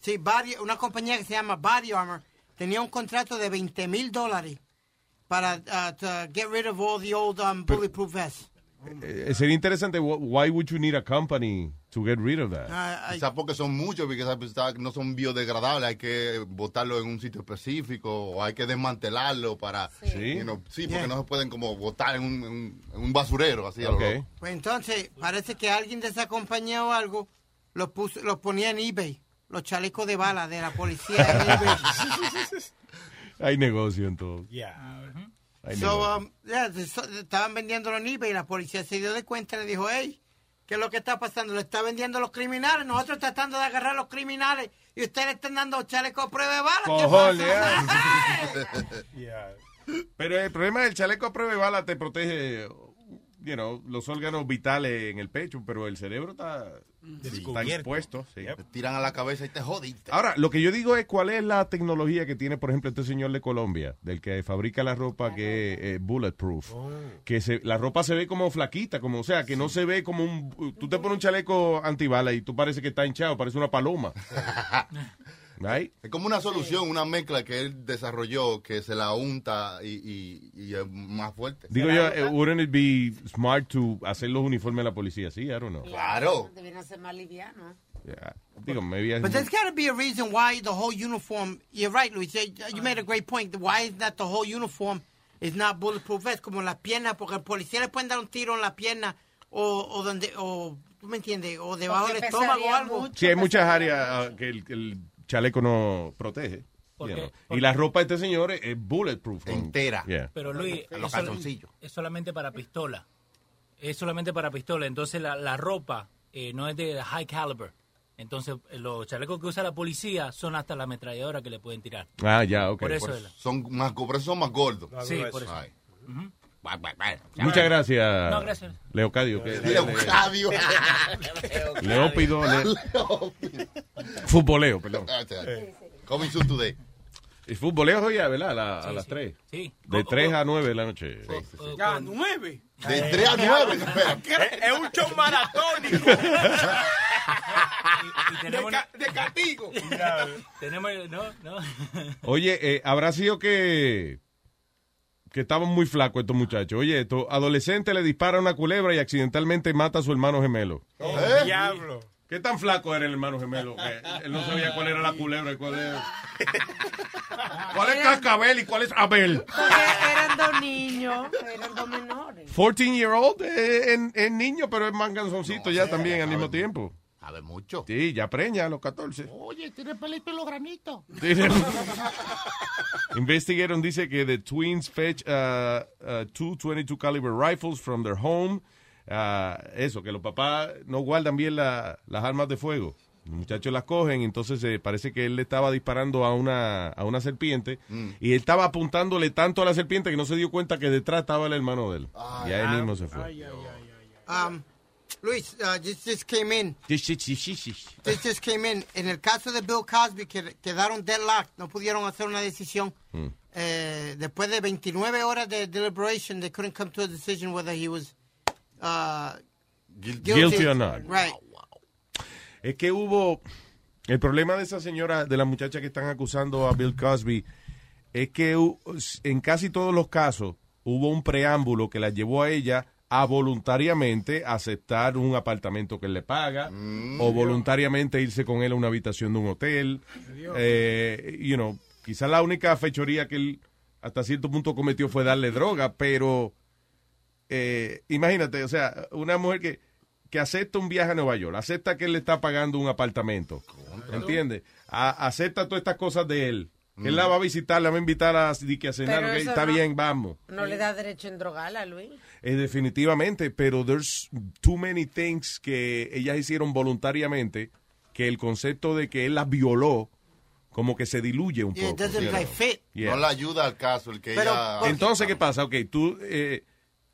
Sí, Body- una compañía que se llama Body Armor tenía un contrato de 20 mil dólares para uh, to get rid of all the old um, bulletproof vests. Eh, sería interesante, wh- why would you need a company to get rid of that? Ah, Quizás porque son muchos, porque no son biodegradables, hay que botarlo en un sitio específico o hay que desmantelarlo para... Sí. you know, sí, porque Yeah. no se pueden como botar en un, en un- en un basurero, así. a lo Ok. loco. Pues entonces, parece que alguien de esa compañía o algo los, puso, los ponía en eBay, los chalecos de bala de la policía en eBay. Hay negocio en todo. Hay So, um, yeah, so- estaban vendiéndolo en eBay y la policía se dio de cuenta y le dijo, hey, ¿qué es lo que está pasando? Le está vendiendo los criminales, nosotros tratando de agarrar a los criminales y ustedes le están dando chalecos a prueba de bala. ¿Qué Cojones, pasa? Pero el problema del chaleco a prueba de bala te protege, you know, los órganos vitales en el pecho, pero el cerebro está, está expuesto. sí. Te tiran a la cabeza y te jodiste. Ahora, lo que yo digo es cuál es la tecnología que tiene, por ejemplo, este señor de Colombia, del que fabrica la ropa que es eh, bulletproof. Que se, la ropa se ve como flaquita, como, o sea, que no se ve como un... Tú te pones un chaleco antibala y tú parece que está hinchado, parece una paloma. Right? Es como una solución, una mezcla que él desarrolló que se la unta y, y- y es más fuerte. Digo yo, eh, wouldn't it be smart to hacer los uniformes de la policía? Sí, I don't know. Claro. Deberían ser más livianos. Yeah. Digo, maybe I- But there's got to be a reason why the whole uniform. You're right, Luis. You made a great point. Why is that the whole uniform is not bulletproof vest como las piernas? Porque el policía le pueden dar un tiro en la pierna o, o donde o tú me entiendes o debajo del estómago o algo. mucho. Sí, hay muchas áreas ah, que el, que el chaleco no protege. Y la ropa de este señor es, bulletproof. Entera. Yeah. Pero Luis, los es, es solamente para pistola. Es solamente para pistola. Entonces la, la ropa eh, no es de high caliber. Entonces eh, los chalecos que usa la policía son hasta la ametralladora que le pueden tirar. Ah, ya, ok. Por eso Por es. eso son más, por eso son más gordos. Sí, por eso. Muchas gracias, No, gracias. Leocadio. que- Leocadio. Leópido. Le- Futboleo, perdón. Coming soon today. Y futboleo hoy, ¿verdad? A, la- a las 3. Sí. De 3 a 9 de la noche. Ya, nueve. De 3 a 9. Es, es un show maratónico. Y tenemos, De, ca- de castigo. tenemos no, no. Oye, eh, habrá sido que que estaban muy flacos estos muchachos. Oye, estos adolescentes le dispara una culebra y accidentalmente mata a su hermano gemelo. ¿Eh? Diablo. ¿Qué tan flaco era el hermano gemelo? Que él no sabía cuál era la culebra y cuál era. ¿Cuál es Cascabel y cuál es Abel? Porque eran dos niños, eran dos menores. 14 year old eh, en, en niño, pero es más ganzoncito ya también al mismo tiempo. Sabe mucho. Sí, ya preña a los 14. Oye, tiene pelito en los granitos. Investigaron dice que the twins fetch uh, uh, two 22 caliber rifles from their home. Uh, eso, que los papás no guardan bien la- las armas de fuego. Los muchachos las cogen, entonces eh, parece que él le estaba disparando a una, a una serpiente y él estaba apuntándole tanto a la serpiente que no se dio cuenta que detrás estaba el hermano de él. y ahí mismo se fue. Um, Luis, uh, this just came in. This just came in. En el caso de Bill Cosby, que quedaron deadlocked, no pudieron hacer una decisión. Hmm. Eh, después de 29 horas de deliberation, they couldn't come to a decision whether he was uh, guilty. Guilty or not. Right. Es que hubo. El problema de esa señora, de la muchacha que están acusando a Bill Cosby, es que en casi todos los casos hubo un preámbulo que la llevó a ella a voluntariamente aceptar un apartamento que él le paga o voluntariamente irse con él a una habitación de un hotel. Eh, you know, quizás la única fechoría que él hasta cierto punto cometió fue darle droga, pero eh, imagínate, o sea, una mujer que, que acepta un viaje a Nueva York, acepta que él le está pagando un apartamento, ¿entiendes? A- acepta todas estas cosas de él. Que Él la va a visitar, la va a invitar a, que a cenar, está no- bien, vamos. No le da derecho en drogarla, Luis. Eh, definitivamente, pero there's too many things que ellas hicieron voluntariamente que el concepto de que él las violó como que se diluye un Yeah, it poco. doesn't you know. fit. Yeah. No le ayuda al caso el que ella... Entonces, ¿qué pasa? Ok, tú, eh,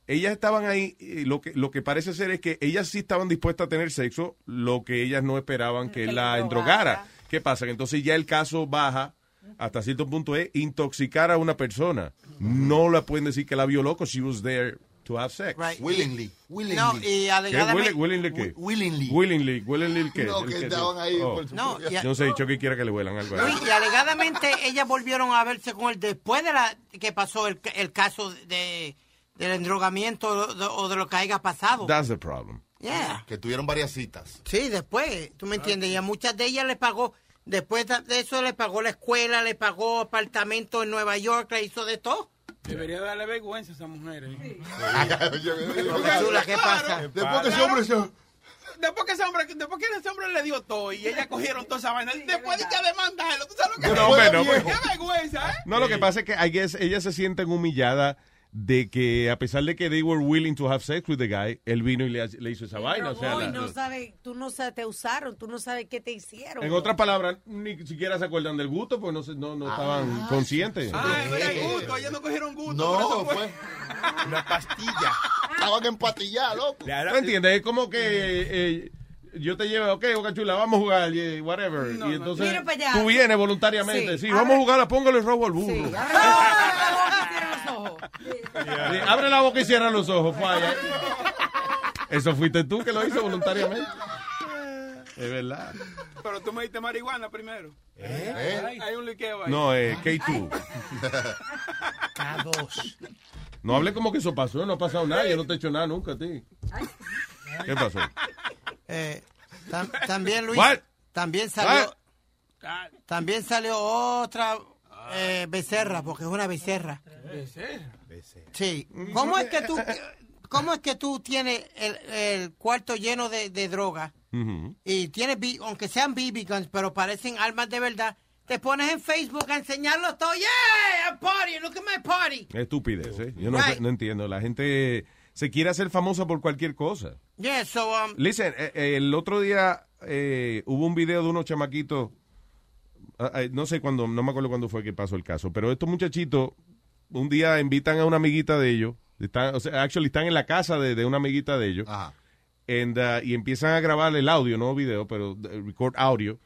ellas estaban ahí, y lo que, lo que parece ser es que ellas sí estaban dispuestas a tener sexo, lo que ellas no esperaban que él la endrogara. ¿Qué pasa? Que entonces ya el caso baja hasta cierto punto es intoxicar a una persona. No la pueden decir que la violó because she was there to have sex. Right. Willingly. Willingly. No, y ¿Qué? alegadamente... Will- ¿Willingly qué? Willingly. Willingly. Willingly qué? No, que qué? estaban ahí Oh. por su No, y Yo no sé, dicho que quiera que le vuelan algo. Y alegadamente ellas volvieron a verse con él después de la que pasó el, el caso de del endrogamiento o de, o de lo que haya pasado. That's the problem. Yeah. Que tuvieron varias citas. Sí, después, tú me entiendes, y a muchas de ellas le pagó, después de eso le pagó la escuela, le pagó apartamento en Nueva York, le hizo de todo. Debería darle vergüenza a esa mujer. ¿eh? Chula, ¿qué pasa? Después que ese hombre Después que ese hombre, después que ese hombre le dio todo y ella cogieron toda esa vaina, después de que demandarlo, ¿tú sabes lo que No, hombre, no, hombre. Qué vergüenza, ¿eh? No, lo que pasa es que ellas se sienten humilladas de que a pesar de que they were willing to have sex with the guy, él vino y le, le hizo esa vaina. O sea, No, y la- no sabe, tú no sabes, te usaron, tú no sabes qué te hicieron. en otras palabras, ni siquiera se acuerdan del gusto, pues no, se- no, no estaban conscientes. Ah, no era gusto, ellos no cogieron gusto. No, eso fue. fue una pastilla. Estaban empatillados, loco. ¿No entiendes? Es como que eh, yo te llevo, ok, Boca Chula, vamos a jugar, yeah, whatever. y entonces tú vienes voluntariamente. Sí, Sí, vamos a jugar, póngale el robo al burro. Sí, abre la boca y cierra los ojos. Sí, abre la boca y cierra los ojos, falla. Eso fuiste tú que lo hizo voluntariamente. Es verdad. Pero tú me diste marihuana primero. ¿Eh? Hay, hay un liqueo ahí. No, eh, K2. K2. No hable como que eso pasó, no ha pasado nada, yo no te he hecho nada nunca a ti. ¿Qué pasó? Eh, tam- también Luis, What? también salió, también salió otra eh, becerra, porque es una becerra. Sí. ¿Cómo es que tú, cómo es que tú tienes el, el cuarto lleno de, de droga y tienes, aunque sean BB guns, pero parecen armas de verdad? Te pones en Facebook a enseñarlo todo. Yeah, a party, look at my party. Estupidez, ¿eh? Yo no, Right. sé- no entiendo. La gente se quiere hacer famosa por cualquier cosa. Yeah, so um, Listen, eh, eh, el otro día eh, hubo un video de unos chamaquitos, ah, ah, no sé cuándo, no me acuerdo cuándo fue que pasó el caso, pero estos muchachitos un día invitan a una amiguita de ellos, están, o sea, actually están en la casa de, de una amiguita de ellos, and, uh, y empiezan a grabar el audio, no video, pero eh, record audio,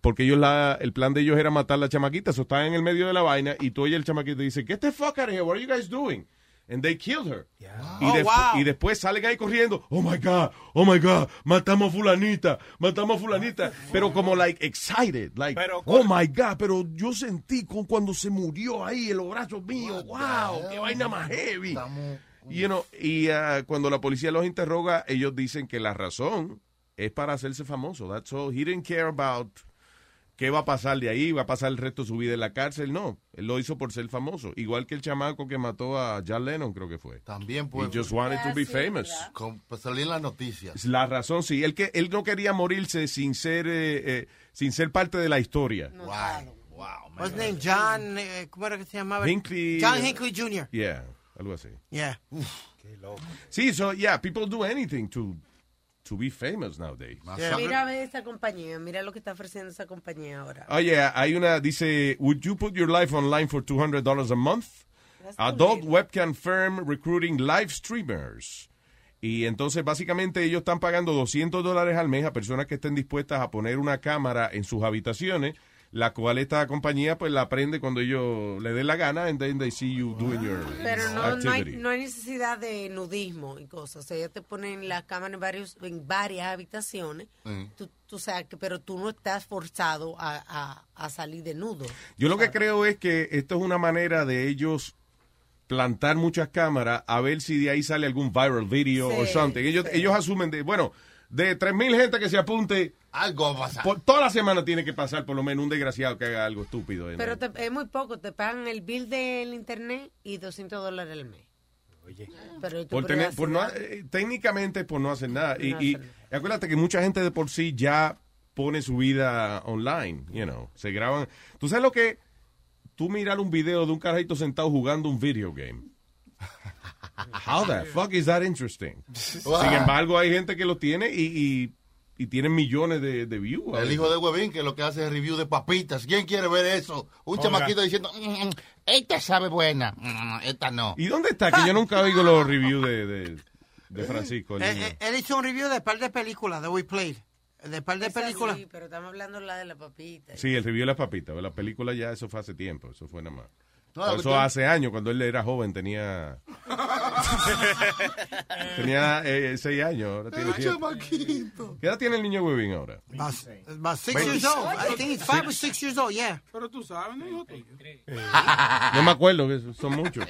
porque ellos la, el plan de ellos era matar a la chamaquita, eso están en el medio de la vaina, y tú oyes el chamaquito y dice, get the fuck out of here, what are you guys doing? And they killed her. Y, Oh, wow. y después salen ahí corriendo, oh my God, oh my God, matamos a fulanita, matamos a fulanita, pero como like excited, like, oh my God, pero yo sentí con cuando se murió ahí en los brazos míos, wow, qué vaina más heavy. You know, y ah, cuando la policía los interroga, ellos dicen que la razón es para hacerse famoso. That's all. He didn't care about qué va a pasar de ahí, va a pasar el resto de su vida en la cárcel. No, él lo hizo por ser famoso. Igual que el chamaco que mató a John Lennon, creo que fue. También pues. He just wanted to be famous. Con, pues salir en las noticias. La razón, sí. Él, que, él no quería morirse sin ser, eh, eh, sin ser parte de la historia. Wow. Wow, what's name? John, eh, ¿cómo era que se llamaba? Hinckley. John Hinckley Jr. Yeah, algo así. Yeah. Sí, so, yeah, people do anything to, to be famous nowadays. Mira ve esa compañía, mira lo que está ofreciendo esa compañía ahora. Oye, hay una, dice, would you put your life online for $200 a month? Adult webcam firm recruiting live streamers. Y entonces, básicamente, ellos están pagando 200 dólares al mes a personas que estén dispuestas a poner una cámara en sus habitaciones, la cual esta compañía pues la prende cuando ellos le den la gana and then they see you doing your Pero no, no, hay, activity. no hay necesidad de nudismo y cosas. O sea, ellos te ponen la cámara en, varios, en varias habitaciones. Tú, tú sabes que, pero tú no estás forzado a, a, a salir desnudo. Yo lo que creo es que esto es una manera de ellos plantar muchas cámaras a ver si de ahí sale algún viral video o Sí, something. Ellos, ellos asumen de, bueno, de 3.000 gente que se apunte, algo va a pasar. Por, toda la semana tiene que pasar por lo menos un desgraciado que haga algo estúpido. Pero te- es muy poco. Te pagan el bill del internet y 200 dólares al mes. Pero tú por tener, por no, hacer- eh, técnicamente por no hacer nada. Y, y acuérdate que mucha gente de por sí ya pone su vida online, you know, se graban. ¿Tú sabes lo que? Tú mirar un video de un carajito sentado jugando un video game. How the fuck is that interesting? Sin embargo, hay gente que lo tiene y, y, y tienen millones de, de views. El hijo de Huevín que lo que hace es review de papitas. ¿Quién quiere ver eso? Un Oiga. chamaquito diciendo, "Mm, mm, esta sabe buena, Mm, esta no. ¿Y dónde está? Que yo nunca oigo los reviews de, de, de Francisco. el Eh, eh, él hizo un review de par de películas de We Played. De par de Esa películas. Sí, pero estamos hablando la de la papita. Sí, el review de las papitas. La película ya, eso fue hace tiempo. Eso fue nada más. No, eso cuestión- hace años, cuando él era joven, tenía. tenía eh, seis años. Ahora tiene siete. ¿Qué edad tiene el niño Webin ahora? About, about six years old. I think he's five or six years old, yeah. Pero tú sabes, ¿no? Yo- No me acuerdo, que son muchos.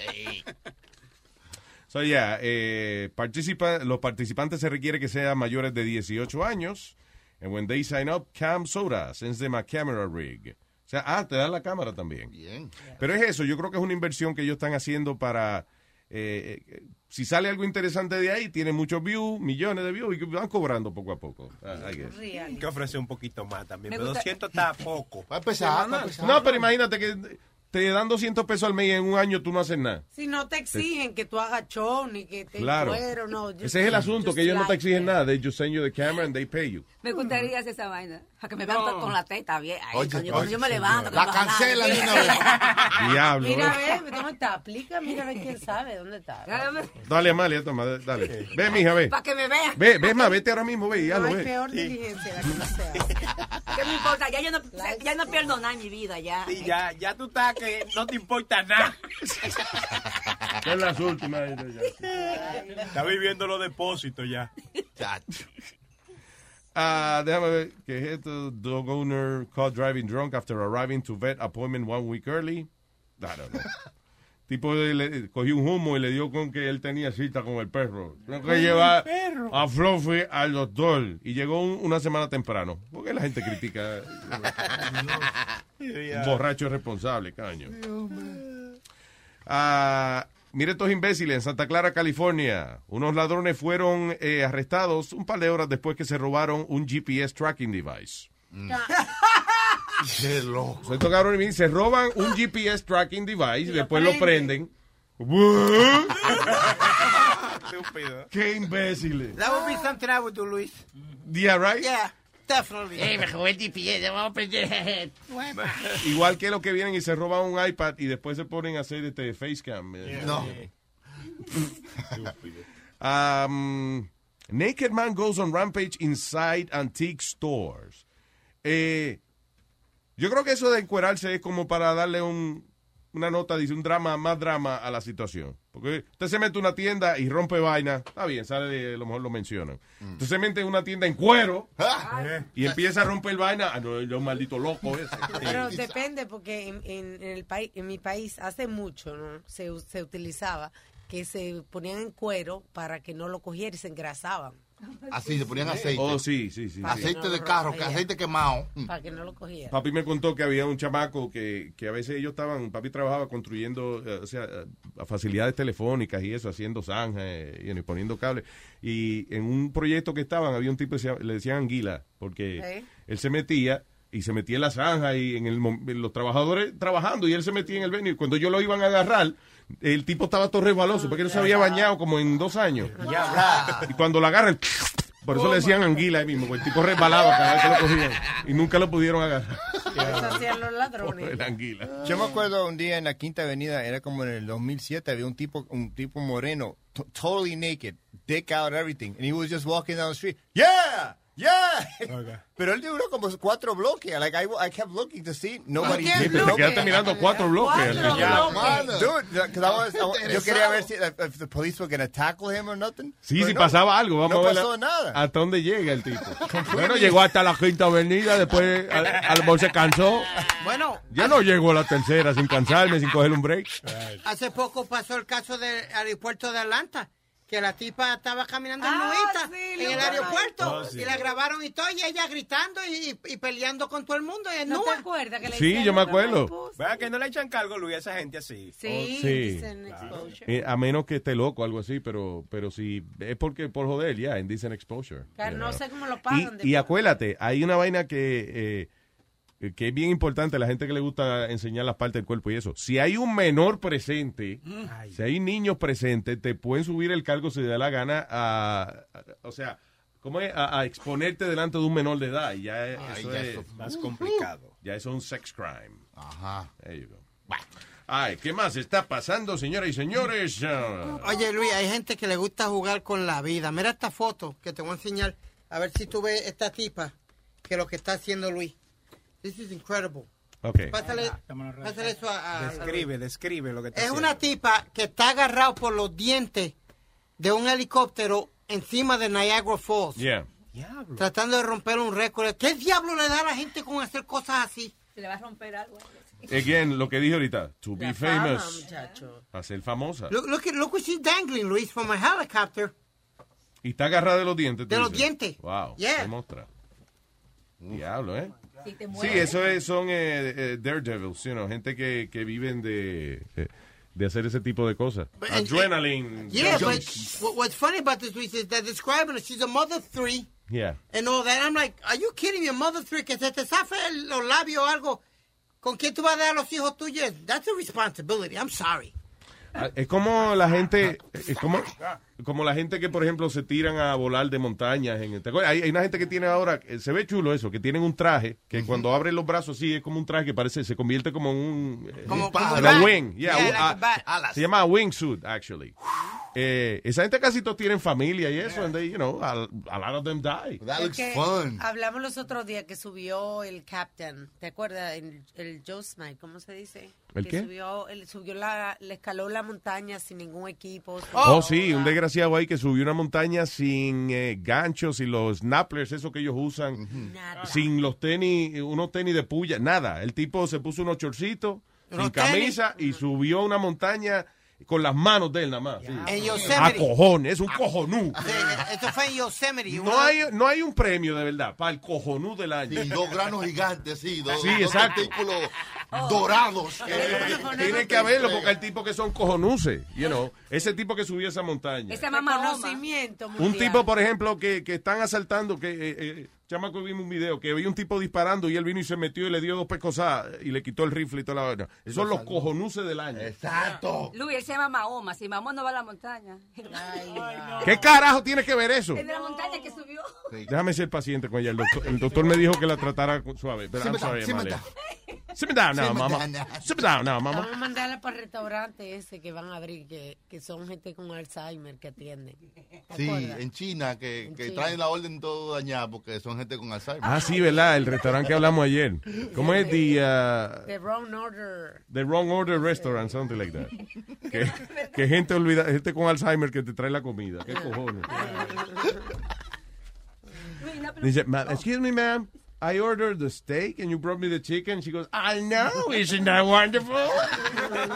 So, yeah, eh, participa- los participantes se requiere que sean mayores de 18 años. And when they sign up, Cam Soda sends them a camera rig. O sea, ah, te dan la cámara también. Bien. Pero es eso, yo creo que es una inversión que ellos están haciendo para... eh, eh, si sale algo interesante de ahí, tiene muchos views, millones de views, y que van cobrando poco a poco. Ah. Hay que ofrecer un poquito más también. Me Pero gusta- 200 está poco. Va a empezar, va a empezar. No, pero imagínate que te dan 200 pesos al mes y en un año tú no haces nada. Si no te exigen que tú hagas show ni que te Claro. cuero, no. just- Ese es el asunto, que ellos no te exigen it. nada. They just send you the camera and they pay you. Me gustaría hacer esa vaina. Para que me vean No. con la teta bien. Ahí, Oye, cuando, yo, cuando oye, yo me levanto. La cancela de una vez. Diablo. Mira, ¿eh? ve, ¿dónde está? Aplica, mira, a ver quién sabe dónde está. Dale, Amalia, toma, dale. Ve, mija, ve. Para que me vean. Ve, ve más, vete ahora mismo, ve, y No ve. peor diligencia la que no se hace. ¿Qué me importa? Ya yo no, ya no pierdo nada en mi vida. Ya. Sí, ya, ya tú estás que no te importa nada. Son las últimas. Está viviendo los depósitos ya. Ah, déjame ver, ¿qué es esto? Dog owner caught driving drunk after arriving to vet appointment one week early. I don't know. Tipo le, cogió un humo y le dio con que él tenía cita con el perro. Tengo que llevar a Fluffy al doctor. Y llegó un- una semana temprano. ¿Por qué la gente critica? un borracho irresponsable, caño. Ah, mire estos imbéciles en Santa Clara, California. Unos ladrones fueron eh, arrestados un par de horas después que se robaron un GPS tracking device. Qué loco. So, estos cabrones se roban un GPS tracking device y después lo prenden. ¡Qué imbéciles! That would be something I would do, Luis. Yeah, right? Yeah, definitely. Eh, me robé el GPS, vamos a aprender. Igual que los que vienen y se roban un iPad y después se ponen a hacer este facecam. eh. No. Um, naked man goes on rampage inside antique stores. Eh, yo creo que eso de encuerarse es como para darle un, una nota, dice, un drama, más drama a la situación. Porque usted se mete a una tienda y rompe vaina, está bien, sale, de- a lo mejor lo mencionan. Usted se mete en una tienda en cuero y empieza a romper vaina, ah, no, yo un maldito loco ese. Pero depende, porque en, en- en el país, en mi país hace mucho, ¿no? Se, se utilizaba que se ponían en cuero para que no lo cogiera y se engrasaban. Así, se ponían aceite. Oh, sí, sí, sí. Aceite de carro, que aceite quemado. Para que no lo cogiera. Papi me contó que había un chamaco que, que a veces ellos estaban, papi trabajaba construyendo, eh, o sea, facilidades telefónicas y eso, haciendo zanjas eh, y, poniendo cables. Y en un proyecto que estaban, había un tipo que se llama- le decían anguila, porque ¿Eh? él se metía y se metía en la zanja y en el, los trabajadores trabajando y él se metía en el venue. Y cuando ellos lo iban a agarrar, el tipo estaba todo resbaloso porque no se había bañado como en dos años. Y cuando lo agarran, por eso le decían anguila ahí mismo, porque el tipo resbalaba cada vez que lo cogían y nunca lo pudieron agarrar. Eso hacían los ladrones. El anguila. Yo me acuerdo un día en la Quinta Avenida, era como en el 2007, había un tipo, un tipo moreno, to- totally naked, dick out, everything. And he was just walking down the street. Yeah! Yeah! Pero él duró como cuatro bloques. Like, I, I kept looking to see. Nobody Sí, pero te quedaste mirando cuatro bloques. Yeah, Dude, 'cause I was- I yo quería ver si if, if the police were to tackle him or nothing. Sí, Pero si no, pasaba algo, vamos no a ver pasó nada. hasta dónde llega el tipo. Bueno, llegó hasta la quinta avenida, después al, al mejor se cansó. Bueno, Ya no llegó a la tercera sin cansarme, sin coger un break. hace poco pasó el caso del aeropuerto de Atlanta, que la tipa estaba caminando en Ah, sí, en el aeropuerto Oh, sí. y la grabaron y todo, y ella gritando y, y- y peleando con todo el mundo. Y ¿No te acuerdas que le Sí, yo me acuerdo. Vea que no le echan cargo, Luis, a esa gente así. Sí, Sí. dicen exposure. Eh, a menos que esté loco o algo así, pero, pero si es porque por joder, ya, indecent exposure. Claro, you no know. sé cómo lo Y, pagan. y acuérdate, hay una vaina que, eh, que es bien importante, la gente que le gusta enseñar las partes del cuerpo y eso. Si hay un menor presente, si hay niños presentes, te pueden subir el cargo si te da la gana a, a- o sea, ¿cómo es? A, a exponerte delante de un menor de edad. Y ya es- Ay, eso ya es Más complicado. Ya eso es un sex crime. Ajá. There you go. Ay, ¿qué más está pasando, señoras y señores? Ah, Oye, Luis, hay gente que le gusta jugar con la vida. Mira esta foto que te voy a enseñar. A ver si tú ves esta tipa, que lo que está haciendo Luis. This is incredible. Ok. Pásale, pásale eso a, a- a Describe, describe lo que te Es una tipa que está agarrado por los dientes de un helicóptero encima de Niagara Falls. Yeah. Tratando de romper un récord. ¿Qué diablo le da a la gente con hacer cosas así? Se le va a romper algo. Again, lo que dije ahorita, to be fama, famous. muchacho. A ser famosa. Look, look, at- look what she's dangling, Luis, from a helicopter. Y está agarrada de los dientes. De los dices. dientes. Wow. Yeah. qué mostra. Diablo, ¿eh? Si te Sí, eso es, son eh, eh, daredevils, you know, gente que, que viven de, eh, de hacer ese tipo de cosas. But- and- Adrenaline. Yeah, but junkies. what- what's funny about this, Luis, is they're describing her. She's a mother of three Yeah. and all that. I'm like, are you kidding me? A mother of three, que se te zafe el- los labios o algo. ¿Con quién tú vas a dar a los hijos tuyos? That's a responsibility. I'm sorry. Ah, Es como la gente, es como, como la gente que, por ejemplo, se tiran a volar de montañas. En, hay, hay una gente que tiene ahora, eh, se ve chulo eso, que tienen un traje, que cuando abren los brazos así es como un traje que parece, se convierte como en un... eh, Como- un como a bat. wing. Yeah, Yeah, un- like a a- bat. Alas. se llama wingsuit, actually. Eh, esa gente casi todos tienen familia y eso, and they, you know, a, a lot of them die. Es que Hablamos los otros días que subió el Captain, ¿te acuerdas? El, el Joe Smite, ¿cómo se dice? ¿El que qué? Subió, él subió la, le escaló la montaña sin ningún equipo. sin Oh, nada. sí, un desgraciado ahí que subió una montaña sin eh, ganchos y los snappers, eso que ellos usan, sin los tenis, unos tenis de puya, nada. El tipo se puso unos chorcitos, sin Unos camisa y subió una montaña con las manos de él nada más. sí. En A Yosemite. cojones, es un cojonú. Sí, esto fue en Yosemite. No Uno- hay, no hay un premio de verdad para el cojonú del año. Sí, dos granos gigantes, sí. Dos, Sí, dos exacto. testículos dorados. Tiene que haberlo porque hay tipos que son cojonuces, you know. Ese tipo que subió esa montaña. Ese conocimiento Un tipo, por ejemplo, que, que están asaltando, que, eh, eh, chamaco, vimos un video, que había un tipo disparando y él vino y se metió y le dio dos pescosadas y le quitó el rifle y toda la vaina. Esos son los cojonuces del año. Exacto. Luis, él se llama Mahoma. Si Mahoma no va a la montaña. ¿Qué carajo tiene que ver eso? Es de la montaña que subió. Déjame ser paciente con ella. El doctor, el doctor me dijo que la tratara suave. Pero I'm sorry, sit me Amalia. Sit me down now, Sit me mama. down now. Sit me down now, Vamos mama. a mandarla para el restaurante ese que van a abrir, que, que son gente con Alzheimer que atienden. ¿Te Sí, acuerdas? en China, que, que China. traen la orden todo dañada porque son gente con Alzheimer. Ah, sí, ¿verdad? El restaurante que hablamos ayer. ¿Cómo es? The, uh, The wrong order. The Wrong Order Restaurant, something like that. Que, que gente olvida, gente con Alzheimer que te trae la comida. ¿Qué cojones? Dice, "Ma- excuse me, ma'am. I ordered the steak and you brought me the chicken. She goes, I know, isn't that wonderful?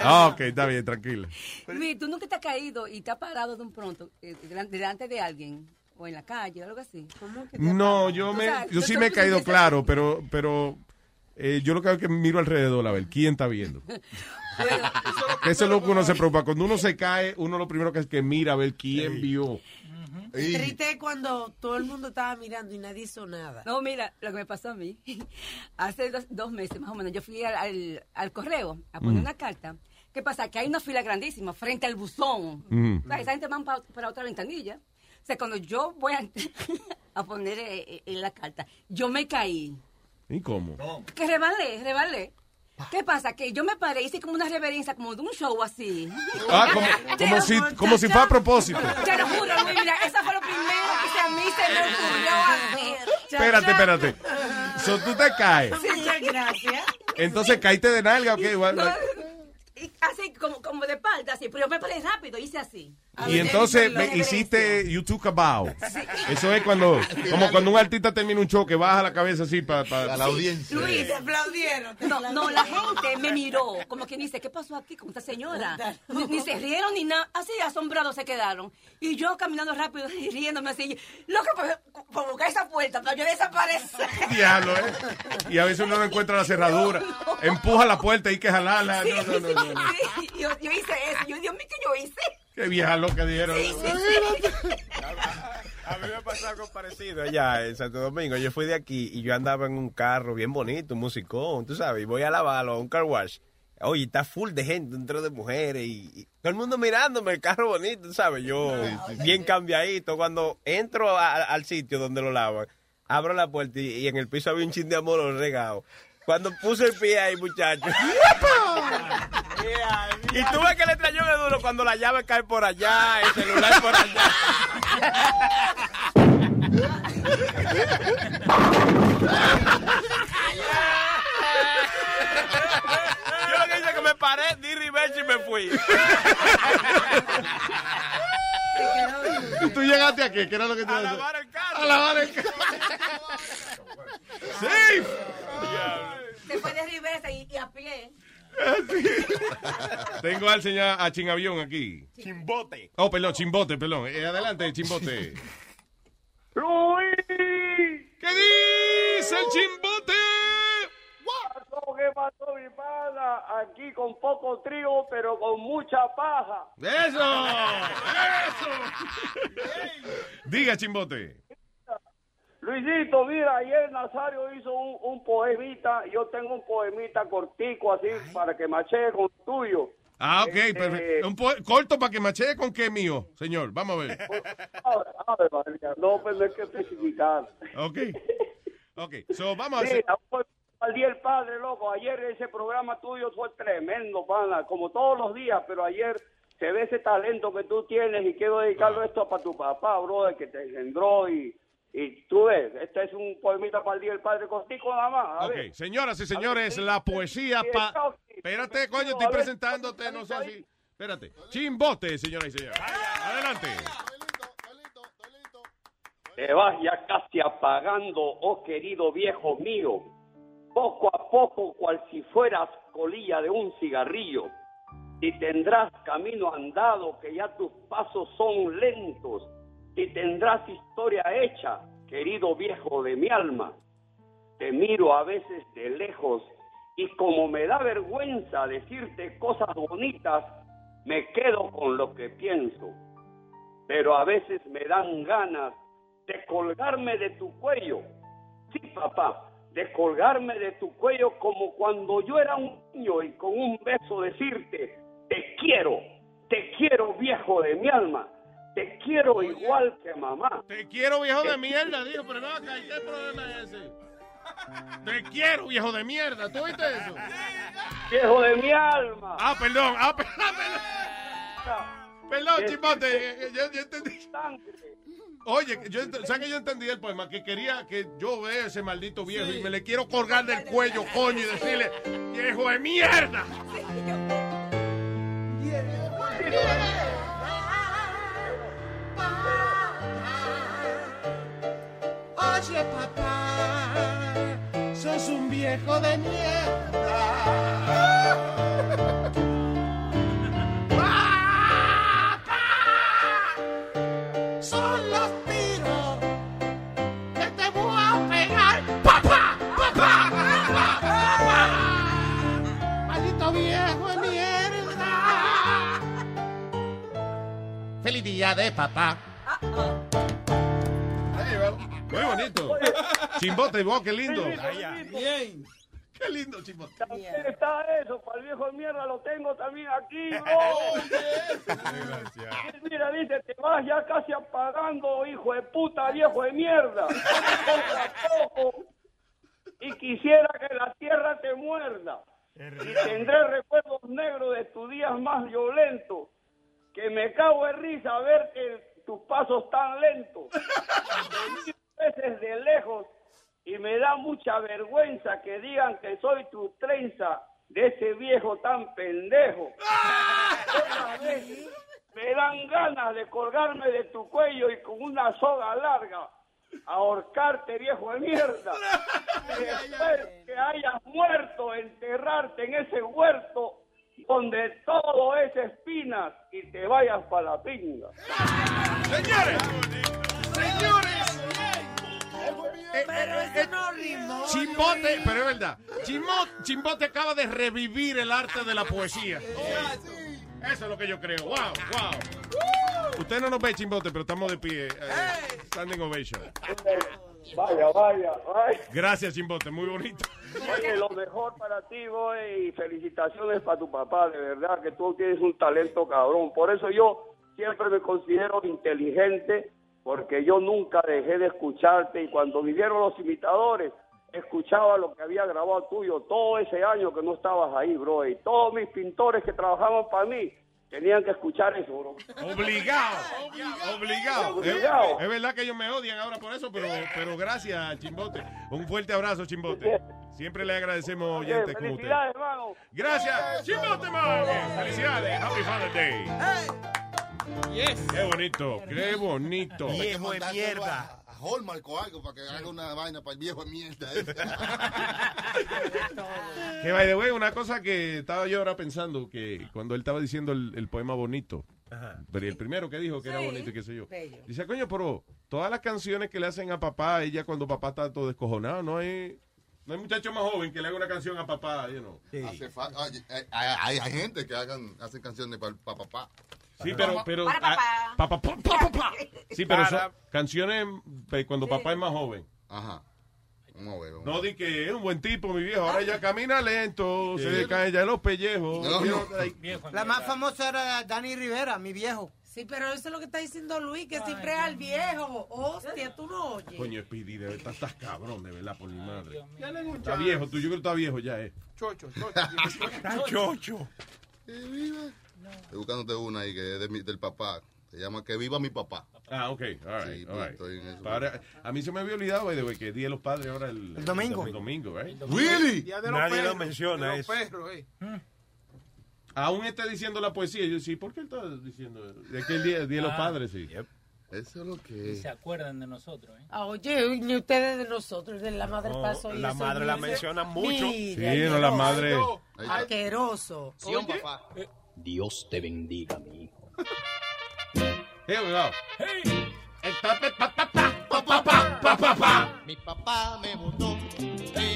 Ah, ok, está bien, tranquila. Luis, tú nunca te has caído y te has parado de un pronto eh, delan- delante de alguien o en la calle o algo así. ¿Cómo que No, yo me, sabes, yo sí me he caído claro, pero, pero eh, yo lo que hago es que miro alrededor a ver quién está viendo. Que Eso es lo que uno se preocupa. Cuando uno se cae, uno lo primero que es que mira a ver quién vio. Triste es cuando todo el mundo estaba mirando y nadie hizo nada. No, mira, lo que me pasó a mí. Hace dos, dos meses más o menos, yo fui al, al, al correo a poner Mm. una carta. ¿Qué pasa? Que hay una fila grandísima frente al buzón. Mm. O sea, esa gente va pa- para otra ventanilla. O sea, cuando yo voy a, a poner eh, eh, la carta, yo me caí. ¿Y cómo? Que rebalé, rebalé. ¿Qué pasa? Que yo me paré, hice como una reverencia, como de un show así. Ah, como, como si, como si fue a propósito. Te lo juro, Luis, mira, eso fue lo primero que se a mí se me ocurrió hacer. Espérate, espérate. So, tú te caes. Muchas gracias. Entonces, caíste de nalga, ¿ok? Igual- Y así, como, como de espalda, así. Pero yo me paré rápido, hice así. Y entonces me hiciste You Took a Bow. Eso es cuando, como cuando un artista termina un show que baja la cabeza así para la audiencia. Luis, te aplaudieron. No, no, la gente me miró, como quien dice, ¿qué pasó aquí con esta señora? Ni, ni se rieron ni nada, así asombrados se quedaron. Y yo caminando rápido y riéndome así, loca por, por buscar esa puerta, para yo desaparecer. Diablo, ¿eh? Y a veces uno no encuentra la cerradura. Empuja la puerta y hay que jalarla. No, no, no, no, no. Sí, yo, yo hice eso. Yo, Dios mío, ¿qué yo hice? Qué vieja loca dieron. A mí me pasó algo parecido allá en Santo Domingo. Yo fui de aquí y yo andaba en un carro bien bonito, un musicón, tú sabes, y voy a lavarlo a un car wash. Oye, está full de gente, dentro de mujeres y, y todo el mundo mirándome, el carro bonito, tú sabes, yo bien cambiadito. Cuando entro a- al sitio donde lo lavan, abro la puerta y, y en el piso había un chin de amor regado. Cuando puse el pie ahí, muchacho. Y tú ves que le trayó de duro cuando la llave cae por allá, el celular por allá. Yo lo que hice es que me paré, di reverse y me fui. ¿Y tú llegaste aquí? ¿Qué era lo que te A lavar el carro. A lavar el carro. ¡Sí! Fue de reversa y, y a pie. Tengo al señor a Chingavión aquí. Chimbote. Oh, perdón, Chimbote, perdón. Eh, adelante, Chimbote. ¡Luis! ¿Qué dice el Chimbote? pasó? ¿Qué pasó, mi pana? Aquí con poco trigo, pero con mucha paja. ¡Eso! Diga, Chimbote. Luisito, mira, ayer Nazario hizo un, un poemita. Yo tengo un poemita cortico así para que machee con tuyo. Ah, ok, Este, perfecto. Un corto para que machee con qué mío, señor. Vamos a ver. a ver, no, pues no hay que especificar. Ok. Ok, so vamos a hacer. Pues, al día el padre, loco. Ayer ese programa tuyo fue tremendo, pana. Como todos los días, pero ayer se ve ese talento que tú tienes y quiero dedicarlo esto para tu papá, brother, que te engendró y, y tú ves, este es un poemita para el día del padre contigo nada más. A ver. Ok, señoras y señores, la poesía pa... Espérate, coño, estoy presentándote, no sé si... Espérate. Chimbote, señoras y señores. Adelante. Te vas ya casi apagando, oh querido viejo mío, poco a poco cual si fueras colilla de un cigarrillo. Y tendrás camino andado que ya tus pasos son lentos. Y tendrás historia hecha, querido viejo de mi alma. Te miro a veces de lejos y como me da vergüenza decirte cosas bonitas, me quedo con lo que pienso. Pero a veces me dan ganas de colgarme de tu cuello. Sí, papá, de colgarme de tu cuello como cuando yo era un niño y con un beso decirte, te quiero, te quiero viejo de mi alma, te quiero igual que mamá. Te quiero, viejo de mierda, dijo, pero no, acá, ¿qué problema es ese? Te quiero, viejo de mierda, ¿tú oíste eso? Viejo de mi alma. Ah, perdón, ah, perdón, perdón. Perdón, Chimbote, eh, eh, yo, yo entendí. Oye, yo, ¿sabes que yo entendí el poema? Que quería que yo vea ese maldito viejo y me le quiero colgar del cuello, coño, y decirle, viejo de mierda. Oye, papá, sos un viejo de son los tiros que te voy a pegar. Papá, papá, papá, viejo de mierda. Feliz día de papá. Muy bonito. Chimbote, vos, qué lindo. Bien. Qué lindo, Chimbote. También está eso, para el viejo de mierda lo tengo también aquí, bro. Mira, dice, te vas ya casi apagando, hijo de puta, viejo de mierda. Y quisiera que la tierra te muerda. Y tendré recuerdos negros de tus días más violentos. Que me cago en risa ver que tus pasos tan lentos. Veces de lejos y me da mucha vergüenza que digan que soy tu trenza de ese viejo tan pendejo. Vez me dan ganas de colgarme de tu cuello y con una soga larga ahorcarte, viejo de mierda. Y después que hayas muerto, enterrarte en ese huerto donde todo es espinas y te vayas para la pinga. Señores, señores. Pero eso no rimó. Chimbote, pero es verdad. Chimbo- Chimbote acaba de revivir el arte de la poesía. Eso es lo que yo creo. Wow, wow. Usted no nos ve, Chimbote, pero estamos de pie. eh, standing ovation. Vaya, vaya, vaya. Gracias, Chimbote. Muy bonito. Oye, lo mejor para ti, güey, y felicitaciones para tu papá, de verdad, que tú tienes un talento cabrón. Por eso yo siempre me considero inteligente, porque yo nunca dejé de escucharte y cuando vinieron los imitadores, escuchaba lo que había grabado tuyo todo ese año que no estabas ahí, bro. Y todos mis pintores que trabajaban para mí tenían que escuchar eso, bro. Obligado. Obligado. Obligado. Es, es verdad que ellos me odian ahora por eso, pero, pero gracias, Chimbote. Un fuerte abrazo, Chimbote. Siempre le agradecemos Oye, oyentes como usted. felicidades, hermano. Gracias, Chimbote Man. Felicidades. Happy Father's Day. Qué bonito, qué bonito. Hay que mandárselo A, a Hallmark o algo para que haga una vaina para el viejo de mierda. Que by the way, una cosa que estaba yo ahora pensando, que cuando él estaba diciendo el, el poema bonito, pero el primero que dijo que era Sí, bonito y qué sé yo. bello. Dice, coño, pero todas las canciones que le hacen a papá, ella cuando papá está todo descojonado, no hay, no hay muchacho más joven que le haga una canción a papá, you know. Hace fa- oye, eh, hay, hay gente que hagan, hacen canciones para papá. Sí, pero, pero, Para ah, pa, pa, pa, pa, pa, pa. Sí, pero canciones cuando papá es más joven. Ajá. Vamos a No di que es un buen tipo, mi viejo. Ahora ella camina lento, se le cae ya en los pellejos. No, no. La más famosa era Dani Rivera, mi viejo. Sí, pero eso es lo que está diciendo Luis, que siempre es al viejo. Hostia, tú no oyes. Coño, Speedy, de verdad estás cabrón, de verdad, por mi madre. Dale un Está chance. viejo, tú yo creo que está viejo ya, eh. Chocho, chocho. Está chocho. Estoy buscándote una ahí que es de mi- del papá. Se llama Que viva mi papá. Ah, ok, all right, Sí, all right. estoy en eso. Para- a mí se me había olvidado, by the way, que el Día de los Padres ahora el, El domingo. El domingo, right? Really? Día de los Nadie lo menciona de los eso. perros, eh. Aún está diciendo la poesía. Yo sí, ¿por qué él está diciendo? De que el Día, el día de los Ah. Padres, sí. Eso es lo Y que se acuerdan de nosotros, ¿eh? Ah, oye, ni ustedes de nosotros, de la madre No, paso. y la eso, madre la mira. mencionan mucho. Mira, Sí, no, la madre. Asqueroso. Dios te bendiga, mi hijo. Here we go. Mi papá me botó de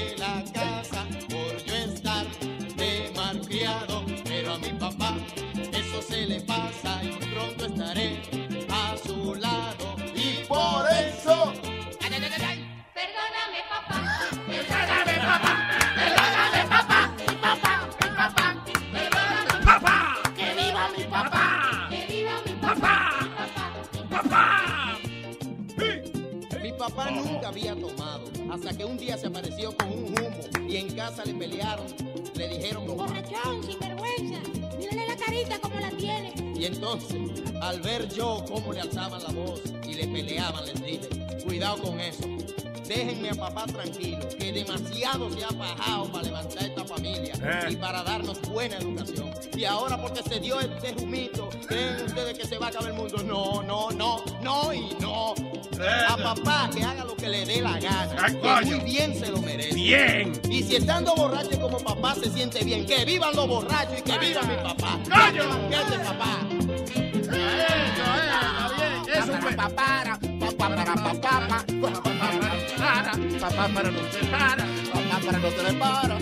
nunca había tomado, hasta que un día se apareció con un humo y en casa le pelearon. Le dijeron Borrachón, sinvergüenza. Mírale la carita como la tiene. Y entonces, al ver yo cómo le alzaban la voz y le peleaban, les dije, cuidado con eso. Déjenme a papá tranquilo, que demasiado se ha bajado para levantar esta familia Eh. y para darnos buena educación. Y ahora porque se dio este humito, ¿creen ustedes que se va a acabar el mundo? No, no, no, no y no. A papá que haga lo que le dé la gana, que muy bien se lo merece. Bien. Y si estando borracho como papá se siente bien, que vivan los borrachos y que viva mi papá. ¡Coño! ¿Qué es de papá? Eso fue. Papá, papá, para, papá, papá, para, papá, para, no se para, papá, para, no se le para.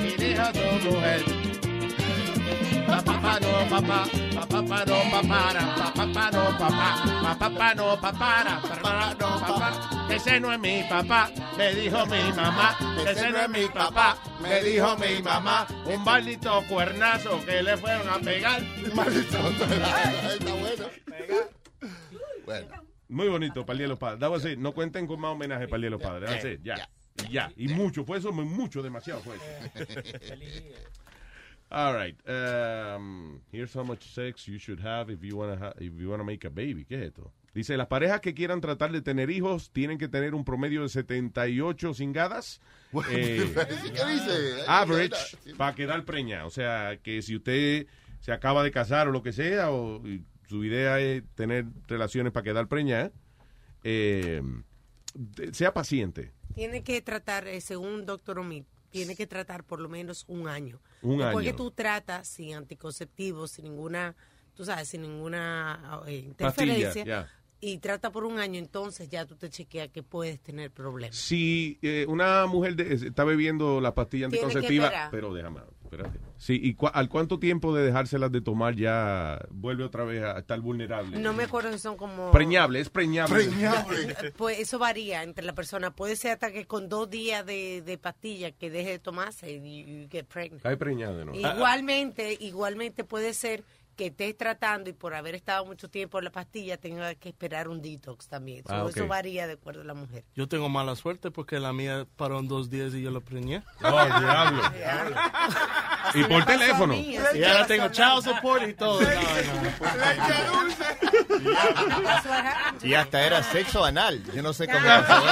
Y dijo tu mujer. Papá no, papá, papá no, papá, papá no, papá, papá no, papá, papá no, papá. Ese no es mi papá, me dijo mi mamá. Ese no es mi papá, me dijo mi mamá. Un maldito cuernazo que le fueron a pegar. Maldito. Está bueno. Bueno. Muy bonito para el Día de los Padres. No cuenten con más homenaje para el Día de los Padres. Ya. Y ya, y mucho, fue eso, mucho, demasiado fue eso. All right. Um, here's how much sex you should have if you want to if you wanna make a baby. ¿Qué es esto? Dice, las parejas que quieran tratar de tener hijos tienen que tener un promedio de 78 cingadas. eh, ¿Qué dice? average para quedar preña. O sea, que si usted se acaba de casar o lo que sea, o su idea es tener relaciones para quedar preña, eh, sea paciente. Tiene que tratar, eh, según doctor Omid, tiene que tratar por lo menos un año. Un Después año. que tú tratas sin anticonceptivos, sin ninguna, tú sabes, sin ninguna eh, interferencia, Pastilla, y trata por un año, entonces ya tú te chequeas que puedes tener problemas. Si eh, una mujer de- está bebiendo la pastilla anticonceptiva, pero déjame, espérate. Sí, ¿y cua- al cuánto tiempo de dejárselas de tomar ya vuelve otra vez a estar vulnerable? No me acuerdo si son como... Preñable, es preñable. Pues eso varía entre la persona. Puede ser hasta que con dos días de, de pastilla que deje de tomarse y you get pregnant. Cae preñada, ¿no? Igualmente, igualmente puede ser que estés tratando y por haber estado mucho tiempo en la pastilla tenga que esperar un detox también. So, Ah, Eso varía de acuerdo a la mujer. Yo tengo mala suerte porque la mía paró en dos días y yo la preñé. Oh, diablo. Y por teléfono. Y ahora tengo child support y todo. Y hasta era sexo anal. Yo no sé cómo pasó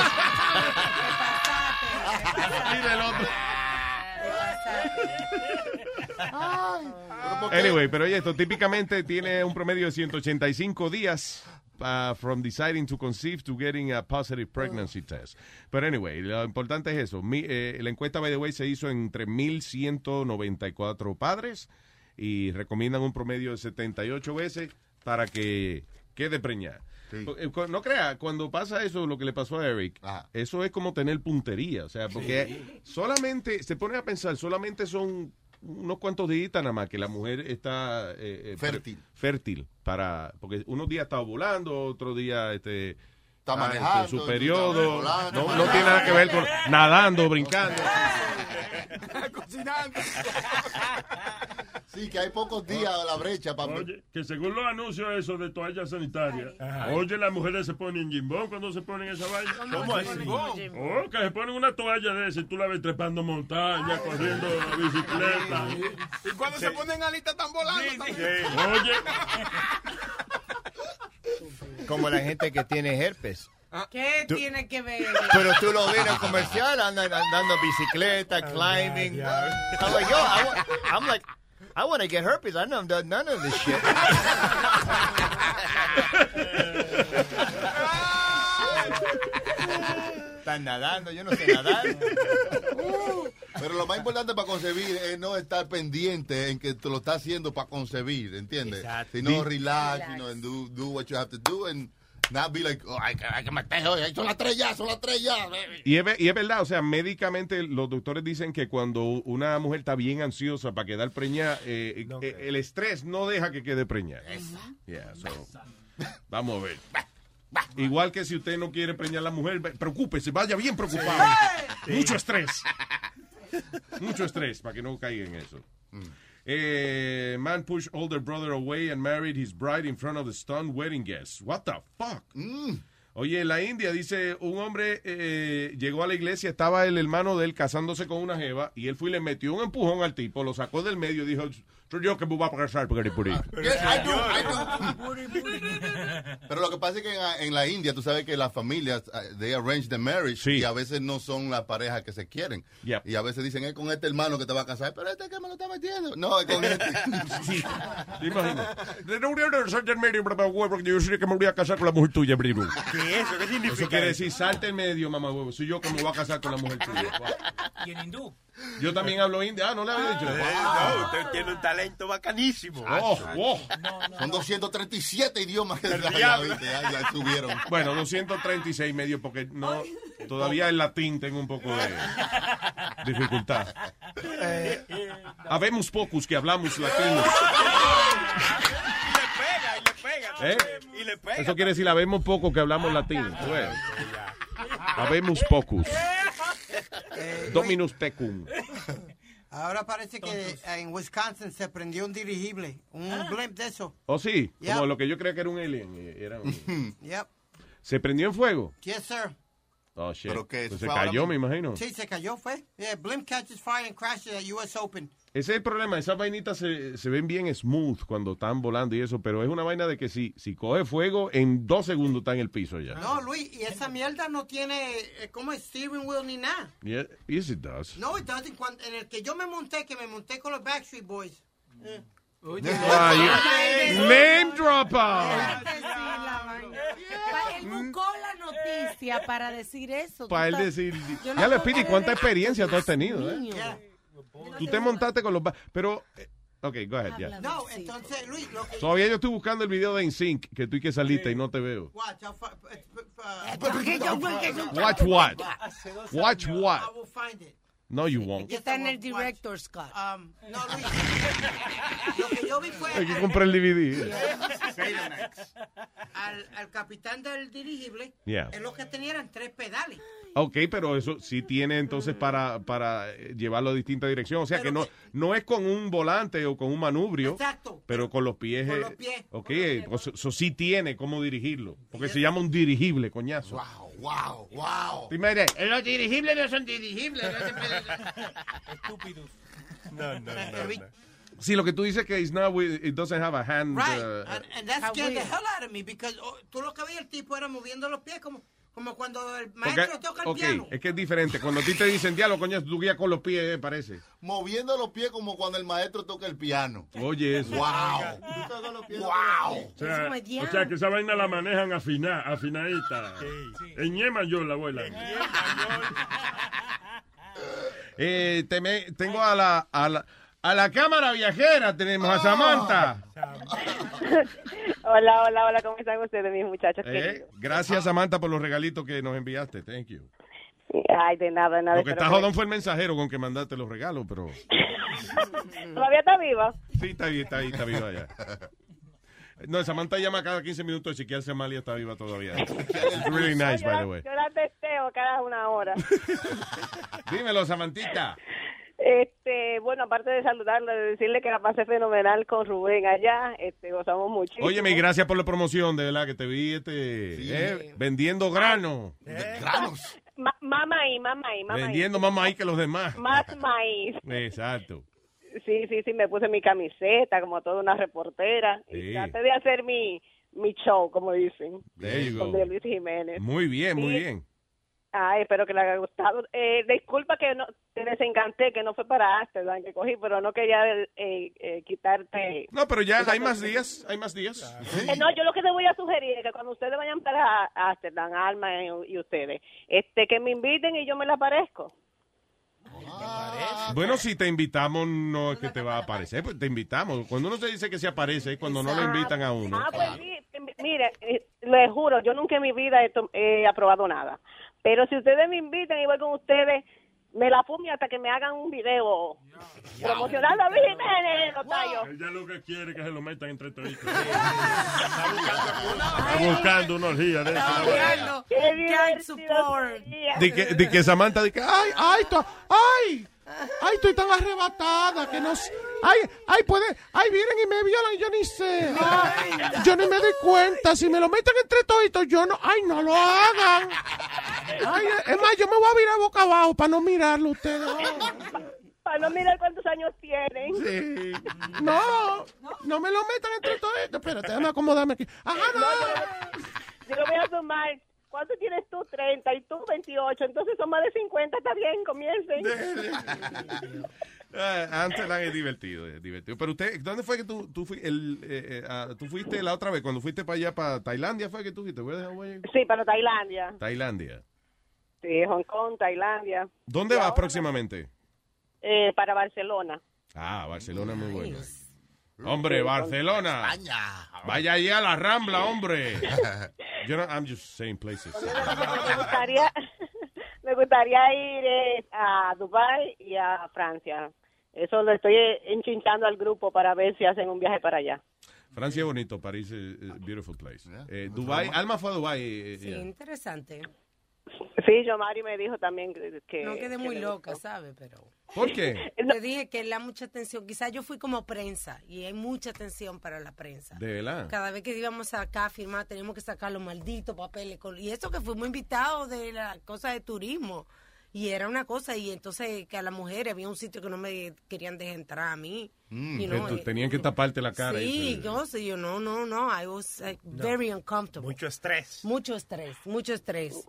Anyway, pero oye, esto típicamente tiene un promedio de 185 días uh, from deciding to conceive to getting a positive pregnancy test. Pero anyway, lo importante es eso. Mi- eh, la encuesta, by the way, se hizo entre 1.194 padres y recomiendan un promedio de 78 veces para que quede preñada. Eh, No crea, cuando pasa eso, lo que le pasó a Eric, eso es como tener puntería. O sea, porque solamente, se pone a pensar, solamente son unos cuantos días nada más que la mujer está eh, eh, Fértil. fértil para porque unos días está ovulando, otro día este Está ah, manejando, este, su periodo, volando, no, no tiene nada que ver con nadando, brincando. Cocinando. Sí, que hay pocos días a la brecha para... Oye, que según los anuncios esos de toallas sanitarias, oye, las mujeres se ponen jimbón cuando se ponen esa vaina. ¿Cómo así? Oh, que se ponen una toalla de esa y tú la ves trepando montaña, corriendo bicicleta. Y cuando se ponen alitas están volando. Oye, Como la gente que tiene herpes. ¿Qué Tú- tiene que ver? Pero tú lo ves en el comercial, andan andando bicicleta, climbing. I'm like, yo, I I'm like, I want to get herpes. I know done none of this shit. Están nadando, yo no sé nadar. Pero lo más importante para concebir es no estar pendiente en que tú lo estás haciendo para concebir, ¿entiendes? Sino Di- relax, you know, and do, do what you have to do and not be like, oh, hay que, hay que meter hoy, son las tres ya, son las tres ya. baby. Y es, y es verdad, o sea, médicamente los doctores dicen que cuando una mujer está bien ansiosa para quedar preñada, eh, eh, el estrés no deja que quede preñada. Yeah, so, vamos a ver. Igual que si usted no quiere preñar a la mujer, preocúpese, vaya bien preocupado. Mucho estrés. Mucho estrés para que no caiga en eso. Eh, man pushed older brother away and married his bride in front of the stunned wedding guests. What the fuck? Oye, en la India dice un hombre eh, llegó a la iglesia, estaba el hermano de él casándose con una jeva y él fue y le metió un empujón al tipo, lo sacó del medio y dijo, soy yo que me voy a casar porque eres puri". Pero lo que pasa es que en, la- en la India, tú sabes que las familias, uh, they arrange the marriage y a veces no son las parejas que se quieren. Y a veces dicen, es con este hermano que te va a casar, pero este que me lo está metiendo. No, es con este. Sí. No porque yo sé que me voy a casar con la mujer tuya, Briru. ¿Qué es eso? ¿Qué significa Eso quiere decir, salte en medio, mamá huevo. Soy yo que me voy a casar con la mujer tuya. Y en hindú. Yo también hablo india. Ah, no le había dicho. Eh, no, usted tiene un talento bacanísimo. Oh, oh. Son 237 idiomas que Ya, viste, ya- ya subieron. Bueno, 236 y medio porque no todavía el latín tengo un poco de dificultad. Habemos pocos que hablamos latino. ¿Eh? Y le pega. Eso quiere decir habemos pocos que hablamos tú ves. Habemos pocos. Dominus tecum. Ahora parece que en Wisconsin se prendió un dirigible, un blimp de eso. ¿Oh sí? Como Yep. lo que yo creía que era un alien. eh, Era un- Yep. ¿Se prendió en fuego? Yes, sir. Oh, shit. Pero que Pues se cayó, me imagino. Sí, se cayó, fue. Yeah, blimp catches fire and crashes at US Open. Ese es el problema, esas vainitas se, se ven bien smooth cuando están volando y eso, pero es una vaina de que si, si coge fuego, en dos segundos está en el piso ya. No, Luis, y esa mierda no tiene, eh, ¿cómo es? Steering wheel ni nada. Yeah, yes, it does. No, it doesn't. Cuando- en el que yo me monté, que me monté con los Backstreet Boys. Eh. Name dropper. Él buscó la noticia para decir eso. Para él decir, ya le creer ¿cuánta experiencia tú has tenido? eh? Tú te montaste con los... ba- Pero, eh, ok, go ahead, ya. No, entonces, Luis, lo que... Todavía yo estoy buscando el video de InSync, que tú y que saliste y no te veo. Watch, I'll uh, uh, Watch what? Watch what? I will find it. No, you won't. Está en el director Scott. Um, no, Luis. lo que yo vi fue... Hay que comprar el DVD. Al, al capitán del dirigible, Yeah. él lo que tenía eran tres pedales. Ok, pero eso sí tiene entonces para, para llevarlo a distintas direcciones. O sea que no, no es con un volante o con un manubrio. Exacto. Pero con los pies. Con los pies. Ok, eso, eso sí tiene cómo dirigirlo. Porque se llama un dirigible, coñazo. Wow, wow, wow. Primero, Los dirigibles no son dirigibles. No se puede... Estúpidos. No, no, no. no. Sí, lo que tú dices que it's not with- it doesn't have a hand. Right. uh, and, and that scared the hell out of me because oh, tú lo que veías el tipo era moviendo los pies como, como cuando el maestro toca el piano. es que es diferente. Cuando a ti te dicen diálogo, coño, tú guías con los pies, eh, parece. Moviendo los pies como cuando el maestro toca el piano. Oye, eso. Wow. O sea, Eso me o sea, que esa vaina la manejan afiná, afinadita. En Yema yo la abuela. Eh, teme- tengo a la, a la a la cámara viajera, tenemos a Samantha. Hola, hola, hola, ¿cómo están ustedes, mis muchachos Eh, gracias, Samantha, por los regalitos que nos enviaste. Thank you. Ay, de nada, de nada. Lo que está que- jodón fue el mensajero con que mandaste los regalos, pero ¿Todavía está viva? sí, está ahí, está ahí, está viva ya. No, Samantha llama cada 15 minutos y chequear si Amalia está viva todavía. It's really nice, yo, by la, the way. yo la testeo cada una hora. Dímelo, Samantita. Este, bueno, aparte de saludarle, de decirle que la pasé fenomenal con Rubén allá, este, gozamos muchísimo. Óyeme, y gracias por la promoción, de verdad, que te vi este, eh, vendiendo grano. Granos. Ma- más maíz, maíz, más Vendiendo más maíz que los demás. maíz. Más maíz. Exacto. Sí, sí, sí, me puse mi camiseta como toda una reportera. Sí. Y traté de hacer mi, mi show, como dicen. There you Con go. de Luis Jiménez. Muy bien, muy Sí. bien. Ay, espero que le haya gustado. Eh, disculpa que no te desencanté, que no fue para Amsterdam que cogí, pero no quería eh, eh, quitarte. No, pero ya hay más días, hay más días. Eh, no, yo lo que te voy a sugerir es que cuando ustedes vayan para Amsterdam, Alma y, y ustedes, este, que me inviten y yo me la aparezco. Bueno, si te invitamos, no es que te va a aparecer, pues te invitamos. Cuando uno se dice que se aparece es cuando no lo invitan a uno. Ah, pues sí, mire, eh, le juro, yo nunca en mi vida he aprobado nada. Pero si ustedes me invitan y voy con ustedes, me la fumo hasta que me hagan un video promocionando a Luis Jiménez, los tallos. Ella lo que quiere es que se lo metan entre toditos. Está buscando una orgía de eso. Child support. De que, de que Samantha dice, ay, ay, to- ay, ay, estoy tan arrebatada que no sé. Ay, ay, puede, ay, vienen y me violan y yo ni sé. Ay, yo ni me doy cuenta. Si me lo meten entre toditos, yo no, ay, no lo hagan. Ay, es más, yo me voy a virar boca abajo para no mirarlo ustedes. Para no mirar cuántos años tienen. Sí. No, no me lo metan entre toditos. Espérate, déjame acomodarme aquí. Ajá, no. Yo lo voy a sumar. ¿Cuánto tienes tú? 30 y tú 28. Entonces son más de 50. Está bien, comiencen. Ah, Amsterdam es divertido, es divertido. Pero usted, ¿dónde fue que tú, tú, fui- el, eh, eh, ah, tú fuiste la otra vez? Cuando fuiste para allá, para Tailandia, ¿fue que tú fuiste? Sí, para Tailandia. Tailandia. Sí, Hong Kong, Tailandia. ¿Dónde vas próximamente? Eh, para Barcelona. Ah, Barcelona muy bueno. Hombre, Barcelona. Vaya allá a la Rambla, hombre. Yo no, I'm just saying places. Me gustaría, me gustaría ir eh, a Dubai y a Francia. Eso lo estoy eh, enchinchando al grupo para ver si hacen un viaje para allá. Francia es bonito, París es es beautiful place. Eh, Dubai, Alma fue a Dubai. eh, Sí, yeah. interesante. Sí, yo Mari me dijo también que... No quedé que muy le loca. ¿sabes? Pero... ¿Por qué? Te dije que da mucha atención. Quizás yo fui como prensa y hay mucha atención para la prensa. De verdad. Cada vez que íbamos acá a firmar, teníamos que sacar los malditos papeles. con- Y eso que fuimos invitados de la cosa de turismo. Y era una cosa, y entonces que a las mujeres había un sitio que no me querían dejar entrar a mí. Mm, You que know, tú- eh, tenían que taparte la cara. Sí, yo sé, yo no, no, no, I was like, very uncomfortable. Mucho estrés. Mucho estrés, mucho estrés.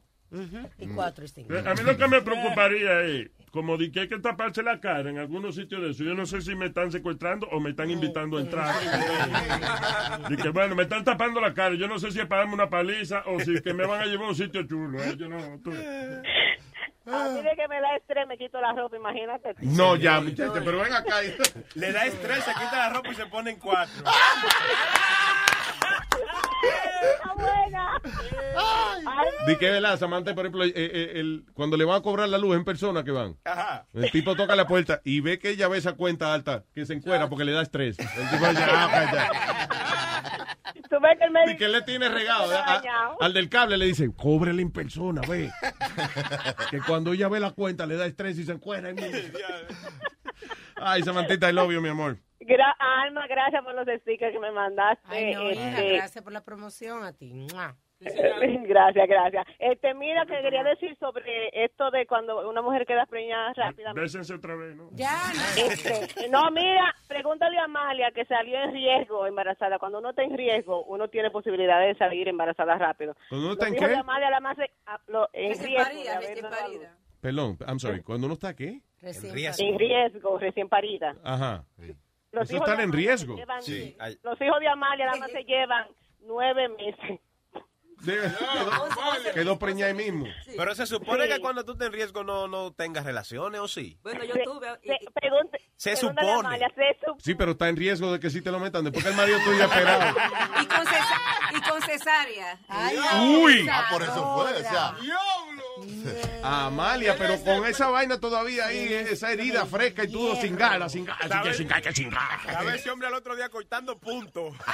Y cuatro y cinco. A mí lo que me preocuparía es, como di que hay que taparse la cara en algunos sitios de eso, yo no sé si me están secuestrando o me están invitando a entrar. Y que bueno, me están tapando la cara, yo no sé si es para darme una paliza o si que me van a llevar a un sitio chulo. ¿eh? Yo no, tú- A mí de que me da estrés me quito la ropa, imagínate. No, ya, muchacha, pero ven acá. Le da estrés, se quita la ropa y se pone en cuatro. Di que verdad, Samantha, por ejemplo, eh, eh, el- cuando le van a cobrar la luz en persona que van. Ajá. El tipo toca la puerta y ve que ella ve esa cuenta alta que se encuera porque le da estrés. El tipo dice, "Ah, ok, ya". Tú ves que el Y médico... que él le tiene regado. A- al del cable le dice, cóbrele en persona, ve. que cuando ella ve la cuenta le da estrés y se encuera. Ay, Samantita, I love you, mi amor. Gra- Alma, gracias por los stickers que me mandaste. Ay, no, hija, Este, gracias por la promoción a ti. Mua. Gracias, gracias. Este, mira, que quería decir sobre esto de cuando una mujer queda preñada rápidamente. Bésense otra vez, ¿no? Ya, Este, no, mira, pregúntale a Amalia que salió en riesgo embarazada. Cuando uno está en riesgo, uno tiene posibilidad de salir embarazada rápido. ¿Cuando uno está en qué? Amalia, la más, lo- en riesgo. parida, de parida. Perdón, I'm sorry. ¿Cuando uno está qué? Recién En riesgo, recién parida. Ajá. Los Eso hijos están de en Amalia riesgo. llevan- Sí. Los hijos de Amalia nada más se llevan nueve meses. De- quedó, quedó preñada ahí mismo. Pero se supone Sí. que cuando tú estés en riesgo no, no tengas relaciones, ¿o sí? Bueno, yo Se- tuve. se- pregunte- Se supone. Amalia, se sup- Sí, pero está en riesgo de que sí te lo metan después que el marido tuyo esperado. Y con, y con cesárea. Ay, Uy. Ah, por eso fue, o sea. Amalia, pero con esa vaina todavía ahí, esa herida fresca y todo sin ganas, sin ganas, así que sin ganas, que sin ganas. A ver ese hombre al otro día cortando puntos.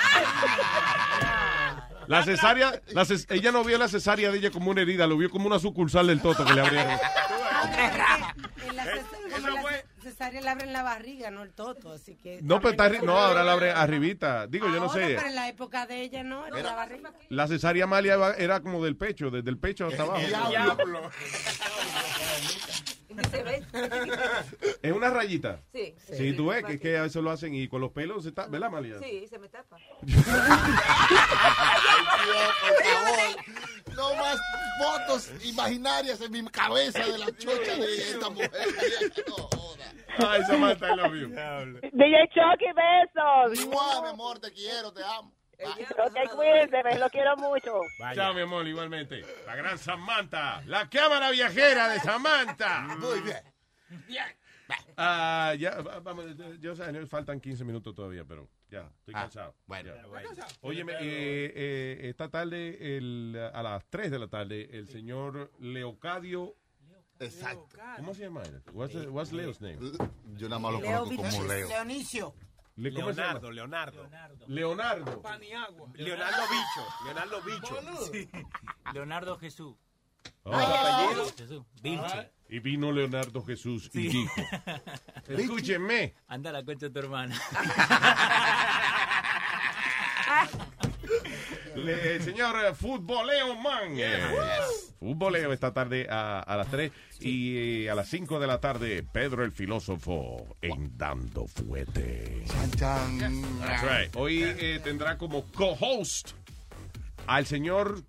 La cesárea, la ces- ella no vio la cesárea de ella como una herida, lo vio como una sucursal del toto que le abrieron. Cesárea, le abren la barriga, no el toto, así que... No, pero está no, ahora la abre arribita. Digo, yo no Ahora, sé. Pero en la época de ella no, era la barriga. La cesárea Amalia iba- era como del pecho, desde el pecho hasta abajo. Diablo. Es una rayita. Sí. Sí, tú ves que, es que a veces lo hacen y con los pelos se está, ¿verdad, Amalia? Sí, se me tapa. por favor. No más fotos imaginarias en mi cabeza de la chocha de esta mujer. No joda. Ay, Samantha, I love you. DJ Chucky, besos. Mua, mi amor, te quiero, te amo. Ok, cuídense, me lo quiero mucho. Chao, mi amor, igualmente. La gran Samantha, la cámara viajera de Samantha. Muy bien. Ah, ya, va- vamos, yo sé, faltan 15 minutos todavía, pero ya, estoy Ah, cansado. bueno. Ya. Óyeme, eh, eh, esta tarde, el, a las 3 de la tarde, el señor Leocadio. Exacto. ¿Cómo se llama él? What's, what's Leo's name? Yo nada más lo Leo conozco como Leo. Leonicio. Le- ¿cómo se llama? Leonardo, Leonardo. Leonardo. Leonardo Bicho. Leonardo Bicho. Sí. Leonardo Jesús. Ah. Jesús. Vilche. Y vino Leonardo Jesús y dijo, escúchenme, Anda a la concha de tu hermana. Le- el señor eh, Futboleo Man. eh, Futboleo esta tarde a, a las 3 y eh, a las 5 de la tarde Pedro el filósofo en Dando Fuete. Chan, chan. That's right. Hoy eh, tendrá como co-host al señor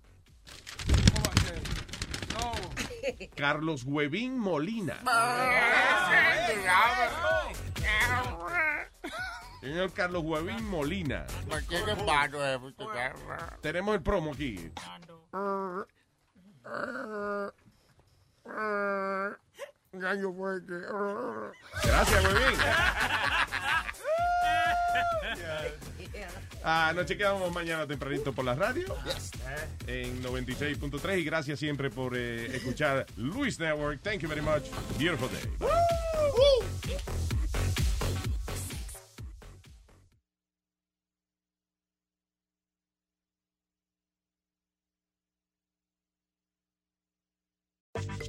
Carlos Huevín Molina. Señor Carlos Huevín Molina. Tenemos el promo aquí. Gracias, Huevín. Ah, nos chequeamos mañana tempranito por la radio en 96.3 y gracias siempre por eh, escuchar Luis Network. Thank you very much. Beautiful day.